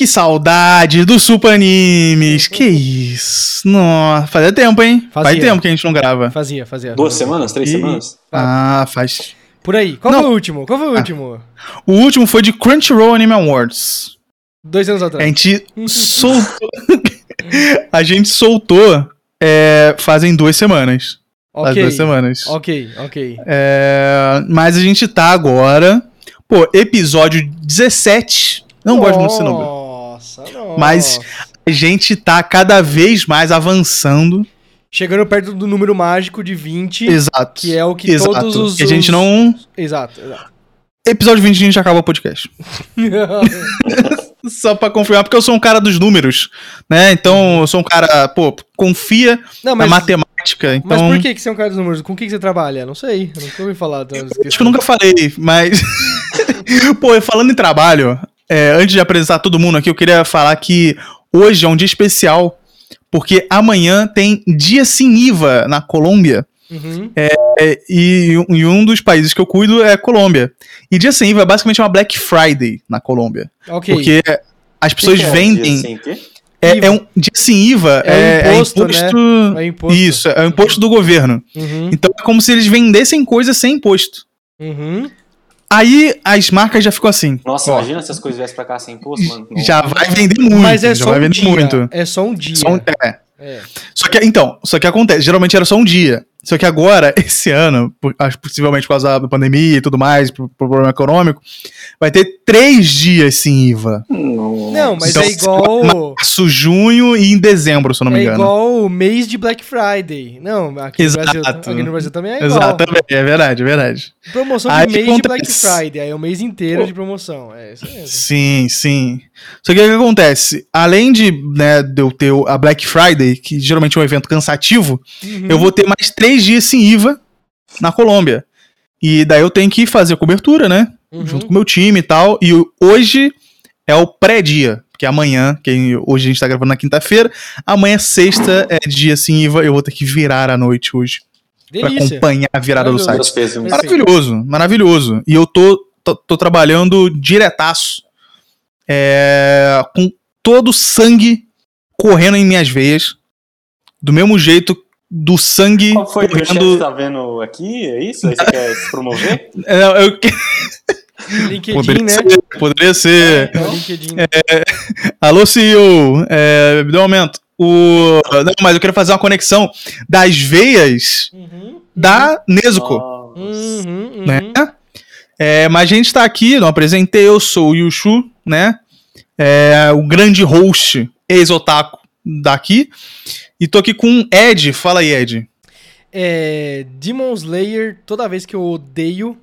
Que saudade do Super Animes. Que isso. Nossa, fazia tempo, hein? Fazia. Faz tempo que a gente não grava. Fazia, fazia. Duas semanas? Três e... semanas? Ah, faz. Por aí. Qual não. foi o último? Qual foi o ah. último? O último foi de Crunchyroll Anime Awards. Dois anos atrás. A gente soltou. a gente soltou é, fazem duas semanas. Ok. Faz duas semanas. Ok, ok. É, mas a gente tá agora. Pô, episódio 17. Não nossa, gosto muito desse número. Nossa. Mas a gente tá cada vez mais avançando. Chegando perto do número mágico de 20. Exato. Que é o que exato. todos os. Que a gente não. Exato, exato. Episódio 20 a gente acaba o podcast. Só pra confirmar, porque eu sou um cara dos números, né? Então, eu sou um cara, pô, confia não, mas, na matemática. Então... Mas por que, que você é um cara dos números? Com o que, que você trabalha? Não sei, eu nunca ouvi falar. Então, Acho que eu nunca falei, mas... pô, falando em trabalho, é, antes de apresentar todo mundo aqui, eu queria falar que hoje é um dia especial, porque amanhã tem dia sem IVA na Colômbia. Uhum. É, é, e, e, um dos países que eu cuido é a Colômbia. E dia sem IVA é basicamente uma Black Friday na Colômbia. Okay. Porque as pessoas que que é vendem. Dia sem é, é, um dia sem IVA, é, é, imposto, imposto, né? é imposto. Isso, é o imposto do governo. Uhum. Então é como se eles vendessem coisas sem imposto. Uhum. Aí as marcas já ficam assim. Nossa, ó, imagina se as coisas viessem pra cá sem imposto, mano. Já vai vender muito. Mas é só um dia. Muito. É só um dia. Só um, é. É. Só que, então, só que acontece, geralmente era só um dia. Só que agora, esse ano, acho possivelmente por causa da pandemia e tudo mais, por, por problema econômico, vai ter três dias sem IVA. Não, mas então, é igual. Março, junho e em dezembro, se eu não me é engano. É igual o mês de Black Friday. Não, aqui, Exato. No, Brasil, aqui no Brasil também é igual. Exato, também, é verdade, é verdade. Promoção de aí mês de Black Friday, aí é o mês inteiro Pô. de promoção. É isso mesmo. Sim, sim. Só que o que acontece? Além de, né, de eu ter a Black Friday, que geralmente é um evento cansativo, uhum. eu vou ter mais três dias sem IVA na Colômbia. E daí eu tenho que fazer cobertura, né? uhum. junto com o meu time e tal. E hoje é o pré-dia, que é amanhã, que hoje a gente tá gravando na quinta-feira. Amanhã, sexta, é dia assim, Iva, eu vou ter que virar à noite hoje. Delícia. Pra acompanhar a virada do site. Maravilhoso, maravilhoso. E eu tô, tô, tô trabalhando diretaço. É, com todo o sangue correndo em minhas veias. Do mesmo jeito do sangue. Qual foi correndo... que você tá vendo aqui? É isso? Aí você quer se promover? Não, eu... LinkedIn, poderia né? Ser, poderia ser. É, é, alô, CEO. É, me dê um momento. O, não, mas eu quero fazer uma conexão das veias uhum, da uhum. Nezuko. Uhum, uhum, né? É, mas a gente tá aqui, não apresentei, eu sou o Yushu, né? É, o grande host ex-otaku daqui. E tô aqui com Ed. Fala aí, Ed. É, Demon Slayer, toda vez que eu odeio,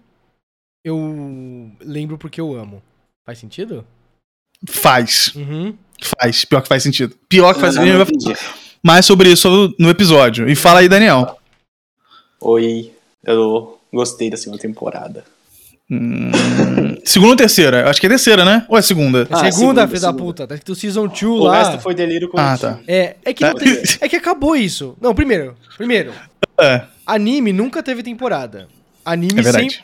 eu lembro porque eu amo. Faz sentido? Faz. Uhum. Faz. Pior que faz sentido. Pior que faz sentido. Mais sobre isso no episódio. E fala aí, Daniel. Oi, eu gostei da segunda temporada. Hum, segunda ou terceira? Acho que é terceira, né? Ou é segunda? É ah, segunda, filho da puta. Tá do Season 2 lá. O resto foi delírio com Ah, tá. É, é que, tem, é que acabou isso. Não, primeiro. Primeiro. É. Anime nunca teve temporada. Anime é sempre.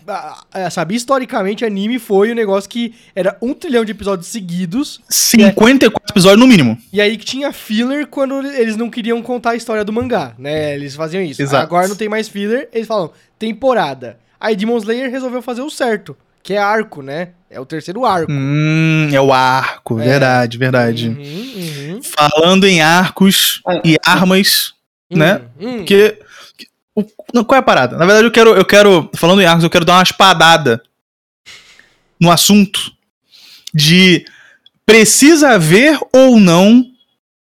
Sabe, historicamente, anime foi o um negócio que era um trilhão de episódios seguidos. 54 é, episódios no mínimo. E aí que tinha filler quando eles não queriam contar a história do mangá, né? Eles faziam isso. Exato. Agora não tem mais filler, eles falam temporada. Aí Demon Slayer resolveu fazer o certo, que é arco, né? É o terceiro arco. Hum, é o arco, é. verdade, verdade. Uhum, uhum. Falando em arcos ah, e armas, hum, né? Hum. Porque o, não, qual é a parada? Na verdade, eu quero, eu quero, falando em arcos, eu quero dar uma espadada no assunto de precisa haver ou não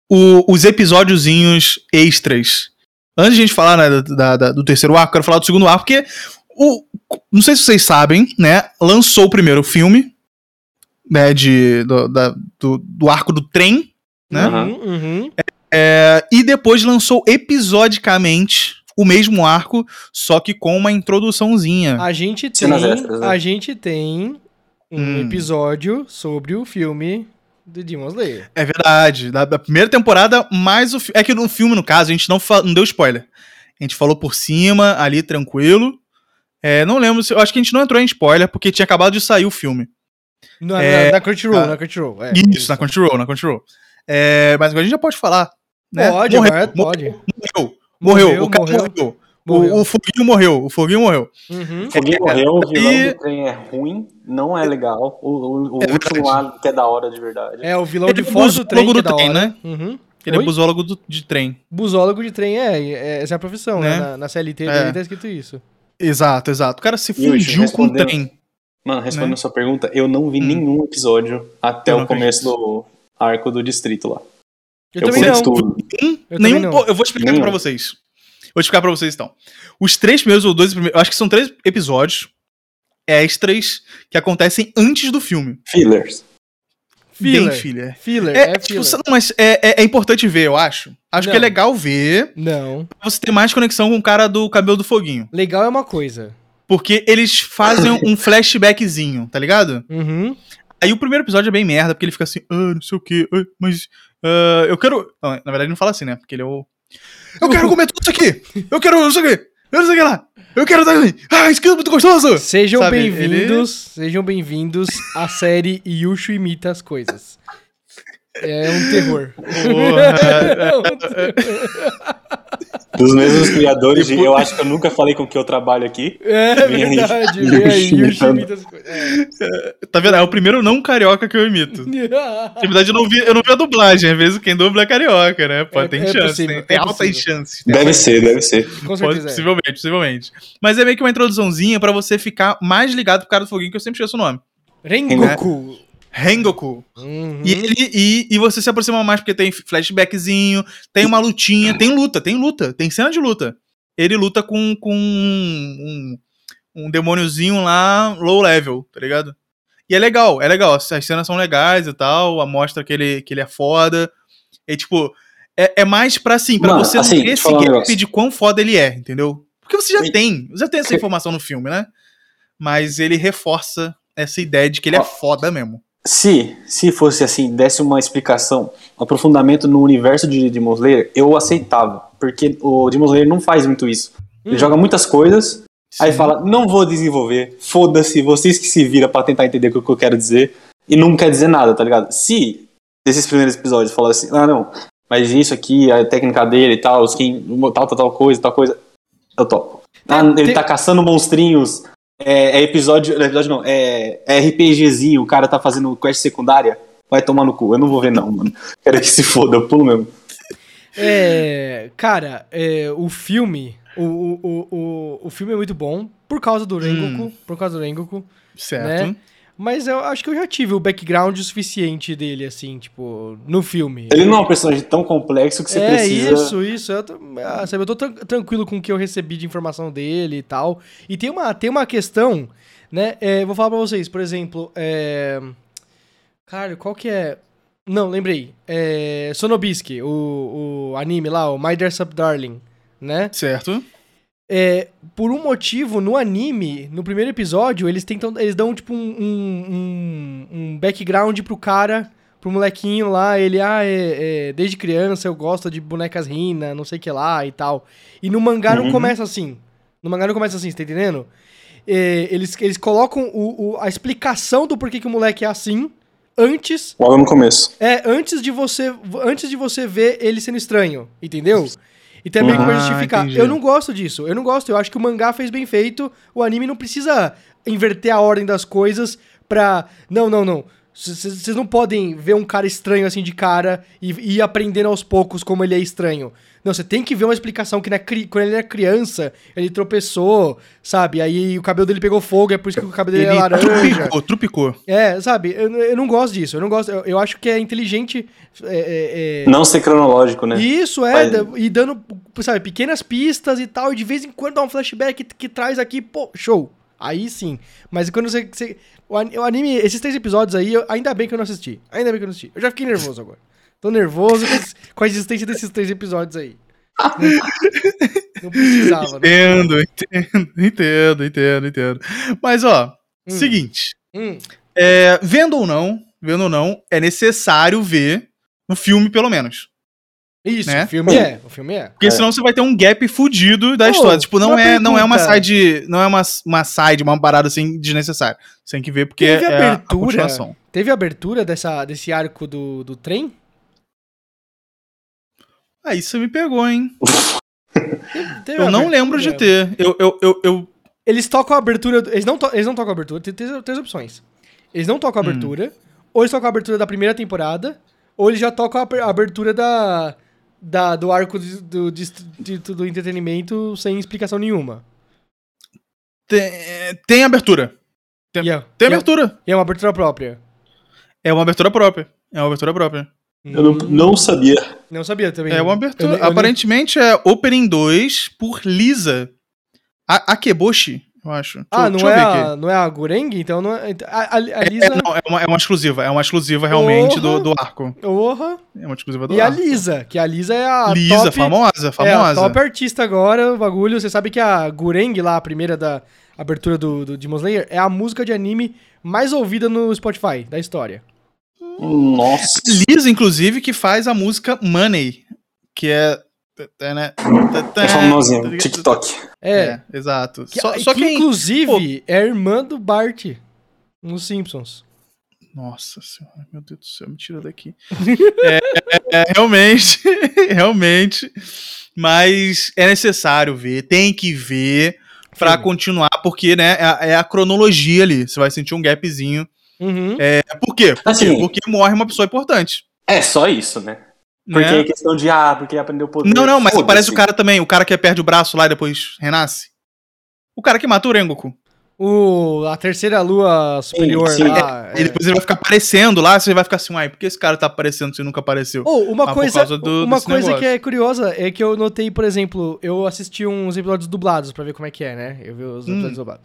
o, os episódiozinhos extras. Antes de a gente falar né, da, da, do terceiro arco, eu quero falar do segundo arco, porque o, não sei se vocês sabem, né? Lançou o primeiro filme, né? De, do, da, do, do arco do trem, né? Uhum, uhum. É, e depois lançou episodicamente o mesmo arco, só que com uma introduçãozinha. A gente tem, extras, né? a gente tem um hum. episódio sobre o filme do Demon Slayer. É verdade. Da, da primeira temporada, mais o É que no filme, no caso, a gente não, não deu spoiler. A gente falou por cima, ali, tranquilo. É, não lembro se. Eu acho que a gente não entrou em spoiler, porque tinha acabado de sair o filme. Na, É, na, na Crunchyroll, na Crunchyroll. É, Isso, na Crunchyroll, na Crunchyroll. É, mas agora a gente já pode falar. Né? Pode, morreu, pode. Morreu, morreu, Morreu, o cara morreu. morreu. Morreu. O, o Foguinho morreu, o Foguinho morreu. Uhum. Foguinho morreu, o vilão e- do trem é ruim, não é legal. O, o, o É último lá que é da hora de verdade. É, o vilão Ele de é fora do trem, é do da trem, hora. né? Uhum. Ele Oi? é busólogo do- de trem. Busólogo de trem, é, é, essa é a profissão, né? Né? Na, na CLT É. dele tá escrito isso. Exato, exato. O cara se fundiu com o trem. Mano, respondendo Né? a sua pergunta, eu não vi Hum. nenhum episódio até o começo do arco do distrito lá. Eu, Eu também não. tudo. Hum, Eu nenhum, também não. pô, eu vou explicar pra vocês. Vou explicar pra vocês então. Os três primeiros ou dois primeiros, eu acho que são três episódios extras que acontecem antes do filme. Fillers. Filler. Bem filler. Filler, É, é, tipo, filler. você- não, mas é, é- é importante ver, eu acho. Acho que é Não. legal ver Não. pra você ter mais conexão com o cara do cabelo do foguinho. Legal é uma coisa. Porque eles fazem um flashbackzinho, tá ligado? Uhum. Aí o primeiro episódio é bem merda, porque ele fica assim, ah, não sei o quê, ah, mas ah, eu quero. Não, na verdade, ele não fala assim, né? Porque ele é o. Eu quero comer tudo isso aqui! Eu quero não sei o quê! Eu não sei o que lá! Eu quero dar. Ah, isso aqui é muito gostoso! Sejam bem-vindos, sejam bem-vindos à série Yushu imita as coisas. É um terror. É um terror. Dos mesmos criadores de Eu Acho que eu nunca falei com que eu trabalho aqui. É Vem aí, verdade, vem aí, imita as coisas. É. Tá vendo? É o primeiro não carioca que eu imito. Na verdade, eu não vi, eu não vi a dublagem. Às vezes quem dubla é carioca, né? Pode, É- tem é chance. possível, tem tem é altas chances. tem Deve ser, deve ser. Com Pode, certeza. é. possivelmente, possivelmente. Mas é meio que uma introduçãozinha pra você ficar mais ligado pro cara do foguinho, que eu sempre esqueço o nome. Rengoku. Rengoku. Uhum. E, ele, e, e você se aproxima mais porque tem flashbackzinho, tem uma lutinha, tem luta, tem luta, tem cena de luta. Ele luta com, com um, um, um demôniozinho lá, low level, tá ligado? E é legal, é legal. As as cenas são legais e tal, a mostra que ele, que ele é foda. E tipo, é, é mais pra assim, pra Mano, você assim, não ter esse um gap negócio. de quão foda ele é, entendeu? Porque você já E- tem, já tem essa informação no filme, né? Mas ele reforça essa ideia de que ele é foda mesmo. Se, se fosse assim, desse uma explicação, um aprofundamento no universo de Demon Slayer, eu aceitava. Porque o Demon Slayer não faz muito isso. Ele Hum. joga muitas coisas, aí Sim. fala, não vou desenvolver, foda-se, vocês que se viram pra tentar entender o que eu quero dizer, e não quer dizer nada, tá ligado? Se desses primeiros episódios falar assim, ah não, mas isso aqui, a técnica dele e tal, os quem, tal, tal, tal coisa, tal coisa, eu topo. Ah, Tem- ele tá caçando monstrinhos, é, é episódio, não é episódio não, é, é RPGzinho, o cara tá fazendo quest secundária, vai tomar no cu, eu não vou ver não, mano. Quero que se foda, eu pulo mesmo. É, cara, é, o filme. O, o, o, o, filme é muito bom por causa do Rengoku. Hum. Por causa do Rengoku. Certo. né? Mas eu acho que eu já tive o background suficiente dele, assim, tipo, no filme. Ele não é um personagem tão complexo que você é precisa... isso, isso. Eu tô, ah, sabe, eu tô tran- tranquilo com o que eu recebi de informação dele e tal. E tem uma, tem uma questão, né? é, vou falar pra vocês, por exemplo, é... Cara, qual que é... Não, lembrei. É... Sonobiski, o, o anime lá, o My Dress Up Darling, né? Certo. É, por um motivo, no anime, no primeiro episódio, eles tentam. Eles dão, tipo, um, um, um- background pro cara, pro molequinho lá. Ele, ah, é, é, desde criança eu gosto de bonecas Rina, não sei o que lá e tal. E no mangá não Uhum. começa assim. No mangá não começa assim, você tá entendendo? É, eles, eles colocam o, o- a explicação do porquê que o moleque é assim antes Logo no começo. é, antes de você antes de você ver ele sendo estranho, entendeu? E também Ah, pra justificar. entendi. Eu não gosto disso. Eu não gosto. Eu acho que o mangá fez bem feito. O anime não precisa inverter a ordem das coisas pra. Não, não, não. Vocês não podem ver um cara estranho assim de cara e e ir aprendendo aos poucos como ele é estranho. Não, você tem que ver uma explicação que na cri- quando ele era criança, ele tropeçou, sabe? Aí o cabelo dele pegou fogo, é por isso que o cabelo dele é Ele laranja. trupicou, trupicou. É, sabe? Eu, eu não gosto disso. Eu não gosto. Eu, eu acho que é inteligente. é, é, é, Não ser cronológico, né? Isso, é, Mas- e dando, sabe, pequenas pistas e tal, e de vez em quando dá um flashback que, que traz aqui, pô, show. Aí sim. Mas quando você. você- o, an- o anime, esses três episódios aí, eu- ainda bem que eu não assisti. Ainda bem que eu não assisti. Eu já fiquei nervoso agora. Tô nervoso com, a existência desses três episódios aí. Não, não precisava, né? Entendo, entendo, entendo, entendo, entendo. Mas, ó, Hum. seguinte. Hum, É, vendo ou não, vendo ou não, é necessário ver o filme, pelo menos. Isso, Né? o filme é. O filme é. Porque senão você vai ter um gap fudido da história. Tipo, não é, não é uma side. Não é uma, uma side, uma parada assim desnecessária. Você tem que ver porque Teve é a- a abertura? continuação. Teve a abertura dessa, desse arco do, do trem? Aí você me pegou, hein? Teve Eu não lembro de ter. Eu, eu, eu, eu- Eles tocam a abertura. Eles não, to- eles não tocam a abertura, tem três, três opções. Eles não tocam a Hum. abertura, ou eles tocam a abertura da primeira temporada, ou eles já tocam a a abertura da, da, do arco de- do, distrito do entretenimento sem explicação nenhuma. tem, tem abertura. Tem- é, Tem abertura. E é uma abertura própria. É uma abertura própria. É uma abertura própria. Eu não, não sabia. Não sabia também. É uma Eu abertura. eu ne- Aparentemente é Opening 2 por Lisa A Akeboshi, eu acho. Deixa Ah, não deixa eu é, ver a, aqui. não é a Gureng? Então não é. A, a, a É, Lisa. não, é uma, é uma exclusiva. É uma exclusiva realmente do, do arco. Porra. É uma exclusiva do E a arco. Lisa, que a Lisa é a Lisa, top, famosa, É, a famosa. top artista agora, o bagulho. Você sabe que a Gureng lá, a primeira da abertura do, do Demon Slayer, é a música de anime mais ouvida no Spotify da história. Nossa. Lisa, inclusive, que faz a música Money, que é. É, famosinho. TikTok. É. É, exato. Que, só que só quem. inclusive é a irmã do Bart nos Simpsons. Nossa senhora, meu Deus do céu, me tira daqui. é, é, é, realmente, realmente. Mas é necessário ver, tem que ver pra Filme. continuar, porque, né, é, a- é a cronologia ali. Você vai sentir um gapzinho. Uhum. É, por quê? Por Assim- quê? Porque morre uma pessoa importante. É só isso, né? Porque né? é questão de, ah, porque ele aprendeu poder. Não, não, mas Foda-se. aparece o cara também, o cara que perde o braço lá e depois renasce. O cara que mata o Rengoku. O, a terceira lua superior sim. lá. E depois ele vai ficar aparecendo lá, você vai ficar assim, uai, por que esse cara tá aparecendo se nunca apareceu? Oh, uma Ah, por coisa, causa do- uma coisa negócio. que é curiosa é que eu notei, por exemplo, eu assisti uns episódios dublados pra ver como é que é, né? Eu vi os Hum. episódios dublados.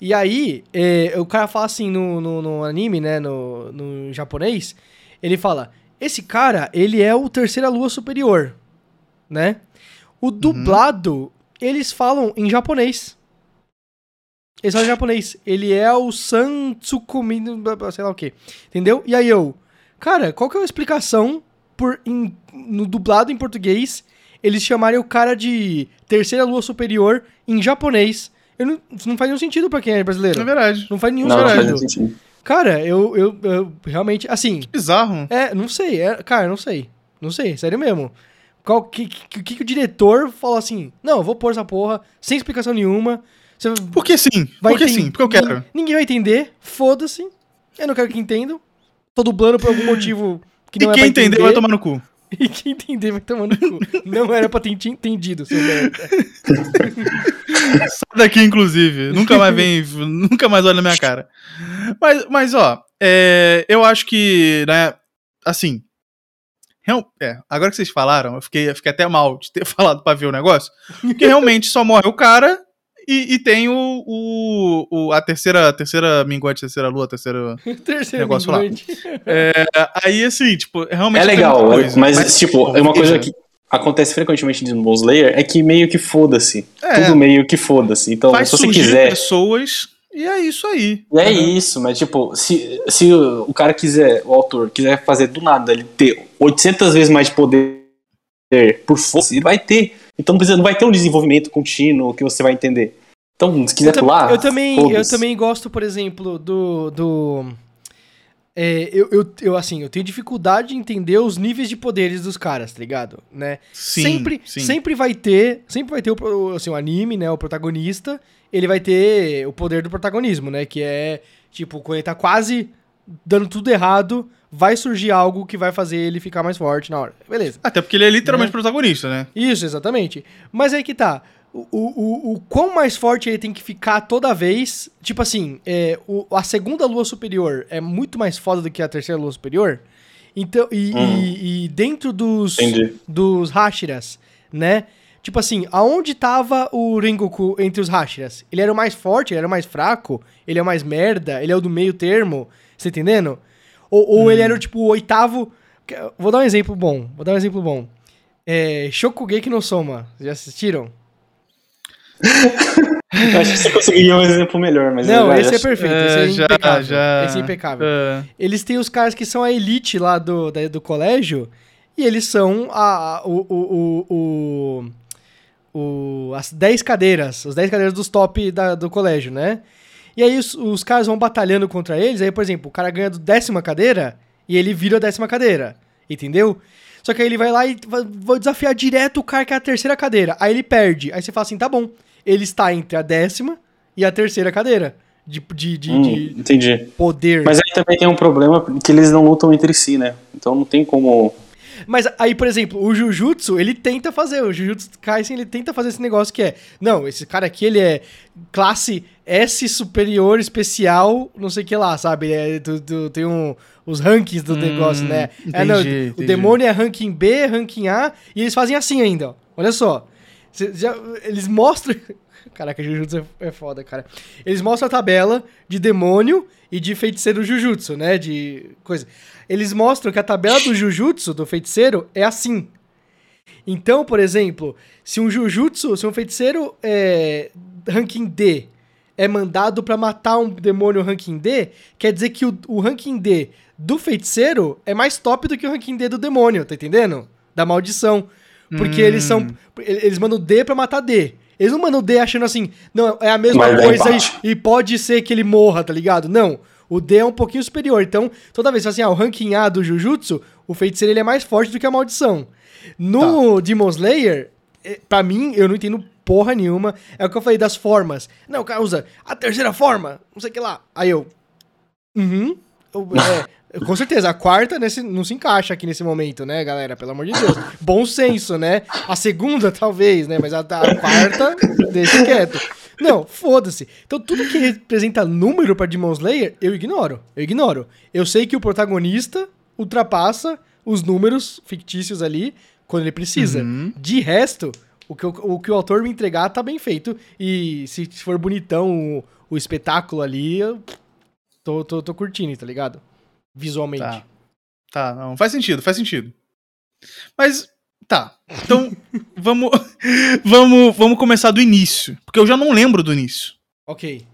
E aí, é, o cara fala assim no, no, no anime, né? No, no japonês, ele fala: Esse cara, ele é o terceira lua superior, né? O dublado, eles falam em japonês. Eles falam em japonês. Ele é o San Tsukumi, sei lá o quê. Entendeu? E aí eu, cara, qual que é a explicação por em- no dublado em português eles chamarem o cara de terceira lua superior em japonês? Eu não, não faz nenhum sentido pra quem é brasileiro. É verdade. Não faz nenhum Não, não faz sentido. nenhum sentido. Cara, eu, eu, eu realmente, assim, Bizarro. é, não sei, é, cara, não sei. Não sei, sério mesmo. Qual que, que, que, que o diretor falou assim? Não, eu vou pôr essa porra sem explicação nenhuma. Você Porque sim, vai porque sim, porque eu quero. Nin- Ninguém vai entender, foda-se. Eu não quero que entendam. Tô dublando por algum motivo que E não é quem pra entender vai tomar no cu. E quem entender vai tomar no cu. Não era pra ter ent- entendido, seu. Sai daqui, inclusive. Nunca mais vem, nunca mais olha na minha cara. Mas, mas ó, é, eu acho que, né, assim. é, agora que vocês falaram, eu fiquei, eu fiquei até mal de ter falado pra ver o negócio. Porque realmente só morre o cara e, e tem o, o, o- a terceira, a terceira minguante, a terceira lua, a terceira. Terceiro Negócio lá. minguante. É, aí, assim, tipo, realmente. É legal, é- coisa, mas, tipo, pô, é uma coisa que acontece frequentemente de Demon Slayer é que meio que foda-se. É. Tudo meio que foda-se. Então, Faz se você quiser. pessoas e é isso aí. E é isso, mas tipo, se, se o cara quiser, o autor, quiser fazer do nada, ele ter 800 vezes mais de poder por força, ele vai ter. Então não, precisa, não vai ter um desenvolvimento contínuo que você vai entender. Então, se quiser Eu, pular. eu também, eu também gosto, por exemplo, do. do é, eu, eu, eu, assim, eu tenho dificuldade de entender os níveis de poderes dos caras, tá ligado? Né? Sim, sempre, sim. sempre vai ter, sempre vai ter o, assim, o anime, né, o protagonista, ele vai ter o poder do protagonismo, né, que é, tipo, quando ele tá quase dando tudo errado, vai surgir algo que vai fazer ele ficar mais forte na hora. Beleza. Até porque ele é literalmente protagonista, né? Isso, exatamente. Mas aí que tá. O, o, o, o quão mais forte ele tem que ficar toda vez. Tipo assim, é, o, a segunda lua superior é muito mais foda do que a terceira lua superior. Então, e, e- e dentro dos, Entendi. dos Hashiras, né? Tipo assim, aonde tava o Rengoku entre os Hashiras? Ele era o mais forte, ele era o mais fraco, ele é o mais merda, ele é o do meio termo, você entendendo? Ou, ou ele era o tipo o oitavo. Vou dar um exemplo bom, vou dar um exemplo bom. É, Shokugeki no Soma, já assistiram? Eu acho que você conseguiria um exemplo melhor, mas. Não, esse é perfeito, É, esse é já- impecável. já- Esse é impecável. É. Eles têm os caras que são a elite lá do, da- do colégio. e eles são a, a- o, o, o, o, o- as 10 cadeiras, as 10 cadeiras dos top da- do colégio, né? E aí os, os caras vão batalhando contra eles, aí, por exemplo, o cara ganha do décima cadeira e ele vira a décima cadeira, entendeu? Só que aí ele vai lá e vai, vou desafiar direto o cara que é a terceira cadeira. Aí ele perde. Aí você fala assim, tá bom, ele está entre a décima e a terceira cadeira de, de, de, Hum, de entendi. poder. Mas aí também tem um problema que eles não lutam entre si, né? Então não tem como. Mas aí, por exemplo, o Jujutsu, ele tenta fazer, o Jujutsu Kaisen, ele tenta fazer esse negócio que é, não, esse cara aqui, ele é classe S superior especial, não sei o que lá, sabe? É, tu- tu- tem um, os rankings do Hum, negócio, né? é, não, entendi, o entendi. demônio é ranking B, ranking A, e eles fazem assim ainda, ó. Olha só. Cê já- eles mostram... Caraca, Jujutsu é, é foda, cara. Eles mostram a tabela de demônio e de feiticeiro Jujutsu, né? De coisa. Eles mostram que a tabela do Jujutsu, do feiticeiro, é assim. Então, por exemplo, se um Jujutsu, se um feiticeiro é, ranking D é mandado pra matar um demônio ranking D, quer dizer que o, o ranking D do feiticeiro é mais top do que o ranking D do demônio, tá entendendo? Da maldição. Porque eles são. Eles mandam D pra matar D. Eles não mandam D achando assim, não, é a mesma dar coisa e, e pode ser que ele morra, tá ligado? Não. O D é um pouquinho superior. Então, toda vez que assim, ah, o ranking A do Jujutsu, o feiticeiro ele é mais forte do que a maldição. No Demon Slayer, eh, pra mim, eu não entendo porra nenhuma. É o que eu falei das formas. Não, o cara usa a terceira forma, não sei o que lá. Aí eu. Uhum. Eu- é, com certeza, a quarta nesse, não se encaixa aqui nesse momento, né, galera? Pelo amor de Deus. Bom senso, né? A segunda, talvez, né? Mas a, a quarta, deixa quieto. Não, foda-se. Então, tudo que representa número pra Demon Slayer, eu ignoro. Eu ignoro. Eu sei que o protagonista ultrapassa os números fictícios ali quando ele precisa. De resto, o que, o, o que o autor me entregar tá bem feito. E se for bonitão o, o espetáculo ali, eu tô, tô, tô curtindo, tá ligado? Visualmente. Tá. Tá, não, faz sentido, faz sentido. Mas, tá. Então, vamos, vamos, vamos começar do início. Porque eu já não lembro do início. Ok.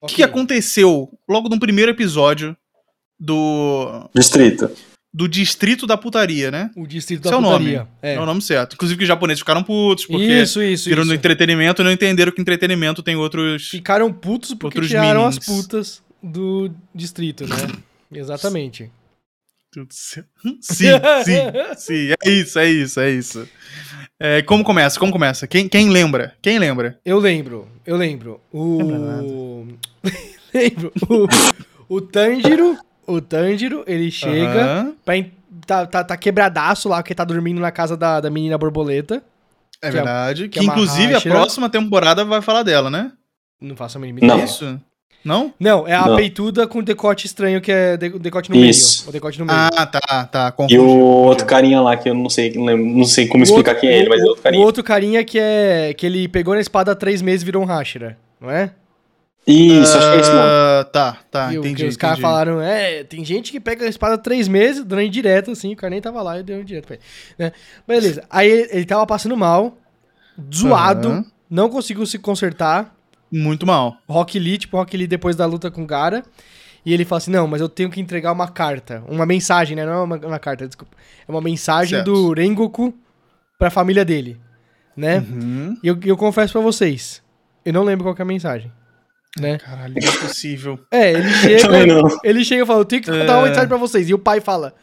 O que, que aconteceu logo no primeiro episódio do, Distrito. do Distrito da Putaria, né? O distrito Esse da é o nome. putaria. É. É. o nome certo. Inclusive que os japoneses ficaram putos, porque Isso, isso, viram no isso. entretenimento e não entenderam que entretenimento tem outros. Ficaram putos porque Outros tiraram as meanings. putas do distrito, né? Exatamente. Sim, sim, sim. É isso, é isso, é isso. É, como começa? Como começa? Quem, quem lembra? Quem lembra? Eu lembro, eu lembro. O. lembro. O, o Tanjiro, o Tanjiro, ele chega Aham, pra. Tá, tá, tá quebradaço lá, porque tá dormindo na casa da, da menina borboleta. é que é- verdade. que Que, é inclusive Hashira. a próxima temporada vai falar dela, né? Não faço a mínima Não. ideia. Isso? Não? Não, é a Não. peituda com decote estranho, que é de- o decote no Isso. meio. O decote no meio. Ah, tá, tá. E confundi, o confundi. outro carinha lá, que eu não sei, não lembro- não sei como O explicar outro- quem é ele, mas é o- outro carinha. O outro carinha que é. que ele pegou na espada há três meses e virou um Hashira, não é? Isso, acho que é isso mesmo. Ah, Tá, tá, E o entendi. os caras falaram, é, tem gente que pega a espada há três meses, dando indireto, assim, o cara nem tava lá e deu indireto pra ele. Né? Beleza. Aí ele, ele tava passando mal, zoado, Aham. não conseguiu se consertar. Muito mal. Rock Lee, tipo, Rock Lee depois da luta com o Gara. E ele fala assim: não, mas eu tenho que entregar uma carta. Uma mensagem, né? Não é uma, uma carta, desculpa. É uma mensagem Certo. do Rengoku pra família dele. Né? Uhum. E eu, eu confesso pra vocês, eu não lembro qual que é a mensagem. Né? Caralho, não é possível. É, ele chega. ele chega e fala: eu tenho que É. dar uma mensagem pra vocês. E o pai fala: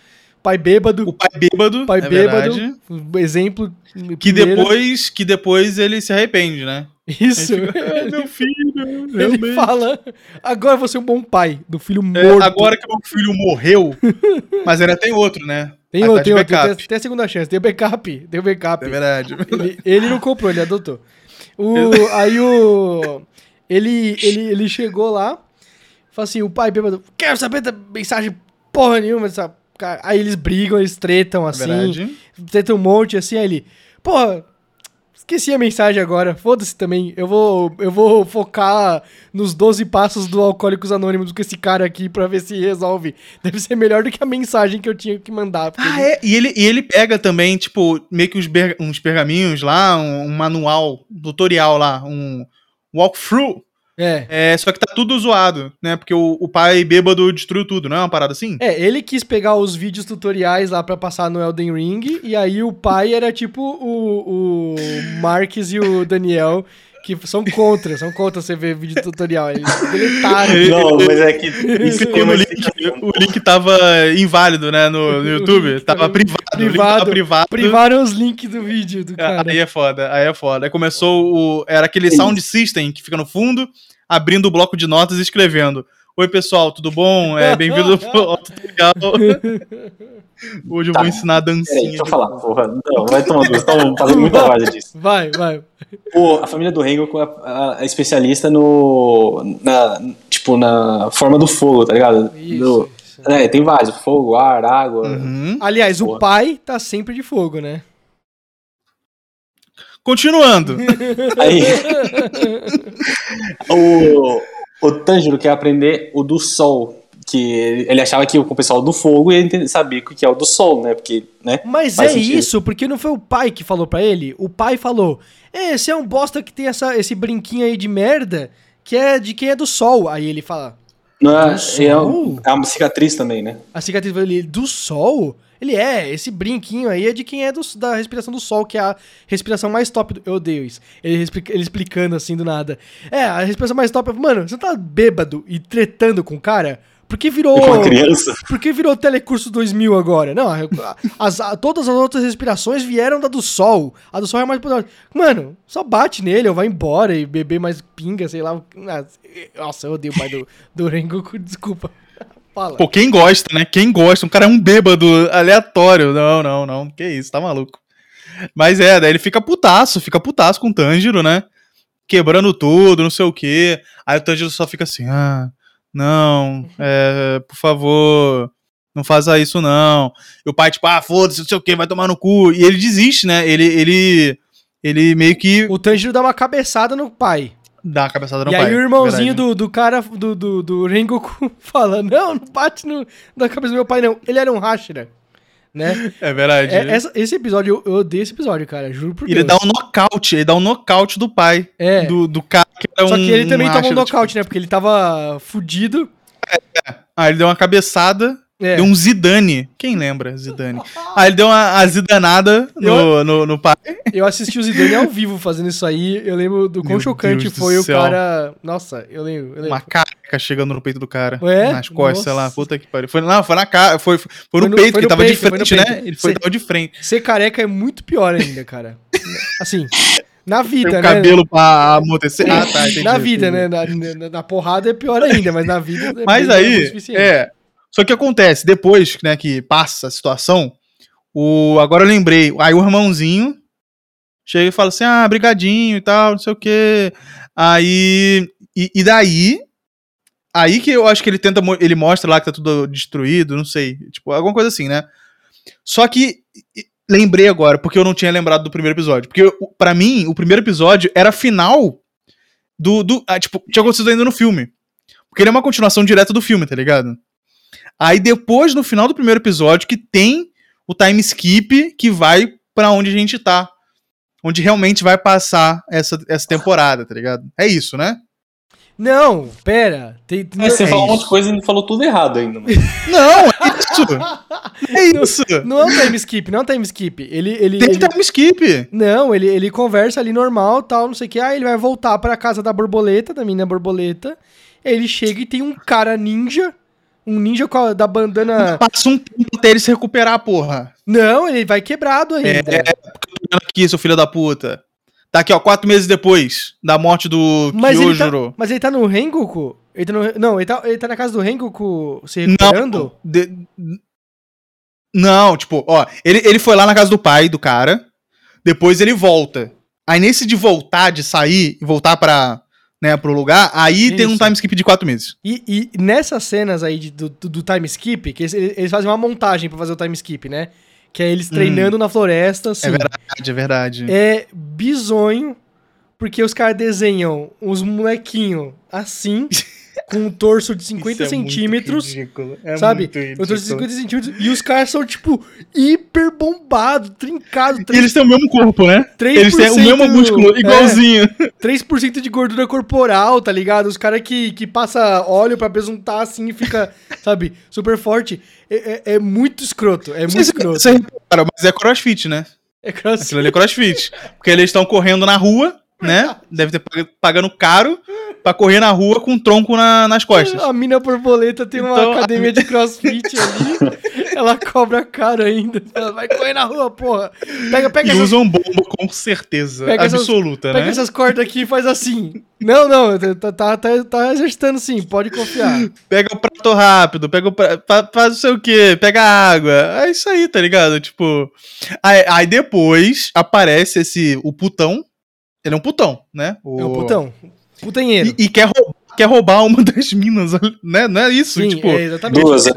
pai bêbado, O pai bêbado, pai é bêbado, verdade. exemplo. Que primeiro. depois, que depois ele se arrepende, né? Isso. Ele fica, "Ah, meu filho, Ele realmente." fala: agora você é um bom pai do filho É, morto. agora que meu filho morreu, mas ainda tem outro, né? Tem Mas outro, tá tem outro. Tem, tem a segunda chance. Tem o backup. Tem o backup. É verdade. Ele, ele não comprou, ele adotou. O, aí o. Ele, ele, ele chegou lá, falou assim: o pai bêbado, quero saber da mensagem porra nenhuma dessa. cara." Aí eles brigam, eles tretam É assim, verdade. tretam um monte assim. Aí ele, porra, esqueci a mensagem agora, foda-se também. Eu vou, eu vou focar nos 12 passos do Alcoólicos Anônimos com esse cara aqui pra ver se resolve. Deve ser melhor do que a mensagem que eu tinha que mandar. Ah, ele- é? E ele, e ele pega também, tipo, meio que uns, ber- uns pergaminhos lá, um, um manual, tutorial lá, um walkthrough É. É, só que tá tudo zoado, né? Porque o, o pai bêbado destruiu tudo, não é uma parada assim? É, ele quis pegar os vídeos tutoriais lá pra passar no Elden Ring, e aí o pai era tipo o, o Marques e o Daniel, que são contra, são contra você ver vídeo tutorial. Eles deletaram. Não, mas é que isso tem o link, o link tava inválido, né, no, no YouTube. Tava privado, o link tava Privado, privado. Privaram os links do vídeo do cara. Aí é foda, aí é foda. Aí começou o. Era aquele sound system que fica no fundo, abrindo o bloco de notas e escrevendo. Oi, pessoal, tudo bom? É, Bem-vindo ao tutorial. Hoje eu Tá. vou ensinar a Peraí, dancinha. deixa eu falar, porra. Não, vai tomar Vocês estão fazendo muita várzea disso. Vai, vai. O, a família do Rengoku é a especialista no. Na, tipo, na forma do fogo, tá ligado? Isso, Do- isso. é, tem vários: fogo, ar, água. Uhum. Aliás, o Porra. pai tá sempre de fogo, né? Continuando. Aí. o, o Tanjiro quer aprender o do sol. Que ele, ele achava que o pessoal do fogo entender- sabia o que é o do sol, né? Porque, né? Mas é sentido. isso, porque não foi o pai que falou pra ele? O pai falou: É, você é um bosta que tem essa, esse brinquinho aí de merda que é de quem é do sol. Aí ele fala: Não é, é, é uma cicatriz também, né? A cicatriz dele, do sol? Ele é, esse brinquinho aí é de quem é do- da respiração do sol, que é a respiração mais top do. Eu odeio isso. Ele, ele explicando assim do nada. É, a respiração mais top. Mano, você tá bêbado e tretando com o cara? Por que virou. Uma criança. Por que virou Telecurso 2000 agora? Não, as- a- todas as outras respirações vieram da do sol. A do sol é mais poderosa. Mano, só bate nele ou vai embora e beber mais pinga, sei lá. Nossa, eu odeio o pai do, do Rengoku, desculpa. Fala. Pô, quem gosta, né? Quem gosta? Um cara é um bêbado aleatório. Não, não, não. Que isso, tá maluco. Mas é, daí ele fica putaço, fica putaço com o Tanjiro, né? Quebrando tudo, não sei o quê. Aí o Tanjiro só fica assim, ah, não, é, por favor, não faça isso não. E o pai, tipo, ah, foda-se, não sei o quê, vai tomar no cu. E ele desiste, né? Ele, ele, ele meio que O Tanjiro dá uma cabeçada no pai. Dá a cabeçada no e pai. aí o irmãozinho do, do cara, do, do, do Rengoku, fala: Não, não bate no, na cabeça do meu pai, não. Ele era um Hashira. Né? É verdade. É, essa- esse episódio, eu, eu odeio esse episódio, cara. Juro por Ele Deus. dá um nocaute, ele dá um nocaute do pai. É. Do, do cara que era Só um. que ele também tomou um Ashra, nocaute, né? Porque ele tava fudido. Ah, ele deu uma cabeçada, É. deu um Zidane. Quem lembra Zidane? Ah, ele deu uma a zidanada no, no, no pai. Eu assisti o Zidane ao vivo fazendo isso aí. Eu lembro do quão Meu chocante Deus foi o céu. cara. Nossa, eu lembro. Eu lembro. Uma careca chegando no peito do cara. É? Nas costas, sei lá. Nossa. Puta que pariu. Foi, não, foi na cara. Foi, foi, Foi no, no- peito, foi que tava peito, de frente, né? peito. Ele foi Cê- tava de frente. Ser careca é muito pior ainda, cara. Assim, na Tem vida, o né? cabelo pra amortecer. Ah, tá, entendi, na vida, né? Na, na- na porrada é pior ainda, mas na vida é Mas é aí, é. Só que acontece, depois né, que passa a situação, o, agora eu lembrei, aí o irmãozinho chega e fala assim, ah, brigadinho e tal, não sei o quê. Aí, e, e daí, aí que eu acho que ele tenta, ele mostra lá que tá tudo destruído, não sei, tipo, alguma coisa assim, né? Só que, lembrei agora, porque eu não tinha lembrado do primeiro episódio, porque pra mim, o primeiro episódio era final do, do ah, tipo, tinha acontecido ainda no filme. Porque ele é uma continuação direta do filme, tá ligado? Aí depois, no final do primeiro episódio, que tem o time skip que vai pra onde a gente tá. Onde realmente vai passar essa, essa temporada, tá ligado? É isso, né? Não, pera. Tem, tem- Mas você é falou um isso. monte de coisa e falou tudo errado ainda. Mano. Não, é isso! É isso! não é um time skip, não é um time skip. Ele. ele, Tem ele- time skip! Não, ele, ele conversa ali normal, tal, não sei o que. Aí ele vai voltar pra casa da borboleta, da menina borboleta. Aí ele chega e tem um cara ninja. Um ninja a- da bandana. Passa um tempo até ele se recuperar, porra. Não, ele vai quebrado ainda. É, Olha aqui, seu filho da puta. Tá aqui, ó, quatro meses depois da morte do mas, ele tá, Kyojuro. mas ele tá no Rengoku? Ele tá no, não, ele tá, ele tá na casa do Rengoku se recuperando? Não, de- não, tipo, ó, ele, ele foi lá na casa do pai do cara, depois ele volta. Aí nesse de voltar, de sair e voltar pra, né, pro lugar, aí tem um Isso. time skip de quatro meses. E, e nessas cenas aí de- do, do, time skip, que eles, eles fazem uma montagem pra fazer o time skip, né? Que é eles treinando na floresta, assim. É verdade, é verdade. É bizonho, porque os caras desenham uns molequinhos assim, com um torso de 50 Isso é centímetros. é sabe? torso de ridículo. 50 centímetros. E os caras são, tipo, hiper bombados, trincados. E eles têm o mesmo corpo, né? 3% Eles têm o mesmo músculo, é. igualzinho. 3% de gordura corporal, tá ligado? Os caras que, que passa óleo pra besuntar assim e fica, sabe, super forte. É, é- é muito escroto. É muito escroto. vocês repararam, mas é crossfit, né? É crossfit. Aquilo ali é crossfit. Porque eles estão correndo na rua, né? Deve ter pag- pagando caro pra correr na rua com um tronco na- nas costas. A mina borboleta tem uma Então, a academia de crossfit ali. Ela cobra caro ainda. Ela vai correr na rua, porra. Pega, pega E essas, usam bomba com certeza Pega essas- absoluta, pega né? essas cordas aqui e faz assim. Não, não, tá, tá, tá, tá exercitando sim, pode confiar. Pega o prato rápido, pega o prato, faz não sei o quê, pega água. É isso aí, tá ligado? Tipo. Aí, aí depois aparece esse. O putão. Ele é um putão, né? É um putão. Putanheiro. E, e quer, roubar, quer roubar uma das minas, né? Não é isso? Sim, tipo. é exatamente. Duas, é.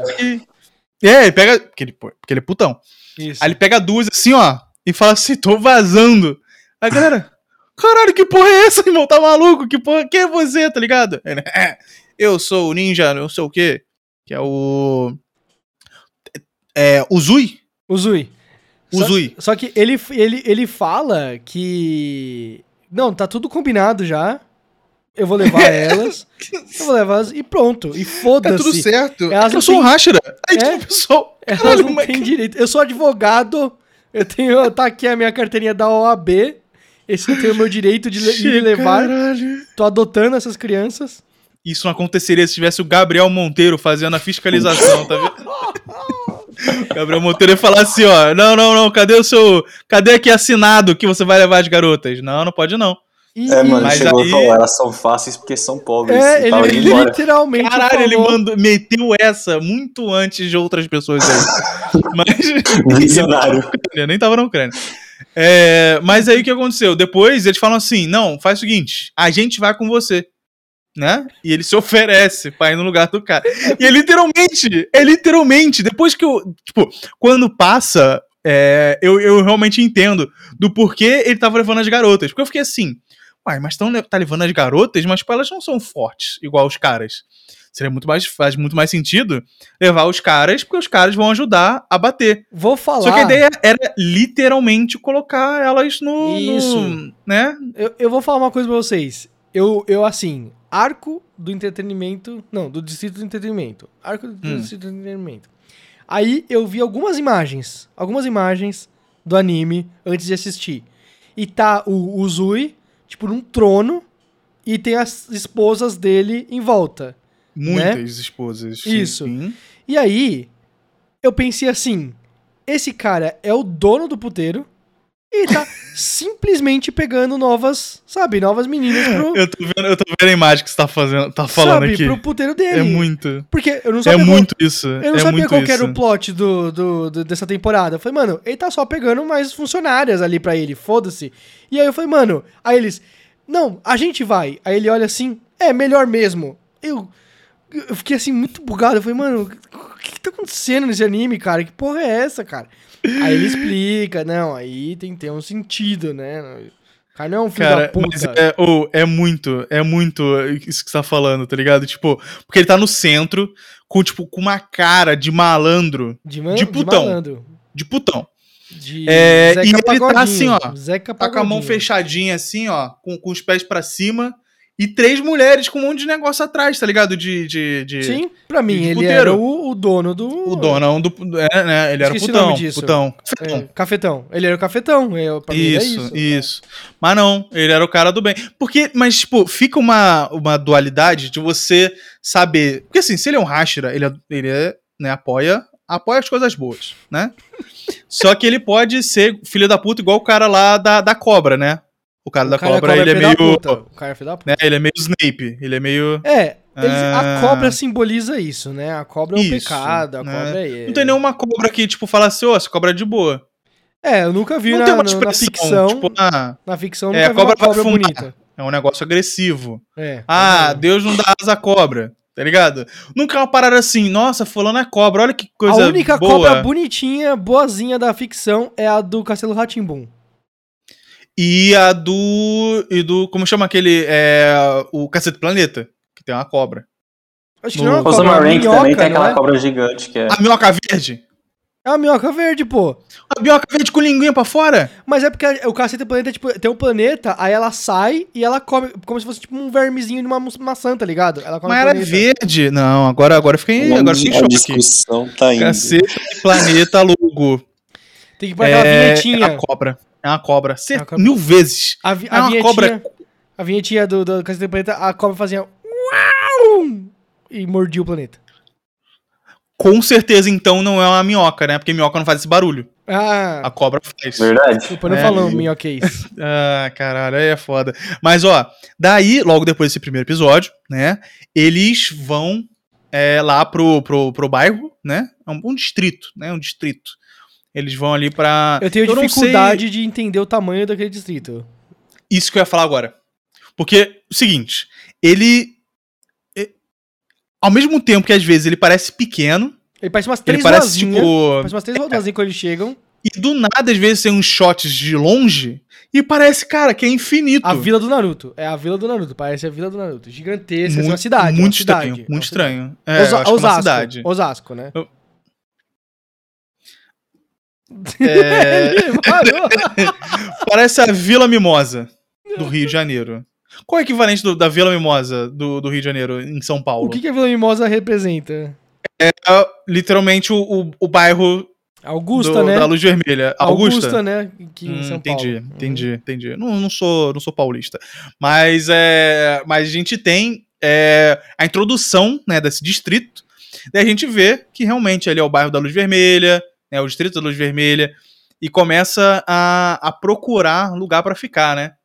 É, ele pega. Porque ele, porque ele é putão. Isso. Aí ele pega duas assim, ó, e fala assim: tô vazando. Aí a galera, caralho, que porra é essa, irmão? Tá maluco? Que porra, quem é você, tá ligado? Ele, "É, eu sou o ninja, não sei o quê. Que é o. É. O Zui. O Zui. O Só- Zui. Só que ele, ele, ele fala que. Não, tá tudo combinado já. Eu vou levar elas. Eu vou levar elas e pronto. E É foda-se. tudo certo. Elas eu sou um têm- Hashira. Aí, É. tipo, pessoal. Elas não mas têm direito. Eu sou advogado. Eu tenho. Tá aqui a minha carteirinha da OAB. Esse eu tenho o meu direito de le- ir levar. Caralho. Tô adotando essas crianças. Isso não aconteceria se tivesse o Gabriel Monteiro fazendo a fiscalização, tá vendo? Gabriel Monteiro ia falar assim, ó, não, não, não, cadê o seu, cadê aqui assinado que você vai levar as garotas? Não, não pode não. É, mano, Mas chegou aí- falou, elas são fáceis porque são pobres. É, tava ele literalmente Caralho, ele falou. mandou, meteu essa muito antes de outras pessoas aí. Mas Visionário. eu nem tava na Ucrânia. É, mas aí o que aconteceu? Depois eles falam assim: não, faz o seguinte, a gente vai com você. Né? E ele se oferece pra ir no lugar do cara. E é literalmente, é literalmente, depois que eu. Tipo, quando passa, é, eu, eu realmente entendo do porquê ele tava levando as garotas. Porque eu fiquei assim, uai, mas tão, tá levando as garotas, mas tipo, elas não são fortes, igual os caras. Seria muito mais, faz muito mais sentido levar os caras, porque os caras vão ajudar a bater. Vou falar. Só que a ideia era literalmente colocar elas no. Isso. no- né? Eu, eu vou falar uma coisa pra vocês. Eu, eu, assim, arco do entretenimento. Não, do distrito do entretenimento. Arco do Hum. distrito do entretenimento. Aí eu vi algumas imagens. Algumas imagens do anime antes de assistir. E tá o, o Zui, tipo, num trono. E tem as esposas dele em volta. Muitas esposas. sim, Né? Isso. sim. E aí, eu pensei assim: esse cara é o dono do puteiro e tá simplesmente pegando novas, sabe, novas meninas pro, Eu tô, vendo, eu tô vendo a imagem que você tá, fazendo, tá falando sabe, aqui. pro puteiro dele. É muito. Porque eu não É sabia qual- muito isso. eu não é sabia qual que era isso. o plot do, do- do- dessa temporada. Eu falei, mano, ele tá só pegando mais funcionárias ali pra ele, foda-se. E aí eu falei, mano, aí eles, não, a gente vai. Aí ele olha assim, é melhor mesmo. Eu, eu fiquei assim, muito bugado. Eu falei, mano, o que, que tá acontecendo nesse anime, cara? Que porra é essa, cara? Aí ele explica, não, aí tem que ter um sentido, né? Cara não é um filho da Cara, puta. mas é, oh, é muito, é muito isso que você tá falando, tá ligado? Tipo, porque ele tá no centro, com, tipo, com uma cara de malandro, de, man, de putão. malandro. de putão. De É, e ele tá assim, ó, Zeca Tá com a mão fechadinha assim, ó, com, com os pés pra cima, e três mulheres com um monte de negócio atrás, tá ligado? De. de, de Sim, pra mim, de ele puteiro. era o, o dono do. O donão do. É, né? Ele era o putão. nome disso. Putão. É, cafetão. Ele era o cafetão. Eu, pra mim era Isso, isso. isso, Mas não, ele era o cara do bem. Porque, mas, tipo, fica uma, uma dualidade de você saber. Porque assim, se ele é um Hashira, ele, é, ele é, né, apoia, apoia as coisas boas, né? Só que ele pode ser filho da puta, igual o cara lá da, da cobra, né? O cara O da cara cobra, cobra ele é da meio. O cara é filho da puta. Né, ele é meio Snape. Ele é meio. É, eles- a Ah. cobra simboliza isso, né? A cobra é um Isso, pecado, a né? cobra é. Não tem nenhuma cobra que, tipo, fala assim, ô, essa cobra é de boa. É, eu nunca vi não na, tem uma na expressão, ficção. tipo, ah, Na ficção, É, nunca a vi uma cobra vai cobra bonita. é um negócio agressivo. É. Ah, é. Deus não dá asa à cobra, tá ligado? Nunca é uma parada assim, nossa, fulano é cobra, olha que coisa a única boa. cobra bonitinha, boazinha da ficção é a do Castelo Ratimbum. E a do. E do. Como chama aquele? É. O Cacete Planeta, que tem uma cobra. Acho que No- não é uma cobra, é uma Rank minhoca, também tem aquela é? cobra gigante que é. A minhoca verde? É uma minhoca verde, pô. A minhoca verde com linguinha pra fora? Mas é porque a- o Caceta Planeta tipo, tem um planeta, aí ela sai e ela come, como se fosse tipo um vermezinho de uma maçã, tá ligado? Ela come Mas era planeta. verde. Não, agora, agora eu fiquei, agora eu fiquei em a choque. discussão tá indo. Cacete planeta logo. Tem que pôr aquela É, vinhetinha. é uma cobra. É uma cobra. Cer- É uma cobra. Mil vezes. A, vi- É a uma vinhetinha, cobra. a vinhetinha do, do Caceta Planeta, a cobra fazia uau e mordia o planeta. Com certeza, então, não é uma minhoca, né? Porque minhoca não faz esse barulho. Ah, A cobra faz. Verdade. depois não É. falou minhoquês. Ah, caralho, aí é foda. Mas, ó, daí, logo depois desse primeiro episódio, né? Eles vão é, lá pro, pro, pro bairro, né? É um, um distrito, né? Um distrito. Eles vão ali pra. Eu tenho sei- dificuldade de entender o tamanho daquele distrito. Isso que eu ia falar agora. Porque, o seguinte, ele. é- Ao mesmo tempo que às vezes ele parece pequeno, Ele parece umas ele três parece ruazinhas. tipo. Parece umas três rodazinhas quando eles chegam. E do nada, às vezes, tem uns shots de longe e parece, cara, que é infinito. A vila do Naruto. É a vila do Naruto. Parece a vila do Naruto. Gigantesca. é uma Muito- cidade. é uma Muito cidade, estranho, é uma muito cidade. estranho. É, eu Osa- que é uma Osasco. cidade. Osasco, né? É, Ele parece a Vila Mimosa do Rio de Janeiro. Qual é o equivalente do- da Vila Mimosa do, do Rio de Janeiro, em São Paulo? o que, que a Vila Mimosa representa? É literalmente o, o, o bairro Augusta, do- né? da Luz Vermelha. Augusta? né? Aqui em Hum, São entendi, Paulo. entendi, entendi. Não, não sou, não sou paulista. Mas, é, mas a gente tem é, a introdução né, desse distrito. Daí a gente vê que realmente ali é o bairro da Luz Vermelha, né, o distrito da Luz Vermelha, e começa a, a procurar lugar pra ficar, né?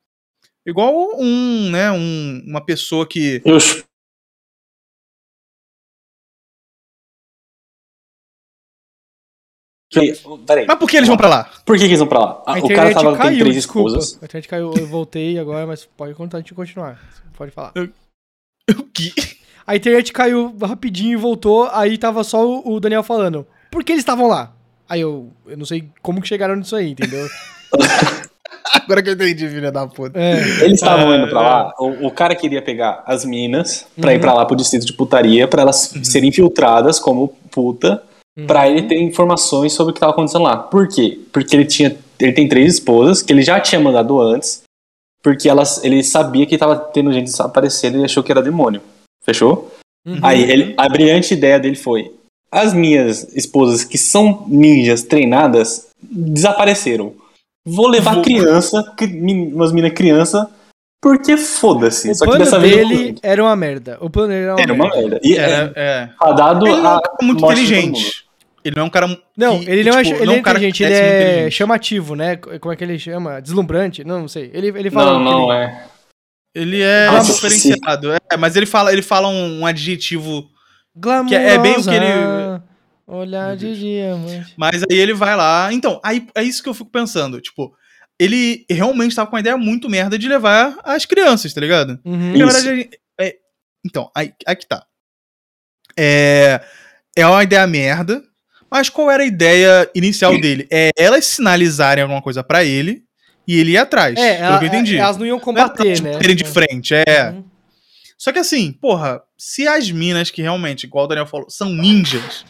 Igual um, né, um, uma pessoa que. Eu, Que- Peraí, Mas por que eles vão pra lá? por que, que eles vão pra lá? Ah, A o cara internet tava, tem caiu, três desculpa. esposas. A internet caiu, eu voltei agora, mas pode contar, de continuar. Pode falar. O que? A internet caiu rapidinho e voltou, aí tava só o Daniel falando. Por que eles estavam lá? Aí eu, eu não sei como que chegaram nisso aí, entendeu? Agora que eu entendi, filha da puta. É. Eles estavam Ah, indo pra lá. O, o cara queria pegar as minas pra Uhum. ir pra lá pro distrito de putaria, pra elas serem infiltradas como puta, Uhum. pra ele ter informações sobre o que tava acontecendo lá. Por quê? Porque ele tinha. Ele tem três esposas que ele já tinha mandado antes. Porque elas, ele sabia que tava tendo gente desaparecendo e achou que era demônio. Fechou? Uhum. Aí ele, a brilhante ideia dele foi: as minhas esposas que são ninjas treinadas desapareceram. Vou levar Vou- criança, umas minas criança, porque foda-se. O Só que plano vez eu dele consegui. era uma merda. O plano dele era uma era uma merda. merda. E É, é, é. dado Ele não é a um cara muito inteligente. Ele não é um cara. Não, que, ele não é, tipo, ele é um cara que inteligente, ele é inteligente. chamativo, né? Como é que ele chama? Deslumbrante? Não, não sei. Ele, ele fala. Não, não ele... é. Ele é Nossa, diferenciado. É, mas ele fala, ele fala um, um adjetivo. Glamurosa, Que é bem o que ele- Olhar de diamante. Mas aí ele vai lá. Então, aí é isso que eu fico pensando. Tipo, ele realmente tava com uma ideia muito merda de levar as crianças, tá ligado? Uhum. E, na verdade, é- então, aí, aí que tá. É, é uma ideia merda. Mas qual era a ideia inicial dele? É elas sinalizarem alguma coisa pra ele e ele ir atrás. É, pelo ela- que eu entendi. elas não iam Não é combater, né? baterem de frente, é. Uhum. Só que assim, porra, se as minas que realmente, igual o Daniel falou, são ninjas,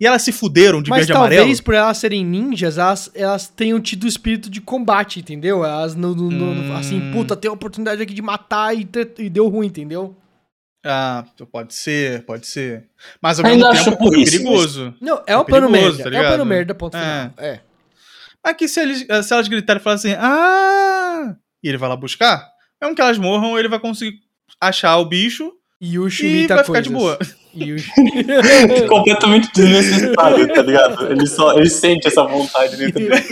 e elas se fuderam de Mas verde e talvez amarelo. por elas serem ninjas, elas, elas tenham tido espírito de combate, entendeu? Elas no, no- no- Hum. assim, puta, tem a oportunidade aqui de matar e, e deu ruim, entendeu? Ah, pode ser, pode ser. Mas ao mesmo tempo, porra, é perigoso. Não, é o plano perigoso, merda. tá é o plano merda, ponto É. final. É. Aqui, se, eles, se elas gritarem e falarem assim, ah, e ele vai lá buscar, mesmo que elas morram, ele vai conseguir achar o bicho E o e imita vai ficar de coisas. boa. Completamente desnecessário, tá ligado? Ele só ele sente essa vontade dentro dele.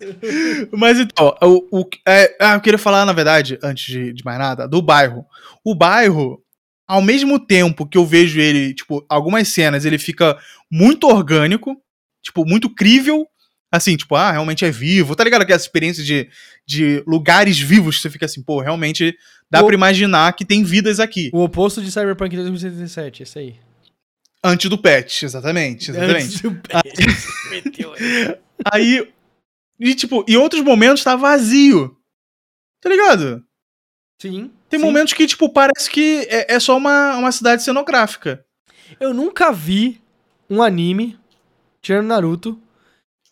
Mas então, o, o, é, ah, eu queria falar, na verdade, antes de, de mais nada, do bairro. O bairro, ao mesmo tempo que eu vejo ele, tipo, algumas cenas, ele fica muito orgânico, tipo, muito crível. Assim, tipo, ah, realmente é vivo. Tá ligado? Aquela experiência de, de lugares vivos que você fica assim, pô, realmente dá O- pra imaginar que tem vidas aqui. o oposto de Cyberpunk 2077, esse aí. Antes do patch, exatamente. Exatamente. Antes do patch. Aí. E, tipo, em outros momentos tá vazio. Tá ligado? Sim. Tem sim. momentos que, tipo, parece que é, é só uma, uma cidade cenográfica. Eu nunca vi um anime, tirando Naruto,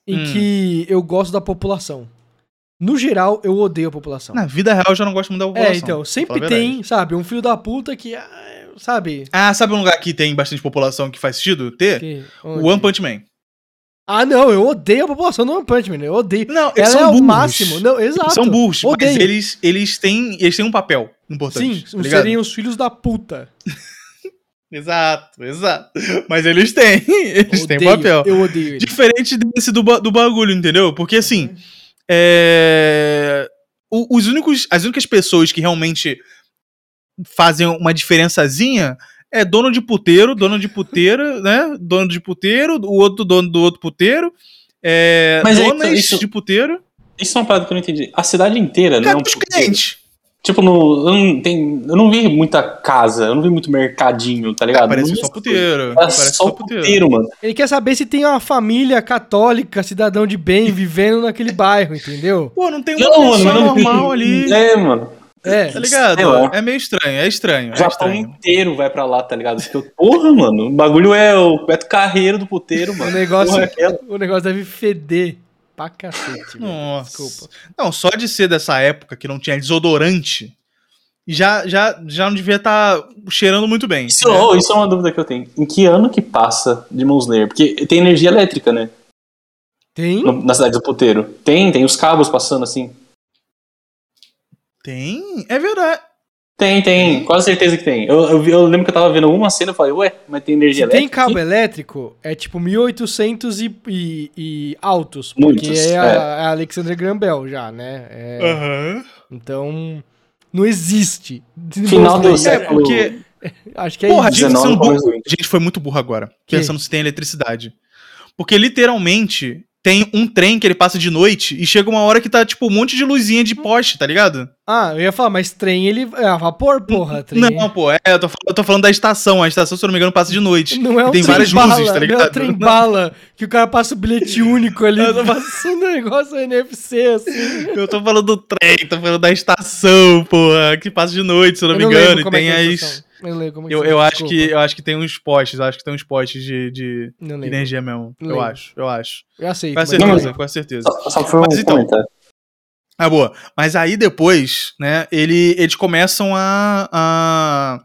em Hum. que eu gosto da população. No geral, eu odeio a população. Na vida real eu já não gosto muito da população. é, então, sempre tem, sabe, um filho da puta que, ah, sabe... Ah, sabe um lugar que tem bastante população que faz sentido ter? que- O One Punch Man. Ah, não, eu odeio a população do One Punch Man, eu odeio. Não, eles Ela são é o burros. máximo. Não, exato. São burros, mas Odeio. eles, eles, têm, eles têm um papel importante. Sim, tá seriam os filhos da puta. Exato, exato. Mas eles têm, eles têm um Odeio, papel. Eu odeio ele. Diferente desse do, do bagulho, entendeu? Porque assim. É, o- os únicos, as únicas pessoas que realmente fazem uma diferençazinha é dono de puteiro, dono de puteira, né? Dono de puteiro, o outro dono do outro puteiro, é, Mas é isso- donas isso- de puteiro, Isso é uma parada que eu não entendi. A cidade inteira, cara, não. os clientes. Tipo, no, eu, não tem, eu não vi muita casa, eu não vi muito mercadinho, tá ligado? Parece Não só puteiro. Era Parece só puteiro, mano. Ele quer saber se tem uma família católica, cidadão de bem, vivendo naquele bairro, entendeu? Pô, não tem uma Não, mano, não normal ali. É, mano. É. Tá ligado? Sei lá. É meio estranho, é estranho. O É Japão estranho. inteiro vai pra lá, tá ligado? Porque, porra, mano, o bagulho é o Beto Carreiro do puteiro, O mano. negócio, Porra, é o negócio deve feder pra cacete. velho. Nossa. Desculpa. Não, só de ser dessa época que não tinha desodorante, já, já, já não devia estar cheirando muito bem. Isso, né? oh, isso é uma dúvida que eu tenho. Em que ano que passa Demon Slayer? Porque tem energia elétrica, né? Tem? No- na cidade do puteiro. Tem, tem os cabos passando assim. Tem? É verdade. Tem, tem. Quase certeza que tem. Eu, eu, eu lembro que eu tava vendo uma cena e falei, ué, mas tem energia Se tem elétrica? cabo aqui? elétrico, é tipo 1800 e, e, e altos. Porque Muitos, é, é. a, a Alexander Graham Bell já, né? É, Aham. Então, não existe. Final do Slayer. É, século. porque. Acho que é Porra, a isso. gente, 19 sendo burro- começo do a gente foi muito burro agora. Que? Pensando se tem eletricidade. Porque literalmente tem um trem que ele passa de noite e chega uma hora que tá, tipo, um monte de luzinha de poste, tá ligado? Ah, eu ia falar, mas trem ele é vapor, porra. Trem Não, pô, é, eu tô, falando- eu tô falando da estação. A estação, se eu não me engano, passa de noite. Não é um tem trem várias bala, luzes, tá ligado? Não é um trem bala, que o cara passa o bilhete único ali, Eu tô passando um negócio NFC, assim. Eu tô falando do trem, tô falando da estação, porra, que passa de noite, se eu não me lembro engano, e é tem é as. estação. Eu como é Eu, eu acho que eu acho que tem uns postes, eu acho que tem uns postes de, de energia mesmo. Não Eu lembro. acho, eu acho. Eu aceito. Com certeza, com certeza. Só, só foi um Mas então, comentário. Ah, boa. Mas aí depois, né, ele, eles começam a, a,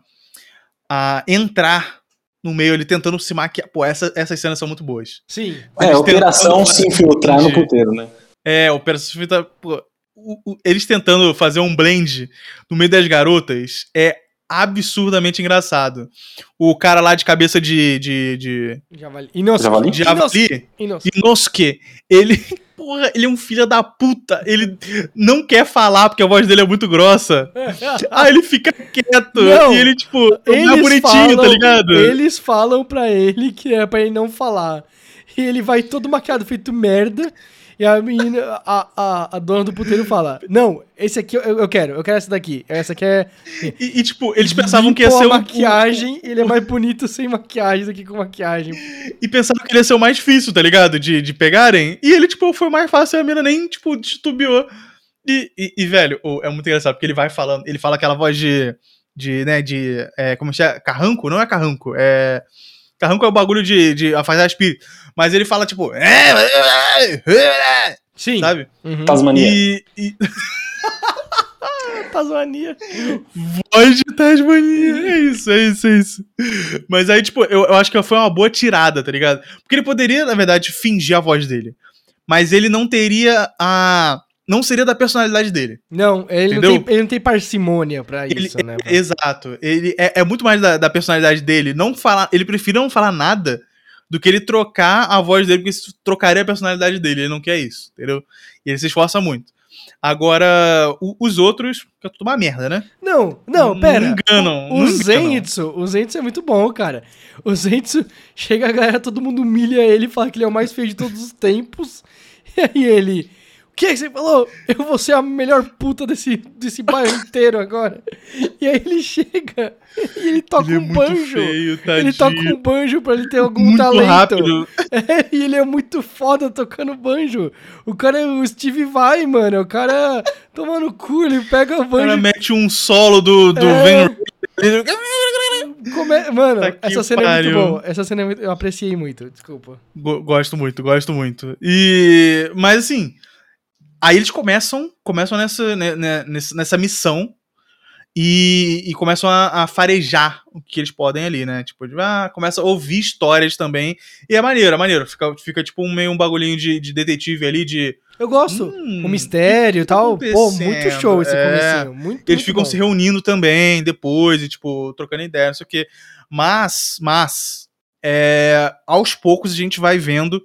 a entrar no meio, ele tentando se maquiar. Pô, essa, essas cenas são muito boas. Sim. É, eles operação se infiltrar no fazer- puteiro, né? É, o personagem tá, pô, o- o- eles tentando fazer um blend no meio das garotas é absurdamente engraçado. O cara lá de cabeça de, de, de, Javali. Inosuke. Javali? javali, Inosuke. Inosuke, ele, porra, ele é um filho da puta. Ele não quer falar porque a voz dele é muito grossa. Aí ele fica quieto. Não, e ele, tipo, é Eles bonitinho, falam, tá ligado? Eles falam pra ele que é pra ele não falar. E ele vai todo maquiado, feito merda. E a menina, a, a, a dona do puteiro fala: Não, esse aqui eu, eu quero, eu quero essa daqui. Essa aqui é. E, e, tipo, eles pensavam que ia ser o- maquiagem, ele é mais bonito sem maquiagem do que com maquiagem. E pensavam que ele ia ser o mais difícil, tá ligado? De, de pegarem. E ele, tipo, foi mais fácil e a mina nem, tipo, titubeou. E, e, e, velho, é muito engraçado, porque ele vai falando, ele fala aquela voz de. De, né, de. É, como se chama? Carranco? Não é carranco. É. Carranco é o bagulho de, de afastar espírito. Mas ele fala, tipo. Sim. Sabe? Uhum. Tasmania. E. e Tasmania. voz de Tasmania. É isso, é isso, é isso. Mas aí, tipo, eu, eu acho que foi uma boa tirada, tá ligado? Porque ele poderia, na verdade, fingir a voz dele. Mas ele não teria a. Não seria da personalidade dele. Não, ele não, tem, ele não tem parcimônia pra Ele- isso, né? Exato. Ele é, é muito mais da, da personalidade dele. Não falar, ele prefere não falar nada do que ele trocar a voz dele, porque isso trocaria a personalidade dele. Ele não quer isso, entendeu? E ele se esforça muito. Agora, o- os outros, que é tudo uma merda, né? Não, não, Não pera. enganam, O, não o enganam. Zenitsu, o Zenitsu é muito bom, cara. O Zenitsu chega a galera, todo mundo humilha ele, fala que ele é o mais feio de todos os tempos. E aí ele. O que, você falou? Eu vou ser a melhor puta desse, desse bairro inteiro agora. E aí ele chega e ele toca ele é um banjo. feio, ele toca um banjo pra ele ter algum muito talento. rápido. É, e ele é muito foda tocando banjo. O cara é o Steve Vai, mano. O cara toma no cu, ele pega o O cara banjo mete um solo do, do É. Van come- Mano, Tá essa cena é pariu. muito boa. Essa cena é muito... eu apreciei muito, desculpa. Go- Gosto muito, gosto muito. E. Mas assim. Aí eles começam. Começam nessa, né, né, nessa, nessa missão. E, e começam a, a farejar o que eles podem ali, né? Tipo, ah, começa a ouvir histórias também. E é maneiro, é maneiro. Fica, fica tipo um, meio um bagulhinho de, de detetive ali, de. Eu gosto. hum, o mistério e tá tal. Pô, muito show esse É. comecinho. Muito, Eles muito ficam bom. se reunindo também depois e, tipo, trocando ideia, não sei o quê. Mas, mas, é, aos poucos a gente vai vendo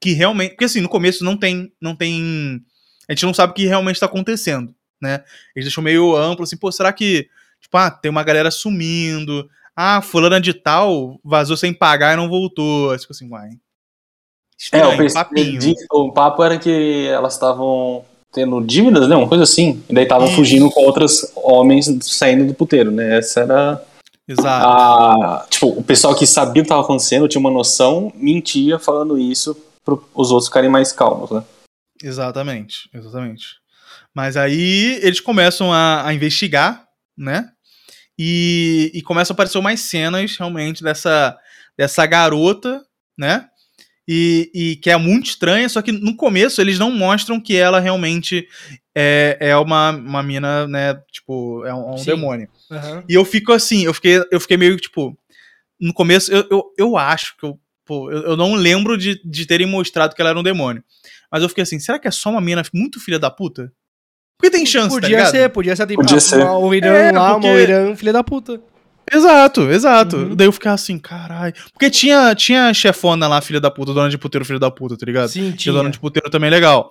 que realmente. Porque assim, no começo não tem. Não tem. A gente não sabe o que realmente tá acontecendo, né? Eles deixam meio amplo assim, pô, será que. Tipo, ah, tem uma galera sumindo. Ah, fulana de tal vazou sem pagar e não voltou. Fica assim, uai. É, Estranho, eu pensei, papinho. de- o papo era que elas estavam tendo dívidas, né? Uma coisa assim. E daí estavam fugindo com outros homens saindo do puteiro, né? Essa era Exato. a. Tipo, o pessoal que sabia o que estava acontecendo, tinha uma noção, mentia falando isso para os outros ficarem mais calmos, né? Exatamente, exatamente. Mas aí eles começam a, a investigar, né? E, e começam a aparecer mais cenas realmente dessa, dessa garota, né? E, e que é muito estranha, só que no começo eles não mostram que ela realmente é, é uma, uma mina, né? Tipo, é um, Sim. demônio. Aham. E eu fico assim, eu fiquei, eu fiquei meio tipo. No começo, eu, eu, eu acho que eu. Pô, eu, eu não lembro de, de terem mostrado que ela era um demônio. Mas eu fiquei assim, será que é só uma mina muito filha da puta? Porque tem chance, tá Podia ligado? ser, podia ser. Tipo, Podia ah, ser. Uma Oirã É, lá, porque- uma Oirã, filha da puta. Exato, exato. Uhum. Daí eu ficava assim, caralho. Porque tinha, tinha chefona lá, filha da puta, dona de puteiro, filha da puta, tá ligado? Sim, Tinha dona de puteiro também legal.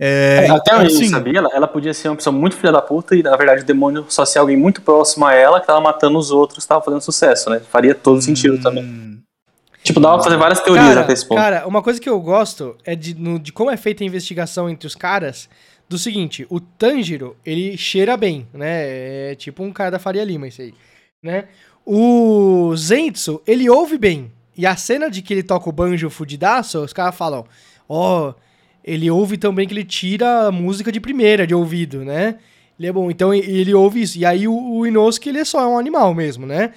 É, Até então, eu assim, sabia, ela, ela podia ser uma pessoa muito filha da puta e na verdade o demônio só ser alguém muito próximo a ela que tava matando os outros tava fazendo sucesso, né? Faria todo sentido também. Tipo, dava pra fazer várias teorias Cara, até esse ponto. cara, uma coisa que eu gosto é de, no- de como é feita a investigação entre os caras. Do seguinte, o Tanjiro, ele cheira bem, né? É tipo um cara da Faria Lima, isso aí, né? O Zenitsu, ele ouve bem. E a cena de que ele toca o banjo fudidaço, os caras falam, ó, ele ouve também que ele tira a música de primeira, de ouvido, né? Ele é bom, então ele ouve isso. E aí o, o Inosuke, ele é só um animal mesmo, né?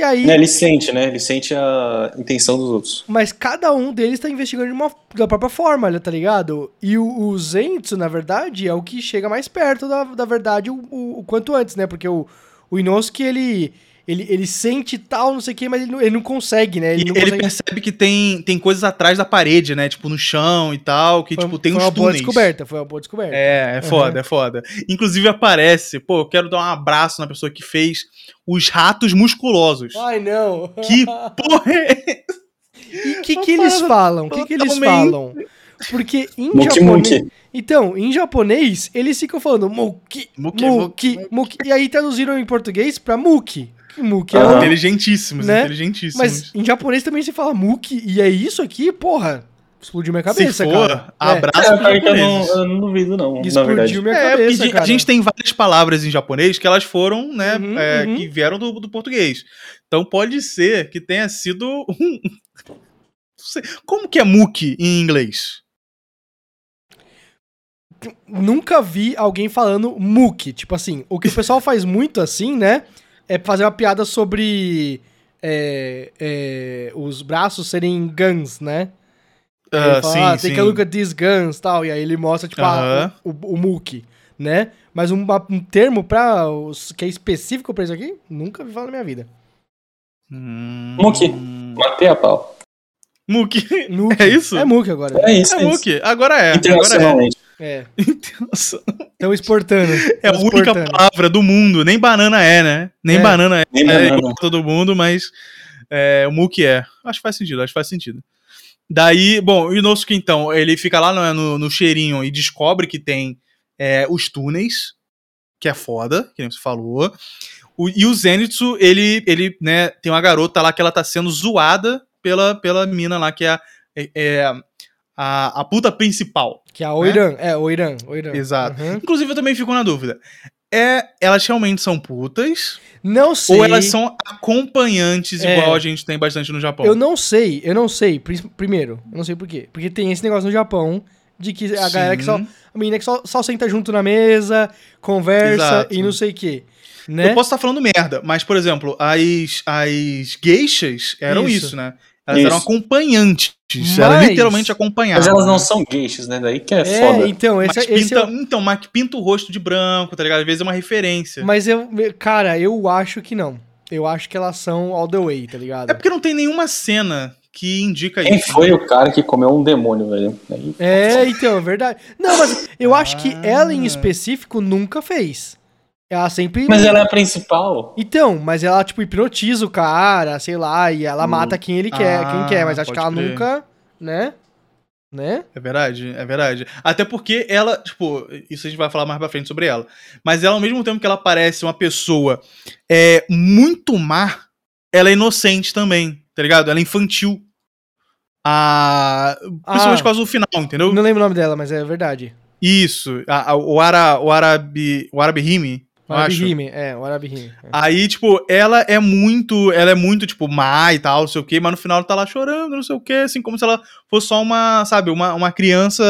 E aí... Né, ele sente, né? Ele sente a intenção dos outros. Mas cada um deles tá investigando de uma, da própria forma, tá ligado? E o, o Zenitsu, na verdade, é o que chega mais perto da, da verdade o, o- o quanto antes, né? Porque o, o Inosuke, ele, ele, ele sente tal, não sei o quê, mas ele não, ele não consegue, né? E Ele não ele consegue... percebe que tem, tem coisas atrás da parede, né? Tipo, no chão e tal, que, Foi- tipo, tem foi uns uma boa túneis. descoberta, foi uma boa descoberta. É, é foda, é foda. Inclusive aparece, pô, eu quero dar um abraço na pessoa que fez os ratos musculosos. Ai, não. Que porra é E o que, que eles falam? O que, que eles falam? Porque em Muki japonês... Muki. Então, em japonês, eles ficam falando muki, Muki, muki, muki, E aí traduziram em português pra muki. Muki é o Inteligentíssimos, Né? inteligentíssimos. Mas em japonês também se fala muki, e é isso aqui, porra. Explodiu minha cabeça, Se for, cara. abraço É, que eu, não, eu não duvido, não, É, explodiu minha É, cabeça, porque cara. a gente tem várias palavras em japonês que elas foram, né, Uhum, é, uhum. que vieram do, do português. Então pode ser que tenha sido um... Não sei. Como que é muki em inglês? Nunca vi alguém falando muki. Tipo assim, o que o pessoal faz muito assim, né? É fazer uma piada sobre é, é, os braços serem guns, né? Ah, fala, sim, ah, sim. a look at these guns tal. E aí ele mostra, tipo, a- Aham. o, o, o muki, né? Mas um, um termo pra os, que é específico pra isso aqui, nunca vi falar na minha vida. Hum, Muki. Matei a pau. Muki. Muki. É isso? É muki agora. É isso, É é. Agora é. Agora é. Internacionalmente. É. Estão exportando. É a tão única exportando. palavra do mundo. Nem banana é, né? Nem É. banana é. Nem é banana. todo mundo, mas é, o Muki é. Acho que faz sentido, acho que faz sentido. Daí, bom, o Inosuke, então, ele fica lá no, no, no cheirinho e descobre que tem é, os túneis, que é foda, que nem você falou. O- e o Zenitsu, ele, ele né, tem uma garota lá que ela tá sendo zoada pela, pela mina lá, que é, a- é- é a, a puta principal. Que é a Oiran. É, Oiran. Oiran. Exato. Uhum. Inclusive, eu também fico na dúvida. É, elas realmente são putas? Não sei. Ou elas são acompanhantes, É. igual a gente tem bastante no Japão? Eu não sei, eu não sei. Pri- Primeiro, eu não sei por quê. Porque tem esse negócio no Japão de que a galera que só. Sim. A menina que só, só senta junto na mesa, conversa Exato. e não sei o quê. né? Eu posso estar falando merda, mas, por exemplo, as, as geishas eram Isso. isso, né? Elas Isso. eram acompanhantes. Mas- Era literalmente acompanhar. Mas elas não são gueixas, né? Daí que é, É, foda. então, Mas esse, esse pinta, é o- Então, mas pinta o rosto de branco, tá ligado? Às vezes é uma referência. Mas eu, cara, eu acho que não. Eu acho que elas são all the way, tá ligado? É porque não tem nenhuma cena que indica Quem isso. foi o cara que comeu um demônio, velho? É, então, é verdade. Não, mas eu acho que Ah. ela em específico nunca fez. Ela sempre. Mas ela é a principal. Então, mas ela, tipo, hipnotiza o cara, sei lá, e ela mata quem ele quer, Ah, quem quer, mas acho que ela crer. nunca, né? Né? É verdade, é verdade. Até porque ela, tipo, isso a gente vai falar mais pra frente sobre ela. Mas ela, ao mesmo tempo que ela parece uma pessoa é, muito má, ela é inocente também, tá ligado? Ela é infantil. A... Principalmente Ah. por causa do final, entendeu? Não lembro o nome dela, mas é verdade. Isso. A- a- o, Ara, o Arabi. O Arabi Rime, O. Arabihime, é, o Arabihime. É. Aí, tipo, ela é muito. Ela é muito, tipo, má e tal, não sei o quê, mas no final ela tá lá chorando, não sei o quê, assim, como se ela fosse só uma, sabe, uma, uma criança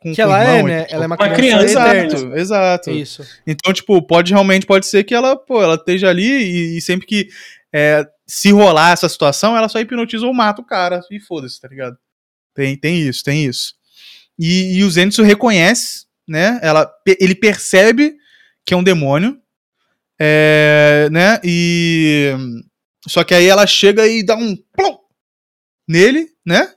com. Que com ela é, irmão né? tal. Ela é uma Uma criança, criança, eterna. Exato, exato. Isso. Então, tipo, pode realmente pode ser que ela, pô, ela esteja ali e, e sempre que é, se rolar essa situação, ela só hipnotiza ou mata o cara e foda-se, tá ligado? Tem, tem isso, tem isso. E, e o Zenitsu reconhece, né? Ela, ele percebe que é um demônio, é, né? E só que aí ela chega e dá um plum nele, né?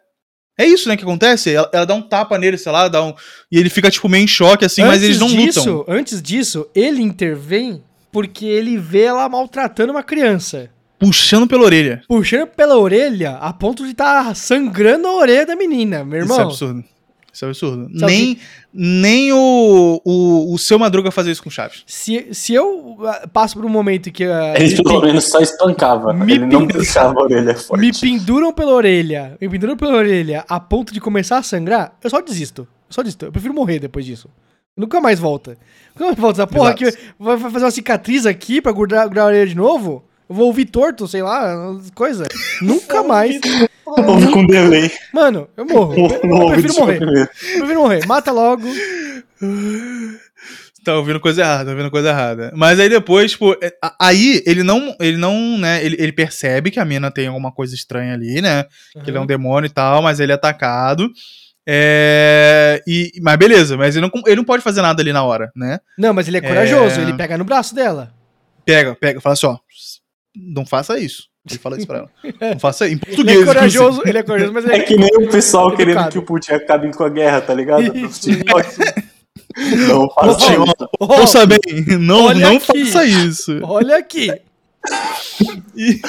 É isso, né, que acontece? Ela, ela dá um tapa nele, sei lá, dá um e ele fica tipo meio em choque assim, mas eles não disso, lutam. Antes disso, ele intervém porque ele vê ela maltratando uma criança. puxando pela orelha. Puxando pela orelha a ponto de estar sangrando a orelha da menina, meu Isso é irmão. absurdo. Isso é absurdo. Sabe nem nem o, o, o seu Madruga fazer isso com o Chaves. Se, se eu ah, passo por um momento que ah, Ele ele pelo menos só espancava. Me ele não pin- puxava a orelha forte. me penduram pela orelha, me penduram pela orelha a ponto de começar a sangrar, eu só desisto. Eu só desisto. Eu prefiro morrer depois disso. Nunca mais volta. Nunca mais volta. Essa porra Exato. aqui vai vai fazer uma cicatriz aqui pra grudar, grudar a orelha de novo? Eu vou ouvir torto, sei lá, coisa. Nunca mais. Ouve com delay. Mano, eu morro. Eu, não eu prefiro morrer. primeiro. Eu prefiro morrer. Mata logo. Tá ouvindo coisa errada, tá ouvindo coisa errada. Mas aí depois, tipo, é, aí ele não, ele não, né, ele, ele percebe que a mina tem alguma coisa estranha ali, né? Que ele é um demônio e tal, mas ele é atacado. É, e, mas beleza, mas ele não, ele não pode fazer nada ali na hora, né? Não, mas ele é corajoso. É. Ele pega no braço dela. Pega, pega, fala assim, ó, não faça isso. Ele fala isso pra ela. Não faça isso. Em Ele português. é corajoso, ele é corajoso, mas ele É que nem o pessoal Educado. querendo que o Putin acabe com a guerra, tá ligado? Isso. Não faça isso. Ó, Ouça bem, não, não aqui. faça isso. Olha aqui. E-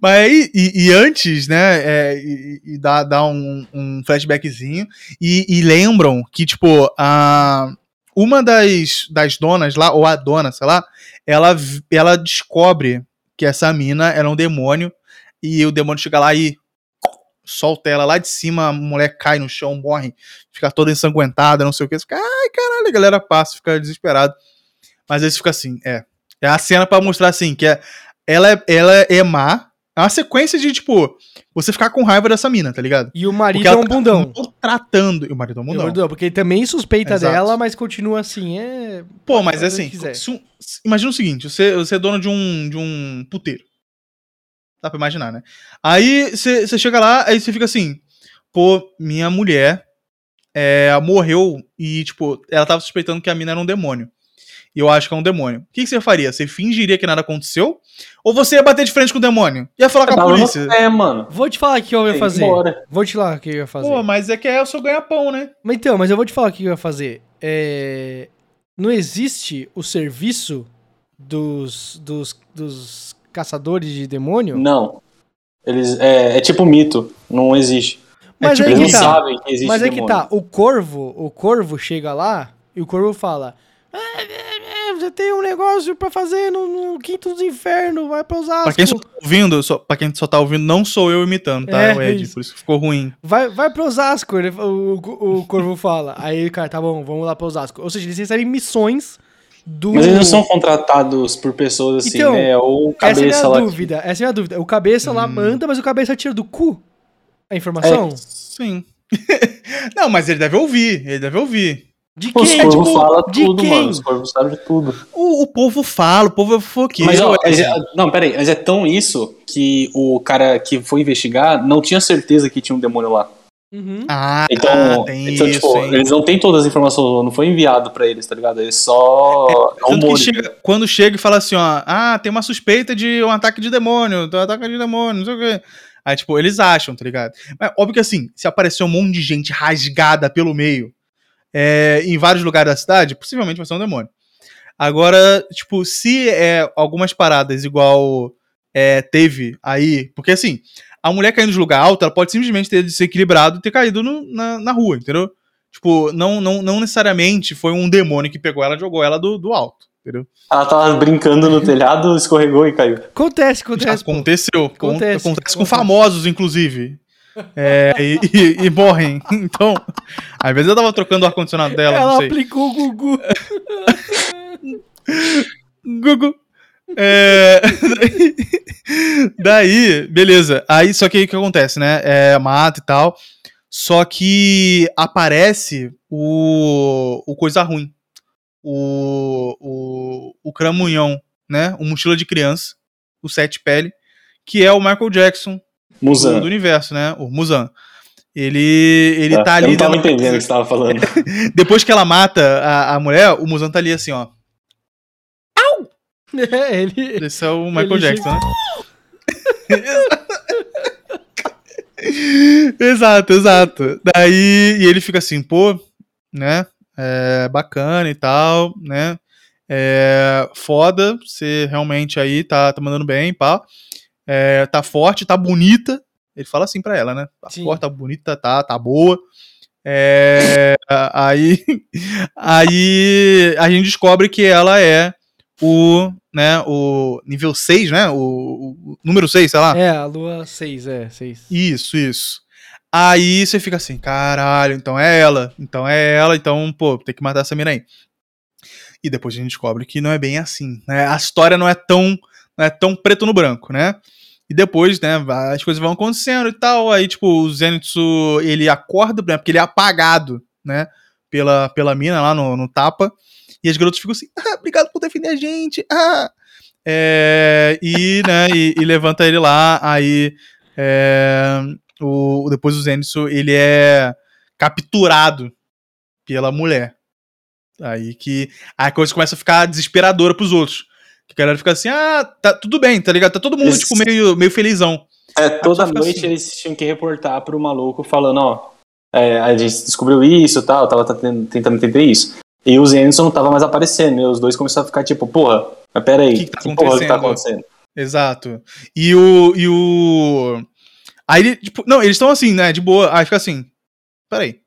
mas aí, e, e antes, né, é, e, e dá, dá um, um flashbackzinho, e, e lembram que, tipo, a, uma das, das donas lá, ou a dona, sei lá, ela, ela descobre que essa mina era um demônio, e o demônio chega lá e solta ela lá de cima, a mulher cai no chão, morre, fica toda ensanguentada, não sei o que, fica, ai, caralho, a galera passa, fica desesperado. Mas aí você fica assim, é. É a cena pra mostrar assim, que é, ela, é, ela é má. É uma sequência de, tipo, você ficar com raiva dessa mina, tá ligado? E o marido Porque é ela um bundão. tá maltratando. E o marido é um É bundão. bundão, Porque ele também suspeita Exato. dela, mas continua assim. É. Pô, mas que assim, se- imagina o seguinte: você, você é dono de um, de um puteiro. Dá pra imaginar, né? Aí você você chega lá, aí você fica assim: pô, minha mulher é, morreu e, tipo, ela tava suspeitando que a mina era um demônio. E eu acho que é um demônio. O que, que você faria? Você fingiria que nada aconteceu? Ou você ia bater de frente com o demônio? Ia falar com a polícia? pé, mano. Vou te falar o que eu ia Tem fazer. embora. Vou te falar o que eu ia fazer. Pô, mas é que é o seu ganha-pão, né? Mas então, mas eu vou te falar o que eu ia fazer. É, Não existe o serviço dos, dos, dos caçadores de demônio? Não. Eles, é, é tipo mito. Não existe. Mas tipo aí Eles que não tá. sabem que existe Mas é que tá, o corvo, o corvo chega lá e o corvo fala: "É, é, é, você tem um negócio pra fazer no, no quinto dos infernos, vai pra Osasco. Pra quem só tá ouvindo, só, pra quem só tá ouvindo, não sou eu imitando, tá? É, o Ed, isso. por isso que ficou ruim. Vai, vai pro Osasco, ele- o, o, o corvo fala. Aí, cara, tá bom, vamos lá pro Osasco. Ou seja, eles recebem missões do. Mas eles não são contratados por pessoas assim, Então, né? Ou Essa é a cabeça minha lá. dúvida, essa é a minha dúvida. O cabeça lá Hum. manda, mas o cabeça tira do cu a informação? Sim. não, mas ele deve ouvir, ele deve ouvir. De Os quem? corvos Tipo, falam de tudo, quem? mano. Os corvos sabem de tudo. O, o povo fala, o povo é fofoqueiro. Mas, ó, é, mas é- não, peraí, mas é tão isso que o cara que foi investigar não tinha certeza que tinha um demônio lá. Uhum. Ah, Então, tem então isso, tipo, hein? eles não têm todas as informações, não foi enviado pra eles, tá ligado? Eles só. É, que rumores. chega- quando chega e fala assim, ó, ah, tem uma suspeita de um ataque de demônio, um ataque de demônio, não sei o quê. Aí, tipo, eles acham, tá ligado? Mas óbvio que assim, se aparecer um monte de gente rasgada pelo meio é, em vários lugares da cidade, possivelmente vai ser um demônio. Agora, tipo, se é algumas paradas igual é, teve aí, porque assim, a mulher caindo de lugar alto, ela pode simplesmente ter desequilibrado e ter caído no- na, na rua, entendeu? Tipo, não, não, não necessariamente foi um demônio que pegou ela e jogou ela do, do alto, entendeu? Ela tava brincando no telhado, escorregou e caiu. Acontece, acontece. aconteceu. Acontece, Acontece, acontece com acontece. famosos, inclusive. É, e, e- e morrem. Então, às vezes eu tava trocando o ar-condicionado dela, Ela aplicou o Gugu. Gugu. É, daí, beleza. Aí, só que aí o que acontece, né? É, mata e tal. Só que aparece o, o coisa ruim. O, o, o cramunhão, né? O mochila de criança. O sete pele. Que é o Michael Jackson Musan. do universo, né? O Musan. Ele, ele tá, Eu ali. não tava entendendo o que você tava falando. Depois que ela mata a, a mulher, o Musan tá ali assim, ó. É, ele. Esse é o Michael Ele Jackson, né? exato, exato. Daí, e ele fica assim, pô, né? É, bacana e tal, né? É, foda, você realmente aí tá, tá mandando bem, pá. É, tá forte, tá bonita. Ele fala assim pra ela, né? Tá Sim. forte, tá bonita, tá, tá boa. É, aí, aí a gente descobre que ela é o, né, o nível 6, né? O, o número 6, sei lá. É, a lua 6, é, 6. Isso, isso. Aí você fica assim, caralho, então é ela, então é ela, então, pô, tem que matar essa mina aí. E depois a gente descobre que não é bem assim, né? A história não é tão, não é tão preto no branco, né? E depois, né, as coisas vão acontecendo e tal, aí, tipo, o Zenitsu, ele acorda, né, porque ele é apagado, né, pela, pela mina lá no, no tapa, e as garotas ficam assim, ah, obrigado por defender a gente, ah! É, e, né, e, e levanta ele lá, aí é, o, depois o Zenitsu, ele é capturado pela mulher. Aí que a coisa começa a ficar desesperadora pros outros. Que a galera fica assim, ah, tá tudo bem, tá ligado? Tá todo mundo, Esse- tipo, meio, meio felizão. É, toda noite assim. eles tinham que reportar pro maluco falando, ó, é, a gente descobriu isso e tal, tava tentando tentando entender isso. E o Zenson não tava mais aparecendo, e os dois começaram a ficar tipo, porra, mas pera aí, O que que tá porra que tá acontecendo? acontecendo? Exato. E o. E o. Aí ele, tipo, não, eles estão assim, né? De boa. Aí fica assim. Peraí.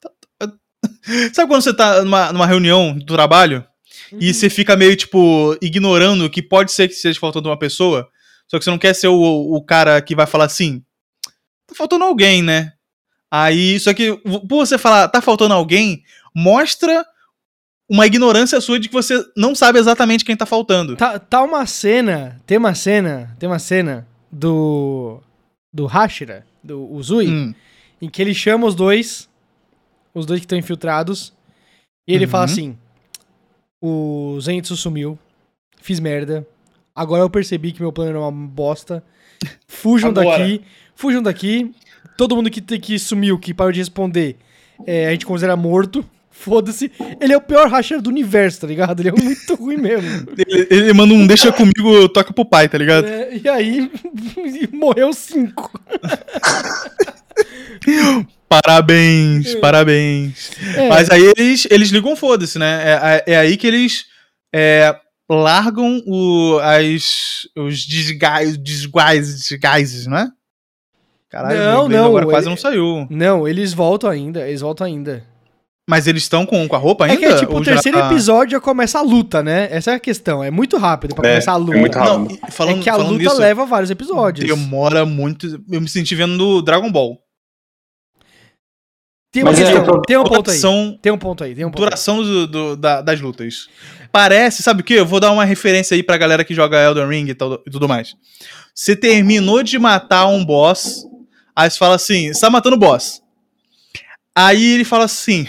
Tá- tá- Sabe quando você tá numa, numa reunião do trabalho e você fica meio, tipo, ignorando que pode ser que esteja faltando uma pessoa, só que você não quer ser o, o cara que vai falar assim, tá faltando alguém, né? Aí, só que por você falar, tá faltando alguém, mostra uma ignorância sua de que você não sabe exatamente quem tá faltando. Tá, tá uma cena, tem uma cena, tem uma cena do do Hashira, do Uzui, Hum, em que ele chama os dois, os dois que estão infiltrados, e ele Uhum. fala assim: "O Zenitsu sumiu, fiz merda. Agora eu percebi que meu plano era uma bosta. Fujam Agora. daqui, fujam daqui. Todo mundo que, que sumiu, que parou de responder, é, a gente considera morto." Foda-se. Ele é o pior Hashira do universo, tá ligado? Ele é muito ruim mesmo. Ele, ele manda um deixa comigo, toca pro pai, tá ligado? É, e aí, morreu cinco. Parabéns, parabéns. É, Mas aí eles, eles ligam foda-se, né? É, é aí que eles é, largam o, as, os desguises, desguises, não é? Caralho, Não, não, agora quase ele- não saiu. Não, eles voltam ainda, eles voltam ainda. Mas eles estão com, com a roupa ainda? É que é tipo, o já terceiro tá- episódio já começa a luta, né? Essa é a questão. É muito rápido pra É, começar a é luta. muito rápido. Não, falando, é que a luta nisso, leva vários episódios. demora muito. Eu me senti vendo Dragon Ball. Tem uma é, questão, eu- tem um ponto aí. Duração, Tem um ponto aí, tem um ponto aí. duração do- do- da- das lutas. Parece, sabe o que? Eu vou dar uma referência aí pra galera que joga Elden Ring e, tal- e tudo mais. Você terminou de matar um boss, aí você fala assim, você tá matando o boss. Aí ele fala assim,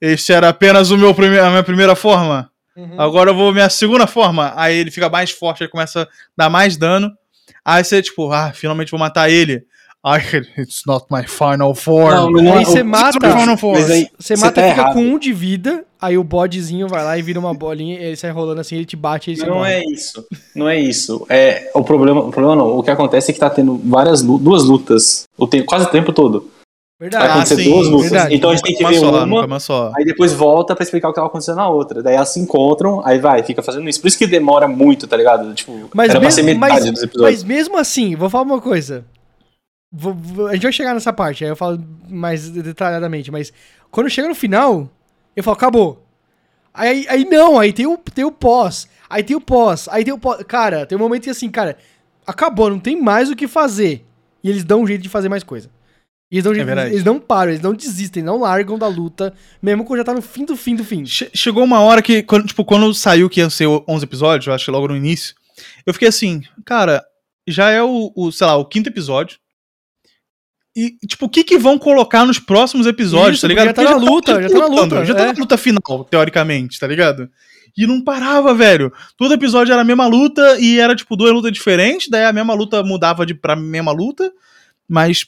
Este era apenas o meu prime a minha primeira forma. Uhum. Agora eu vou minha segunda forma. Aí ele fica mais forte, ele começa a dar mais dano. Aí você, tipo, ah, finalmente vou matar ele. Ai, it's not my final form. Não, não Aí é- você o- mata- Final Mas form. aí, Você você mata tá e fica errado. com um de vida, aí o bodezinho vai lá e vira uma bolinha, ele sai rolando assim, ele te bate e você Não morre. é isso. Não é isso. É, o problema, o problema não. O que acontece é que tá tendo várias duas lutas. O tempo, quase o tempo todo. Vai Verdade. Ah, acontecer sim, duas lutas. verdade. Então a gente tem que ver só, uma, uma só. aí depois volta pra explicar o que tava acontecendo na outra. Daí elas se encontram, aí vai, fica fazendo isso. Por isso que demora muito, tá ligado? Tipo, Mas era pra mesmo, ser metade mas, dos episódios. mas mesmo assim, vou falar uma coisa. Vou- vou- a gente vai chegar nessa parte, aí eu falo mais detalhadamente, mas quando chega no final, eu falo, acabou. Aí, aí não, aí tem o, tem o pós, aí tem o pós, aí tem o pós. Cara, tem um momento que assim, cara, acabou, não tem mais o que fazer. E eles dão um jeito de fazer mais coisa. E eles, dão jeito- verdade. eles não param, eles não desistem, não largam da luta, mesmo quando já tá no fim do fim do fim. Che- Chegou uma hora que, quando, tipo, quando saiu que ia ser 11 episódios, eu acho que logo no início, eu fiquei assim, cara, já é o, o, sei lá, o quinto episódio. E, tipo, o que que vão colocar nos próximos episódios, Isso, tá ligado? já tá na luta, já tá na luta, Já tá é. na luta final, teoricamente, tá ligado? E não parava, velho. Todo episódio era a mesma luta e era, tipo, duas lutas diferentes, daí a mesma luta mudava de pra mesma luta, mas,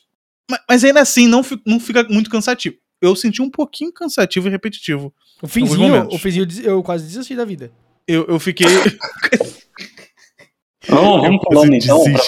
ma- mas ainda assim não, fi- não fica muito cansativo. Eu senti um pouquinho cansativo e repetitivo. O finzinho, o finzinho eu quase desisti da vida. Eu, eu fiquei. Vamos, vamos pulando então, pra da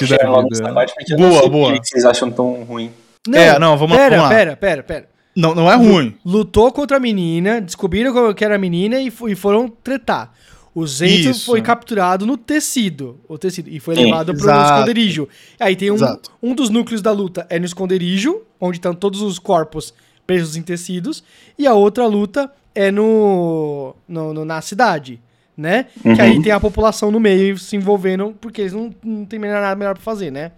vida. eu Boa, não boa. por que vocês acham tão ruim. É, não, vamos pera, vamos lá. Pera, pera, pera. Não, não é ruim. Lutou contra a menina, descobriram que era a menina e, e foram tretar. O Zento Isso. foi capturado no tecido, o tecido, e foi Sim, levado pro exato. esconderijo. Aí tem um, Exato. um dos núcleos da luta é no esconderijo, onde estão todos os corpos presos em tecidos, e a outra luta é no, no- no- na cidade, né? Que Uhum. aí tem a população no meio se envolvendo, porque eles não, não tem nada melhor pra fazer, né?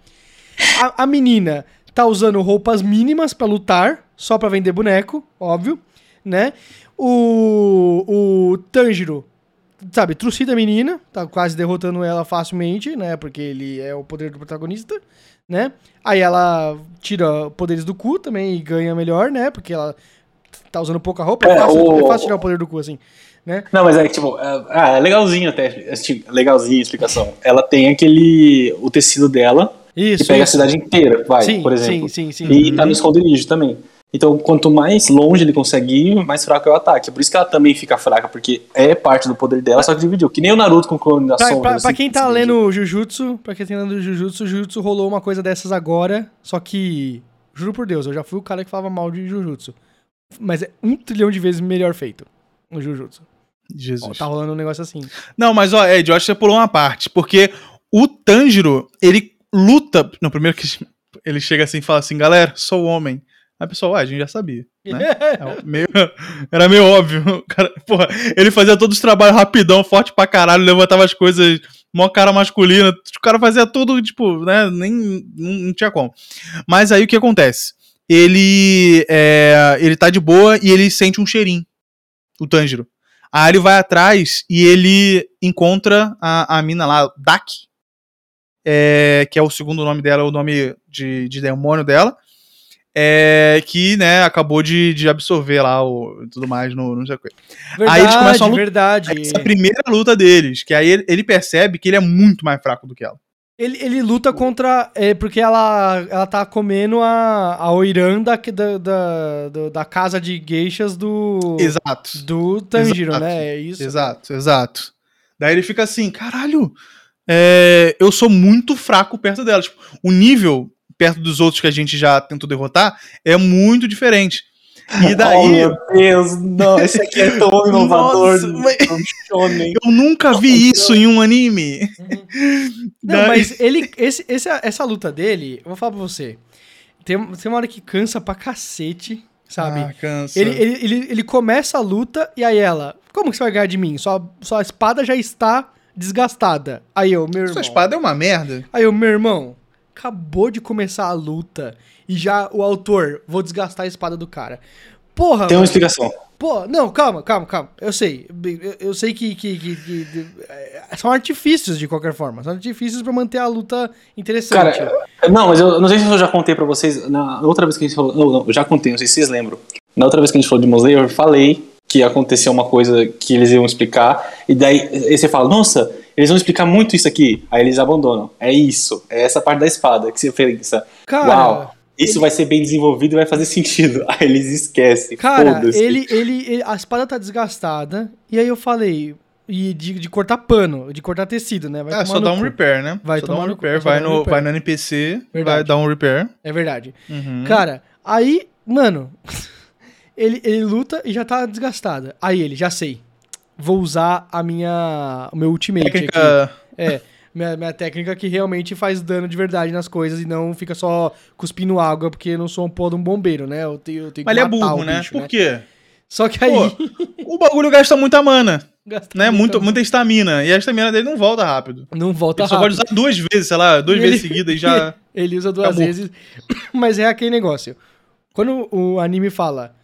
A, a menina tá usando roupas mínimas pra lutar, só pra vender boneco, óbvio, né? O, o Tanjiro, sabe, trucida a menina, tá quase derrotando ela facilmente, né? Porque ele é o poder do protagonista, né? Aí ela tira poderes do cu também e ganha melhor, né? Porque ela tá usando pouca roupa, é, É, fácil, o- é fácil tirar o poder do cu, assim, né? Não, mas é que, tipo, é, ah, é legalzinho até, é, tipo, legalzinho a explicação. Ela tem aquele, o tecido dela, Isso, que pega a cidade inteira, vai, sim, por exemplo. Sim, sim, sim. E tá no esconderijo também. Então, quanto mais longe ele consegue ir, mais fraco é o ataque. Por isso que ela também fica fraca, porque é parte do poder dela, só que dividiu. Que nem o Naruto com o clone da Pra, sombra. pra- assim, pra quem tá lendo Jujutsu, pra quem tá lendo Jujutsu, Jujutsu rolou uma coisa dessas agora, só que, juro por Deus, eu já fui o cara que falava mal de Jujutsu. Mas é um trilhão de vezes melhor feito no Jujutsu. Ó, Jesus. tá rolando um negócio assim. Não, mas ó, Ed, eu acho que você pulou uma parte. Porque o Tanjiro, ele luta. No primeiro que ele chega assim e fala assim, galera, sou homem. Aí o pessoal, ah, a gente já sabia. Né? É meio- era meio óbvio. Cara, porra, ele fazia todos os trabalhos rapidão, forte pra caralho, levantava as coisas, mó cara masculina. O cara fazia tudo, tipo, né? Nem. Não, não tinha como. Mas aí o que acontece? Ele. É, ele tá de boa e ele sente um cheirinho. O Tanjiro. Aí ele vai atrás e ele encontra a, a mina lá, Dak. É, que é o segundo nome dela, o nome de, de demônio dela. é, que, né, acabou de, de absorver lá o tudo mais no, no não sei o quê. Verdade, Aí eles começam a lutar. verdade. Essa é a primeira luta deles, que aí ele, ele percebe que ele é muito mais fraco do que ela. Ele, ele luta contra. É, porque ela, ela tá comendo a, a Oiran da, da, da, da casa de geishas do. Exato. Do Tanjiro, Exato. né? É isso. Exato, exato. Daí ele fica assim, caralho, é, eu sou muito fraco perto dela. Tipo, o nível perto dos outros que a gente já tentou derrotar é muito diferente. E Oh, daí, meu Deus, não, esse aqui é tão inovador. Nossa, mas- eu nunca vi isso em um anime. Não, Daí- mas ele, esse, esse- essa luta dele, eu vou falar pra você. Tem, tem uma hora que cansa pra cacete, sabe? Ah, cansa. ele, ele, ele, ele começa a luta e aí ela, como que você vai ganhar de mim? Sua, sua espada já está desgastada. Aí eu, meu irmão. Sua espada é uma merda. Aí eu, meu irmão, acabou de começar a luta e já o autor, vou desgastar a espada do cara. Porra, Tem uma mano. explicação. Pô, não, calma, calma, calma. Eu sei. Eu, eu sei que, que, que- que- que- é, são artifícios de qualquer forma. São artifícios pra manter a luta interessante. Cara, não, mas eu não sei se eu já contei pra vocês. Na outra vez que a gente falou. Não, não, eu já contei, não sei se vocês lembram. Na outra vez que a gente falou de Slayer, eu falei que aconteceu uma coisa que eles iam explicar, e daí aí você fala, nossa, eles vão explicar muito isso aqui. Aí eles abandonam. É isso, é essa parte da espada que você pensa. Cara, Uau, isso ele- vai ser bem desenvolvido e vai fazer sentido. Aí eles esquecem. Cara, foda-se. ele, ele, ele- A espada tá desgastada. E aí eu falei. E de, de cortar pano, de cortar tecido, né? Vai Ah, tomar só dá um repair, né? Vai só dá tomar um repair, vai no, repair. vai no NPC, vai Verdade. dar um repair. É verdade. Uhum. Cara, aí, mano, ele, ele luta e já tá desgastada. Aí ele, já sei. Vou usar a minha. O meu ultimate aqui. Técnica. É. Minha, minha técnica que realmente faz dano de verdade nas coisas e não fica só cuspindo água, porque eu não sou um pô de um bombeiro, né? Eu tenho, eu tenho Mas ele é burro, né? bicho, Por quê? Só que aí. Pô, o bagulho gasta muita mana, gasta né? Muito, muita- estamina. E a estamina dele não volta rápido. Não volta Ele só pode rápido. usar duas vezes, sei lá, duas E vezes ele- seguidas e já. Ele usa duas Acabou. vezes. Mas é aquele negócio. Quando o anime fala,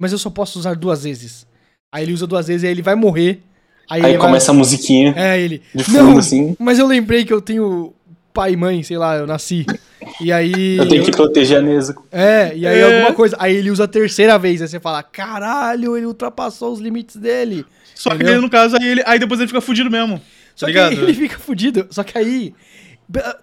mas eu só posso usar duas vezes. Aí ele usa duas vezes e aí ele vai morrer. Aí, Aí ele vai- começa a musiquinha É, ele. de fundo, Não, assim. mas eu lembrei que eu tenho pai e mãe, sei lá, eu nasci. E aí. Eu tenho que proteger a Nezuko. É, e aí É. alguma coisa. Aí ele usa a terceira vez. Aí você fala: caralho, ele ultrapassou os limites dele. Só que Entendeu? ele, no caso, aí, ele, aí depois ele fica fudido mesmo. Só tá que ligado? ele fica fudido. Só que aí.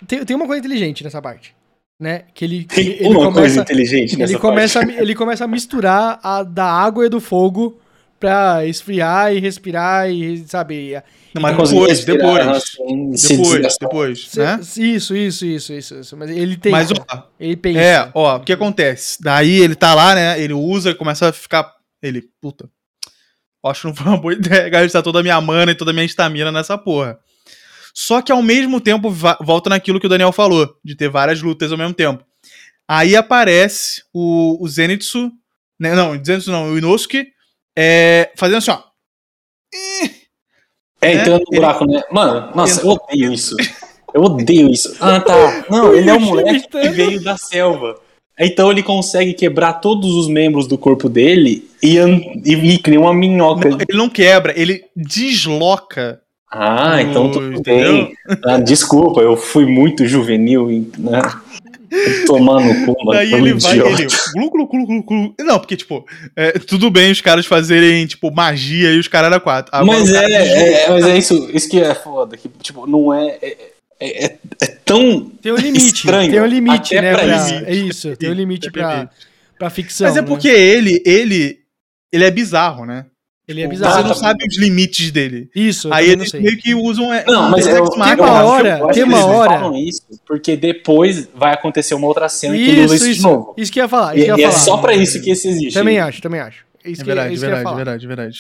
Tem, tem uma coisa inteligente nessa parte. Né? Que ele. Tem ele, ele uma começa, coisa inteligente nessa ele começa, parte. ele começa a misturar a da água e do fogo pra esfriar e respirar e, sabe. Não, mas Pra conseguir depois, respirar, depois. assim, Depois, depois, né? Isso, isso, isso, isso, isso. Mas ele tem. Mas, ó, ele pensa. É, ó, o que acontece? Daí ele tá lá, né? Ele usa, começa a ficar. Ele, puta. Acho que não foi uma boa ideia gastar toda a minha mana e toda a minha estamina nessa porra. Só que ao mesmo tempo, volta naquilo que o Daniel falou, de ter várias lutas ao mesmo tempo. Aí aparece o, o Zenitsu. Né, não, o Zenitsu não, o Inosuke. É, fazendo assim, ó. É, né? entrando no Ele- buraco, né? Mano, nossa, eu odeio isso. Eu odeio isso. Ah, tá. Não, ele é um moleque que veio da selva. Então ele consegue quebrar todos os membros do corpo dele e, e, e cria uma minhoca. Não, ele não quebra, ele desloca. Ah, então tudo bem. Ah, desculpa, eu fui muito juvenil, né? Tomando cu, mano. Daí um ele vai, idiota. ele. Glu, glu, glu, glu, glu. Não, porque, tipo, é, tudo bem os caras fazerem, tipo, magia e os caras era quatro. Agora Mas é, cara é, é- mas é isso, isso que é foda, que, tipo, não é. É, é, é- é tão. Tem um limite. Estranho, tem um limite, né? pra pra- isso. É isso, tem um limite pra, pra ficção. Mas é né? porque ele, ele, ele é bizarro, né? Ele é Tipo, bizarro. Você não sabe os limites dele. Isso, Aí eles meio que usam. é, Não, mas eu. Tem uma hora, tem que uma eles hora. falam isso porque depois vai acontecer uma outra cena que usa Isso, isso de isso. novo. Isso que eu ia falar. E, Isso e é só pra isso que esse existe. Também acho, também acho. Isso É que, verdade, isso que eu ia verdade, verdade, verdade.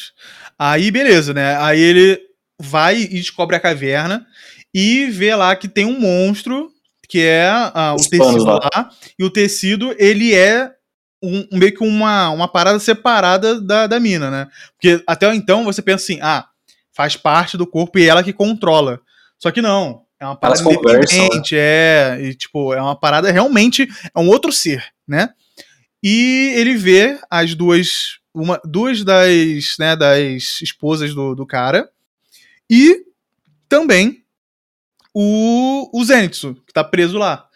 Aí, beleza, né? Aí ele vai e descobre a caverna e vê lá que tem um monstro, que é ah, o tecido lá. lá. E o tecido, ele é um, meio que uma, uma parada separada da, da mina, né? Porque até então você pensa assim, ah, faz parte do corpo e ela que controla. Só que não. É uma parada Elas independente, é. E, tipo, é uma parada realmente. É um outro ser, né? E ele vê as duas. Uma, duas das, né, das esposas do, do cara. E também o, o Zenitsu, que tá preso lá.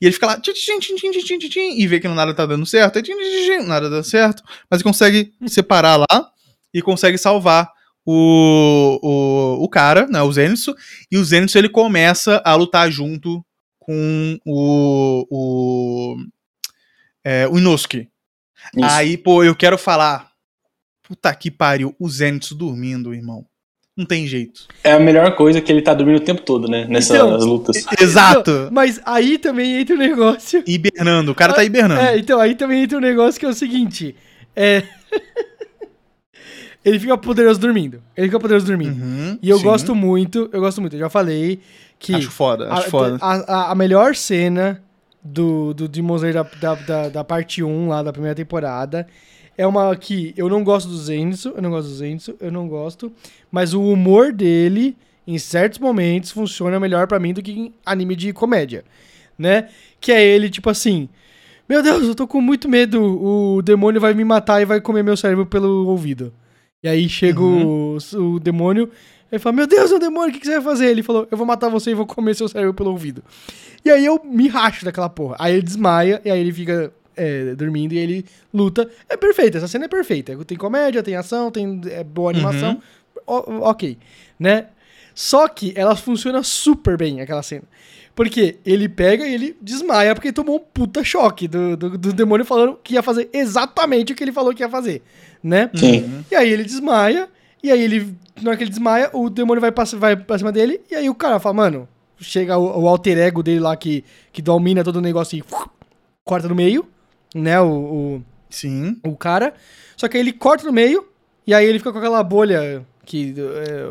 E ele fica lá, tchim, tchim, tchim, tchim, tchim, tchim, e vê que nada tá dando certo, tchim, tchim, tchim, nada dá certo, mas ele consegue separar lá e consegue salvar o, o, o cara, né, o Zenitsu, e o Zenitsu ele começa a lutar junto com o, o, é, o Inosuke. Isso. Aí, pô, eu quero falar, puta que pariu, o Zenitsu dormindo, irmão. Não tem jeito. É a melhor coisa que ele tá dormindo o tempo todo, né? Nessas Então, lutas. Exato. Não, mas aí também entra o negócio. Hibernando, o cara tá hibernando. É, então aí também entra um negócio que é o seguinte. É. ele fica poderoso dormindo. Ele fica poderoso dormindo. Uhum, E eu sim. gosto muito, eu gosto muito. Eu já falei que. Acho foda, acho a, foda. A, a- a melhor cena do, do Demon Slayer da, da, da, da parte 1 lá da primeira temporada é uma que eu não gosto do Zenitsu, eu não gosto do Zenitsu, eu não gosto, mas o humor dele em certos momentos funciona melhor pra mim do que em anime de comédia, né? Que é ele tipo assim, meu Deus, eu tô com muito medo, o demônio vai me matar e vai comer meu cérebro pelo ouvido. E aí chega o, o demônio, ele fala, meu Deus, é um demônio, o que, que você vai fazer? Ele falou, eu vou matar você e vou comer seu cérebro pelo ouvido. E aí eu me racho daquela porra. Aí ele desmaia, e aí ele fica é, dormindo e ele luta. É perfeito, essa cena é perfeita. Tem comédia, tem ação, tem é, boa animação. O- ok, né? Só que ela funciona super bem, aquela cena. Porque ele pega e ele desmaia porque tomou um puta choque do, do, do demônio falando que ia fazer exatamente o que ele falou que ia fazer, né? Sim. E aí ele desmaia, e aí ele, na hora que ele desmaia, o demônio vai pra, vai pra cima dele, e aí o cara fala, mano, chega o, o alter ego dele lá que, que domina todo o negócio e corta no meio, né, o, o, Sim. o cara. Só que aí ele corta no meio, e aí ele fica com aquela bolha que é,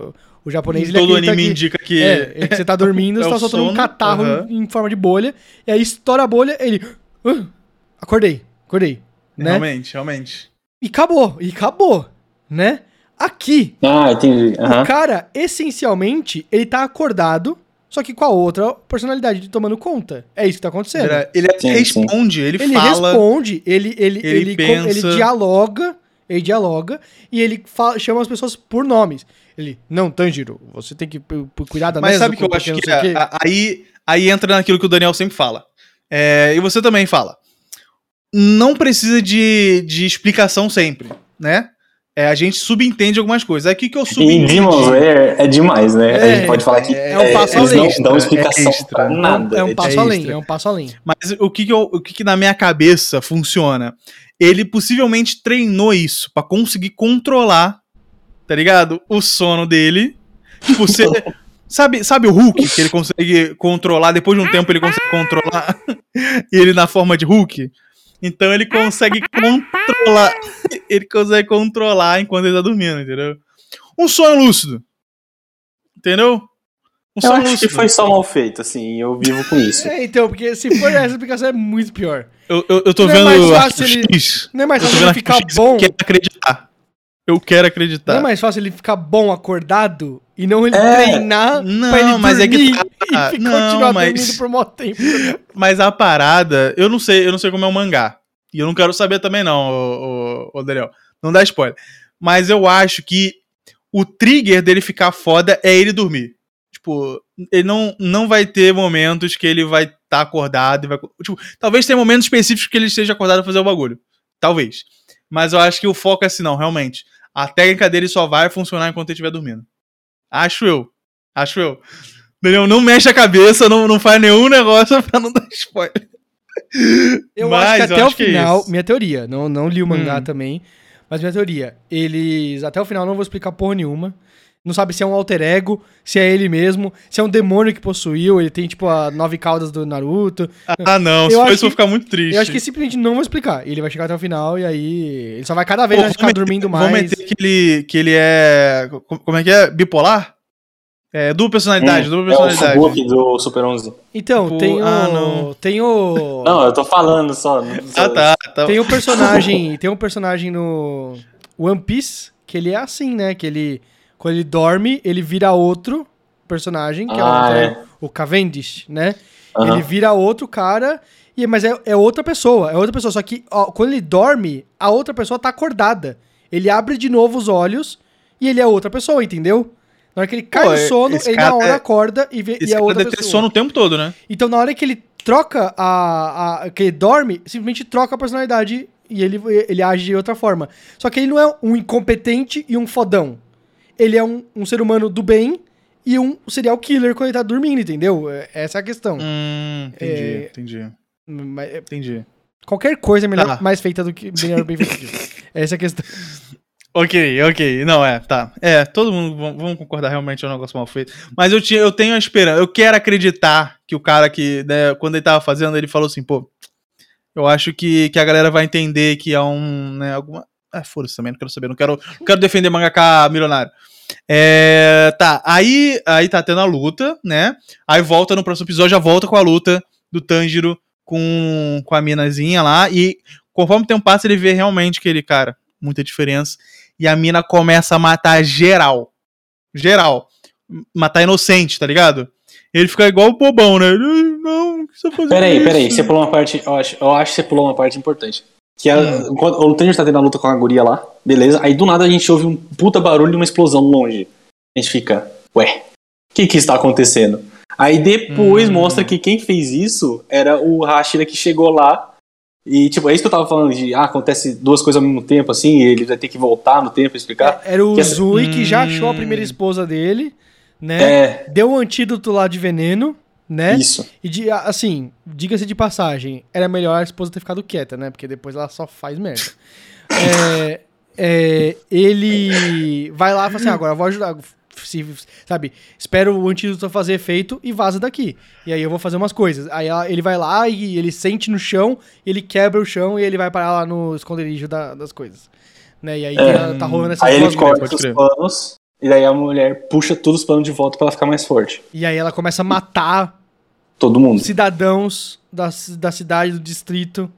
o japonês... ele Todo acredita anime que- indica que. é, é que você tá dormindo, É você tá soltando um sono, catarro aham. em forma de bolha, e aí estoura a bolha, ele... "Ah, acordei, acordei, né? Realmente, realmente. E acabou, e acabou, né? Aqui, Ah, entendi. Aham. o cara, essencialmente, ele tá acordado, só que com a outra personalidade tomando conta. É isso que tá acontecendo. Ele, ele Sim, responde, ele, Ele fala. responde, ele, ele, ele ele, pensa. ele dialoga, ele dialoga, e ele fala- chama as pessoas por nomes. Ele, não, Tanjiro, você tem que cuidar da Mas sabe o que eu acho que é, quê." a- aí, aí entra naquilo que o Daniel sempre fala. É, e você também fala. Não precisa de, de explicação sempre, né? É, a gente subentende algumas coisas. Aqui que eu E subentendi. Demon Slayer é demais, né? a É, gente pode falar que é um passo eles além. não dão explicação É extra. pra É um- nada. É um É passo extra. além, é um passo além. Mas o que, que, eu- o que, que na minha cabeça funciona? Ele possivelmente treinou isso pra conseguir controlar, tá ligado? O sono dele. Tipo, você. Sabe, sabe o Hulk, que ele consegue controlar, depois de um tempo ele consegue controlar ele na forma de Hulk? Então ele consegue controlar. Ele consegue controlar enquanto ele tá dormindo, entendeu? Um sono lúcido. Entendeu? Um Eu sono acho que lúcido. foi só mal feito, assim, eu vivo com isso. É, então, porque se for essa explicação é muito pior. Eu, eu, eu tô Não é vendo mais o fácil ele- X. Não é mais fácil vendo ele ficar bom. Eu quero acreditar. Eu quero acreditar. Não é mais fácil ele ficar bom acordado e não ele É, treinar não, pra ele mas é que dormir tá. e fi- Não, continuar mas- dormindo por mó tempo. Mas a parada, eu não sei, eu não sei como é o mangá. E eu não quero saber também, não, ô, ô, ô Daniel. Não dá spoiler. Mas eu acho que o trigger dele ficar foda é ele dormir. Tipo, ele não, não vai ter momentos que ele vai estar acordado e vai. Tipo, talvez tenha momentos específicos que ele esteja acordado pra fazer o bagulho. Talvez. Mas eu acho que o foco é assim, não, realmente. A técnica dele só vai funcionar enquanto ele estiver dormindo. Acho eu. Acho eu. Daniel, não mexe a cabeça, não, não faz nenhum negócio pra não dar spoiler. Eu Mas acho que até o é final, isso. minha teoria, não, não li o mangá Hum. também, mas minha teoria, eles até o final não vou explicar porra nenhuma. Não sabe se é um alter ego, se é ele mesmo, se é um demônio que possuiu, ele tem tipo a nove caudas do Naruto. Ah, não, Eu se for acho isso, eu vou ficar muito triste. Eu acho que simplesmente não vou explicar. Ele vai chegar até o final e aí ele só vai cada vez Pô, ficar dormindo meter- Vamos mais. meter que ele, que ele é. co- Como é que é? Bipolar? É, dupla personalidade, dupla é o personalidade. Fubuki do Super 11. Então, Tipo, tem o ah, não. tem o Não, eu tô falando só. Ah, tá. tá. Tem um personagem, tem um personagem no One Piece que ele é assim, né? Que ele quando ele dorme, ele vira outro personagem, que Ah, é, o, é. o Cavendish, né? Aham. Ele vira outro cara, e mas é, é outra pessoa, é outra pessoa, só que ó, quando ele dorme, a outra pessoa tá acordada. Ele abre de novo os olhos e ele é outra pessoa, entendeu? Na hora que ele cai Pô, no sono, ele na hora é- acorda e, vê, Esse e é outra deve ter pessoa. sono o tempo todo, né? Então, na hora que ele troca a, a. que ele dorme, simplesmente troca a personalidade e ele, ele age de outra forma. Só que ele não é um incompetente e um fodão. Ele é um, um ser humano do bem e um serial killer quando ele tá dormindo, entendeu? É- Essa é a questão. Hum, entendi, É- entendi. Mas, é, Entendi. qualquer coisa é melhor, Tá. mais feita do que melhor bem feita. Essa é a questão. Ok, ok. Não, é, tá. É, todo mundo, vamos concordar, realmente é um negócio mal feito. Mas eu, tinha, eu tenho a esperança, eu quero acreditar que o cara que, né, quando ele tava fazendo, ele falou assim, pô, eu acho que, que a galera vai entender que é um, né, alguma... Ah, foda-se também, não quero saber, não quero, não quero defender mangaka milionário. É, tá, aí, aí tá tendo a luta, né, aí volta no próximo episódio, já volta com a luta do Tanjiro com, com a minazinha lá, e conforme o tempo passa, ele vê realmente que ele, cara, muita diferença, e a mina começa a matar geral. Geral. Matar inocente, tá ligado? Ele fica igual o bobão, né? Ele, "Ai, Não, o que você tá fazendo? Peraí, peraí, isso?" você pulou uma parte. Eu acho, eu acho que você pulou uma parte importante. Que a, Hum. o Tanjiro tá tendo a luta com a guria lá, beleza? Aí do nada a gente ouve um puta barulho e uma explosão longe. A gente fica, ué, o que que está acontecendo? Aí depois Hum. mostra que quem fez isso era o Hashira que chegou lá E, tipo, é isso que eu tava falando de, ah, acontece duas coisas ao mesmo tempo, assim, e ele vai ter que voltar no tempo e explicar. Era o Que essa- Zui que já achou a Hum. primeira esposa dele, né? É, Deu um antídoto lá de veneno, né? isso. E de, assim, diga-se de passagem, era melhor a esposa ter ficado quieta, né? Porque depois ela só faz merda. É, é, ele vai lá e fala assim: "Ah, agora eu vou ajudar. Se, sabe, espero o antídoto fazer efeito e vaza daqui. E aí eu vou fazer umas coisas. Aí ela- ele vai lá e ele sente no chão, ele quebra o chão e ele vai parar lá no esconderijo da- das coisas. Né? E aí tá- tá rolando essas É. Aí ele corta os panos, e daí a mulher puxa todos os panos de volta pra ela ficar mais forte. E aí ela começa a matar Todo mundo. cidadãos da, da cidade, do distrito,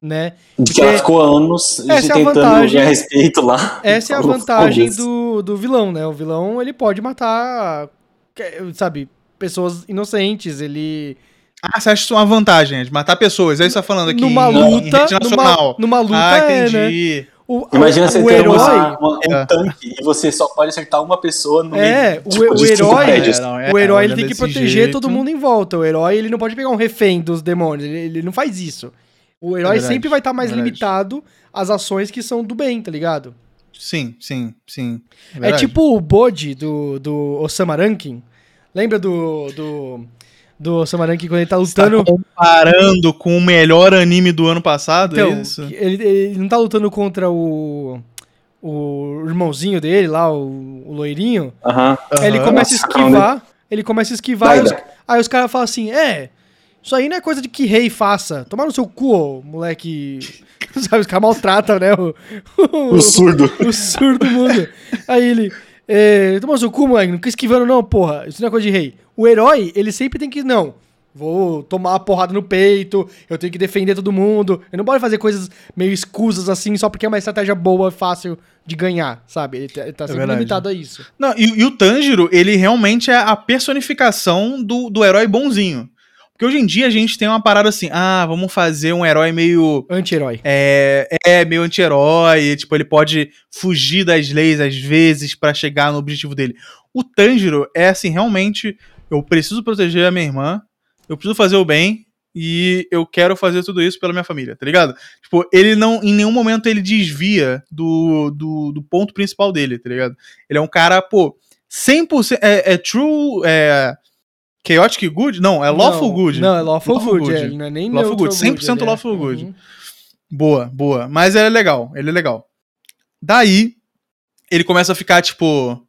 né? De que ela ficou anos essa é a tentando vantagem- ganhar respeito lá. Essa é a vantagem do, do vilão, né? O vilão, ele pode matar, que- sabe, pessoas inocentes, ele... Ah, você acha isso uma vantagem, de matar pessoas? É isso que você tá falando aqui. Numa em- luta, em rede numa, nacional. numa luta ah, é, né? O, Imagina o, você o ter herói... uma- uma- um É. tanque e você só pode acertar uma pessoa no É, meio o- tipo, o herói-. É, não, é, o herói ele tem que proteger jeito. todo mundo em volta. O herói ele não pode pegar um refém dos demônios. Ele, ele não faz isso. O herói verdade, sempre vai estar mais verdade. limitado às ações que são do bem, tá ligado? Sim, sim, sim. É tipo o Bode do, do Osama Rankin. Lembra do, do, do Osama Rankin quando ele tá Você tá lutando? comparando com o melhor anime do ano passado, é Então, isso? que ele, ele não tá lutando contra o, o irmãozinho dele lá, o, o loirinho. Aham. Aí ele começa a esquivar, ele começa a esquivar, aí os, aí os caras falam assim, é, isso aí não é coisa de que rei faça. Tomar no seu cu, ô, moleque. Sabe, os caras maltratam, né? O, O surdo. o surdo mundo. Aí ele. É, Toma seu cu, moleque. Não fica esquivando, não, porra. Isso não é coisa de rei. O herói, ele sempre tem que. Não. Vou tomar uma porrada no peito. Eu tenho que defender todo mundo. Eu não pode fazer coisas meio escusas assim só porque é uma estratégia boa e fácil de ganhar, sabe? Ele tá, ele tá sempre verdade. limitado a isso. Não, e, e o Tanjiro, ele realmente é a personificação do, do herói bonzinho. Porque hoje em dia a gente tem uma parada assim, ah, vamos fazer um herói meio. Anti-herói. É, é meio anti-herói, tipo, ele pode fugir das leis às vezes pra chegar no objetivo dele. O Tanjiro é assim, realmente, eu preciso proteger a minha irmã, eu preciso fazer o bem e eu quero fazer tudo isso pela minha família, tá ligado? Tipo, ele não, em nenhum momento ele desvia do, do, do ponto principal dele, tá ligado? Ele é um cara, pô, 100% é, é true, é chaotic good? Não, é lawful não, good. Não, é lawful, Lawful good. good. É, não é nem Lawful good, 100% ele é- lawful good. Uhum. Boa, boa. Mas ele é legal, ele é legal. Daí, ele começa a ficar tipo.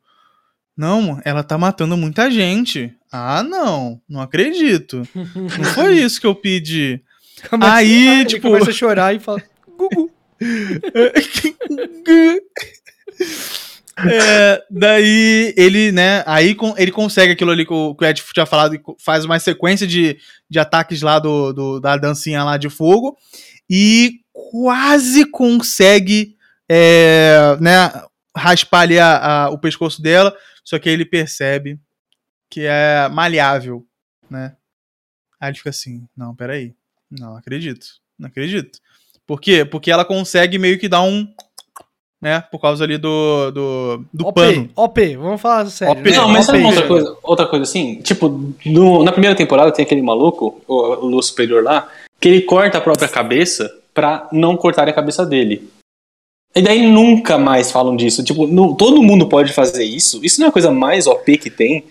Não, ela tá matando muita gente. Ah, não, não acredito. Não foi isso que eu pedi. Começa- Aí, ele tipo- começa a chorar e fala, Gugu. É, daí ele, né, aí com- ele consegue aquilo ali que o, que o Ed tinha falado, e faz uma sequência de, de ataques lá do, do- da dancinha lá de fogo e quase consegue, é, né, raspar ali a- a- o pescoço dela, só que aí ele percebe que é maleável, né. Aí ele fica assim, não, peraí, não acredito, não acredito. Por quê? Porque ela consegue meio que dar um né? Por causa ali do, do, do OP, pano. OP, vamos falar sério. OP. né? Não, mas sabe OP. uma outra coisa, outra coisa assim? Tipo, no- na primeira temporada tem aquele maluco, o, o Lua Superior lá, que ele corta a própria cabeça pra não cortar a cabeça dele. E daí nunca mais falam disso. Tipo, não- todo mundo pode fazer isso. Isso não é a coisa mais OP que tem.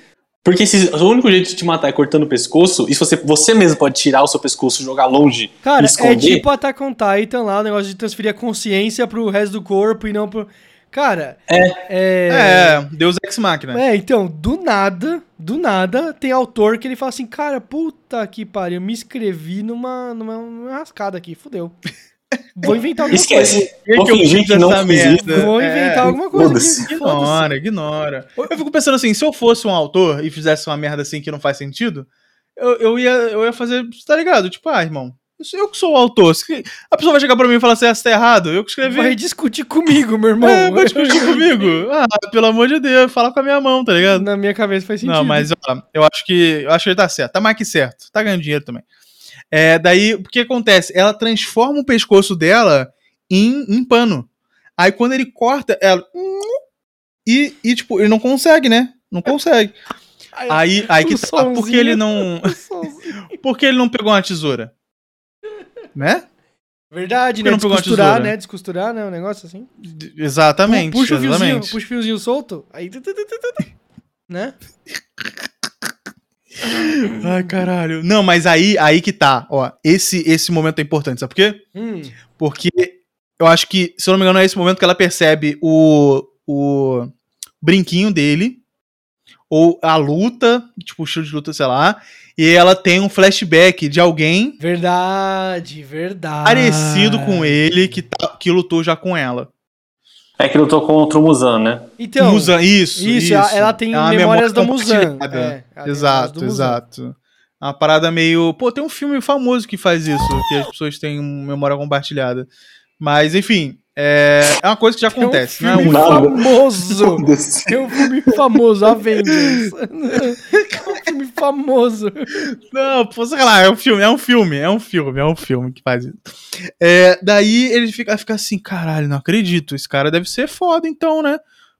Porque se, o único jeito de te matar é cortando o pescoço, e se você, você mesmo pode tirar o seu pescoço, jogar longe Cara, e é tipo Attack on Titan lá, o negócio de transferir a consciência pro resto do corpo e não pro... Cara, é... É, Deus Ex Machina. É, então, do nada, do nada, tem autor que ele fala assim, cara, puta que pariu, me inscrevi numa, numa, numa rascada aqui, fudeu. Vou inventar alguma Esquece. que Vou que eu fingir que não fiz isso. coisa. Vou É, inventar alguma coisa. Ignora, ignora. Eu fico pensando assim, se eu fosse um autor e fizesse uma merda assim que não faz sentido, eu, eu, ia, eu ia fazer, tá ligado? Tipo, ah, irmão, eu que sou o autor. A pessoa vai chegar pra mim e falar assim, essa tá errado, eu que escrevi. Vai discutir comigo, meu irmão. É, vai discutir comigo. Ah, pelo amor de Deus, fala com a minha mão, tá ligado? Na minha cabeça faz sentido. Não, mas ó, eu acho que eu acho que ele tá certo. Tá mais que certo. Tá ganhando dinheiro também. É, daí, o que acontece? Ela transforma o pescoço dela em, em pano. Aí quando ele corta, ela. E, e, tipo, ele não consegue, né? Não consegue. Aí, aí que tá. Por que sonzinho. ele não. Por que ele não pegou uma tesoura? Né? Verdade, né? Descosturar, né? Descosturar, né? Um negócio assim. D- Exatamente. puxa o fiozinho, exatamente. puxa o fiozinho solto, aí... Né? Ai, caralho. Não, mas aí, aí que tá, ó. Esse, esse momento é importante, sabe por quê? Hum, Porque eu acho que, se eu não me engano, é esse momento que ela percebe o, o brinquinho dele, ou a luta, tipo, o estilo de luta, sei lá, e ela tem um flashback de alguém verdade, verdade. parecido com ele que, tá- que lutou já com ela. É que lutou contra o Muzan, né? Então, Musan, isso, isso, ela- ela tem É memórias da memória Musan. compartilhada. É, Exato, do Musan. exato. Uma parada meio. Pô, tem um filme famoso que faz isso, que as pessoas têm memória compartilhada. Mas, enfim, é, é uma coisa que já um acontece, é filme único. Nada. famoso. Foda-se. Tem um filme famoso, Avengers. É um filme famoso. Não, pô, sei lá, é um filme, é um filme, é um filme, é um filme que faz isso. É, daí ele fica, fica assim, caralho, não acredito, esse cara deve ser foda então, né?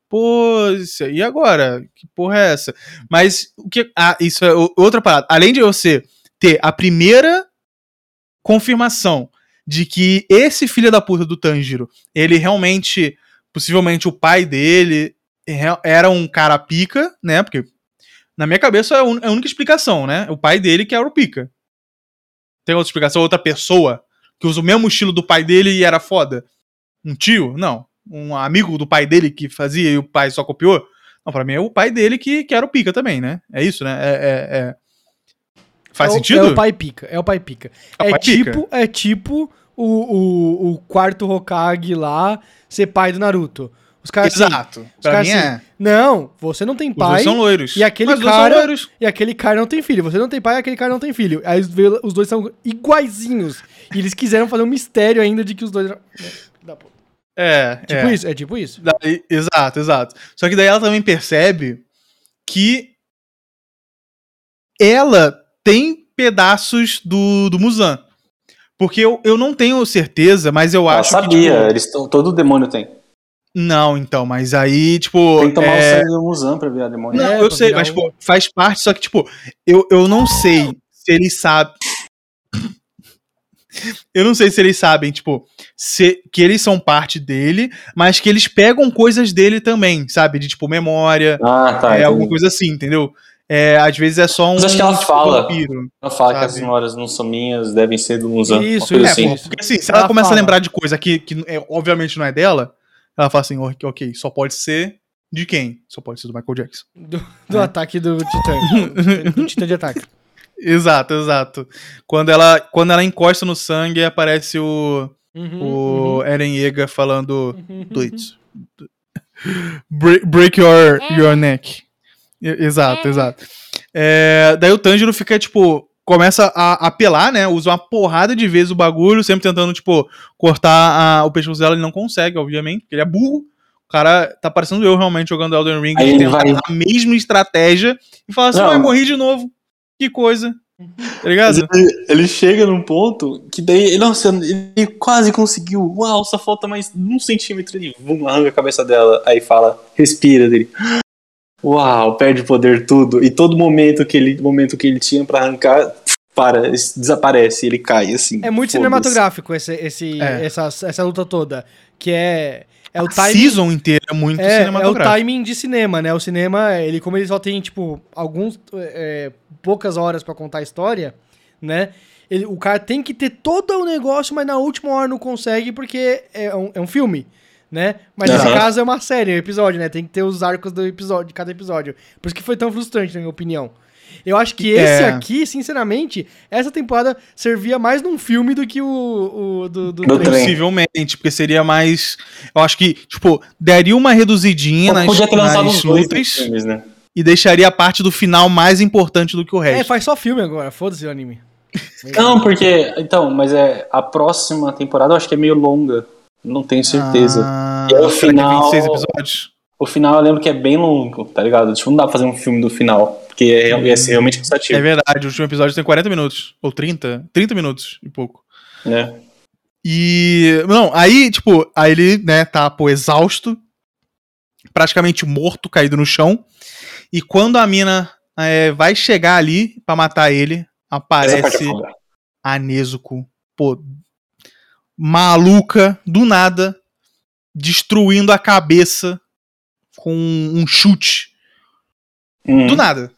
Pô, isso- e agora? Que porra é essa? Mas o que. Ah, isso é outra parada. Além de você ter a primeira confirmação de que esse filho da puta do Tanjiro, ele realmente, possivelmente o pai dele, re- era um cara pica, né? Porque na minha cabeça é é a única explicação, né? O pai dele que era o pica. Tem outra explicação? Outra pessoa que usa o mesmo estilo do pai dele e era foda? Um tio? Não. Um amigo do pai dele que fazia e o pai só copiou? Não, pra mim é o pai dele que, que era o pica também, né? É isso, né? É, é- é- Faz é o- sentido? É o pai pica, é o pai pica. É é, pai tipo, é tipo o, o, o quarto Hokage lá ser pai do Naruto. Os caras assim, Exato. os Pra mim assim, é. não, você não tem Os dois pai são loiros. e aquele cara- são loiros. e aquele cara não tem filho. Você não tem pai e aquele cara não tem filho. Aí os, dois são iguaizinhos. E eles quiseram fazer um mistério ainda de que os dois. Da puta. É, Tipo é. isso, é tipo isso. Daí- exato, exato. Só que daí ela também percebe que ela tem pedaços do, do Muzan. Porque eu, eu não tenho certeza, mas eu Ela acho sabia, que. tipo, eles tão, todo demônio tem. não, então, mas aí, tipo. Tem que tomar é, o sangue do Muzan pra virar demônio. Não, É, eu sei, mas um- tipo, faz parte, só que, tipo, eu, eu não sei se eles sabem. Eu não sei se eles sabem, tipo, se, que eles são parte dele, mas que eles pegam coisas dele também, sabe? De tipo, memória, Ah, tá. é entendi. alguma coisa assim, entendeu? É, às vezes é só um. Mas acho que ela tipo, fala. vampiro. Ela fala que sabe? as memórias não são minhas, devem ser do Muzan. Isso, uma coisa isso, assim. isso. Porque assim, se Ela ela, começa fala. a lembrar de coisa que, que é, obviamente não é dela, ela fala assim, ok, ok, só pode ser de quem? Só pode ser do Michael Jackson. Do, do É. ataque do Titã. do Titã de ataque. Exato, exato. Quando ela, quando ela encosta no sangue, aparece o, Uhum, o Eren Yeager falando uhum. do it. Break, break your, your neck. Exato, exato. É, daí o Tanjiro fica, tipo, começa a apelar, né? Usa uma porrada de vezes o bagulho, sempre tentando, tipo, cortar a- o pescoço dela. Ele não consegue, obviamente, porque ele é burro. O cara tá parecendo eu realmente jogando Elden Ring, Aí ele tentar vai- a mesma estratégia e fala assim: Não. vai morrer de novo. Que coisa. Tá ligado? ele, ele chega num ponto que daí, nossa, ele quase conseguiu. Uau, só falta mais um centímetro ali. Vum, arranca a cabeça dela. Aí fala, respira dele. Uau, perde o poder tudo. E todo momento que ele, momento que ele tinha pra arrancar, para, desaparece, ele cai assim. É muito cinematográfico esse, esse, É. essa, essa luta toda. Que é. É o A timing. season inteira é muito É, é o cinematográfico. timing de cinema, né? O cinema, ele, como ele só tem, tipo, alguns. é, poucas horas pra contar a história, né? Ele, o cara tem que ter todo o negócio, mas na última hora não consegue porque é um, é um filme, né? Mas nesse Aham. caso é uma série, é um episódio, né? Tem que ter os arcos do episódio, de cada episódio. Por isso que foi tão frustrante, na minha opinião. Eu acho que esse É. aqui, sinceramente, essa temporada servia mais num filme do que o, o do, do, Do. Possivelmente, porque seria mais. Eu acho que, tipo, daria uma reduzidinha nas, Podia ter lançado nas lutas filmes, né? e deixaria a parte do final mais importante do que o É, resto. faz só filme agora, foda-se o anime. Não, porque. Então, mas é. A próxima temporada eu acho que é meio longa. Não tenho certeza. Ah, E aí o é final- 26 episódios? O final eu lembro que é bem longo, tá ligado? Tipo, não dá pra fazer um filme do final. Porque é, ia ser realmente cansativo. É verdade, o último episódio tem 40 minutos. Ou 30? 30 minutos e pouco. né? E. Não, aí, tipo, aí ele, né, tá, pô, exausto, praticamente morto, caído no chão. E quando a mina é, vai chegar ali pra matar ele, é aparece foda. a Nezuko, pô, maluca, do nada, destruindo a cabeça com um chute. Hum. Do nada.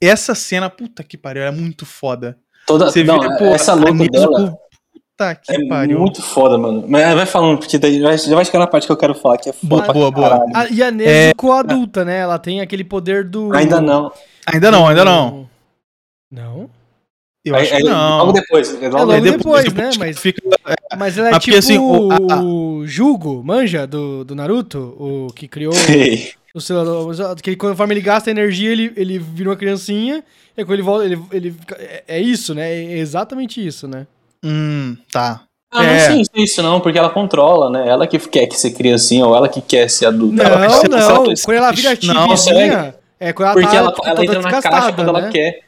Essa cena, puta que pariu, é muito foda. Toda, Você não, vê, pô, essa luta a Nezuko, dela Puta que é pariu. muito foda, mano. Mas vai falando, porque daí vai- já vai chegar na parte que eu quero falar, que é foda Boa, boa, boa. caralho. Ah, e a Nezuko adulta, né? Ela tem aquele poder do. Ainda não. Ainda não, ainda não. Não? Eu Aí- acho que não. Logo depois. é Logo, logo É depois, né, depois que mas- Fica, Mas ela é Mas tipo porque, assim, o- a- a- Jugo, manja, do, do Naruto, o que criou Sei. o seu. Que conforme ele gasta energia, ele, ele vira uma criancinha. E quando ele volta, ele. ele fica- é, é isso, né? É exatamente isso, né? Hum, tá. Ah, É. não sei se é isso não, porque ela controla, né? Ela que quer que ser criancinha ou ela que quer ser adulta. Não, ela quer ser não. adulta. Quando ela vira Não, tibizinha, é quando ela Porque tá ela, ela toda entra na caixa quando ela né? quer.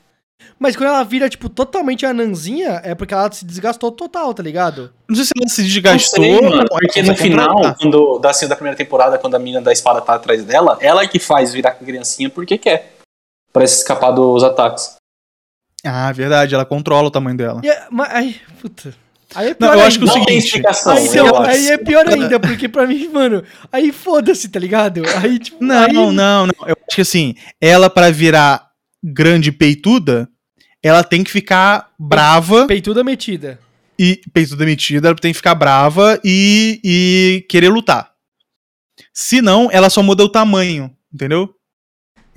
Mas quando ela vira, tipo, totalmente ananzinha, é porque ela se desgastou total, tá ligado? Não sei se ela se Não desgastou. sei, mano, porque no final, quando da, assim, da primeira temporada, quando a menina da espada tá atrás dela, ela é que faz virar criancinha porque quer. Pra se escapar dos ataques. Ah, verdade, ela controla o tamanho dela. É- mas, aí, puta. Aí é Não, pior eu acho que o ainda. Não tem seguinte. Aí, eu então, acho. aí é pior ainda, porque pra mim, mano, aí foda-se, tá ligado? Aí, tipo, Não, aí, não, não. Eu acho que assim, ela pra virar grande peituda, ela tem que ficar brava Peituda metida. e peituda metida, ela tem que ficar brava e, e querer lutar. Se não, ela só muda o tamanho, entendeu?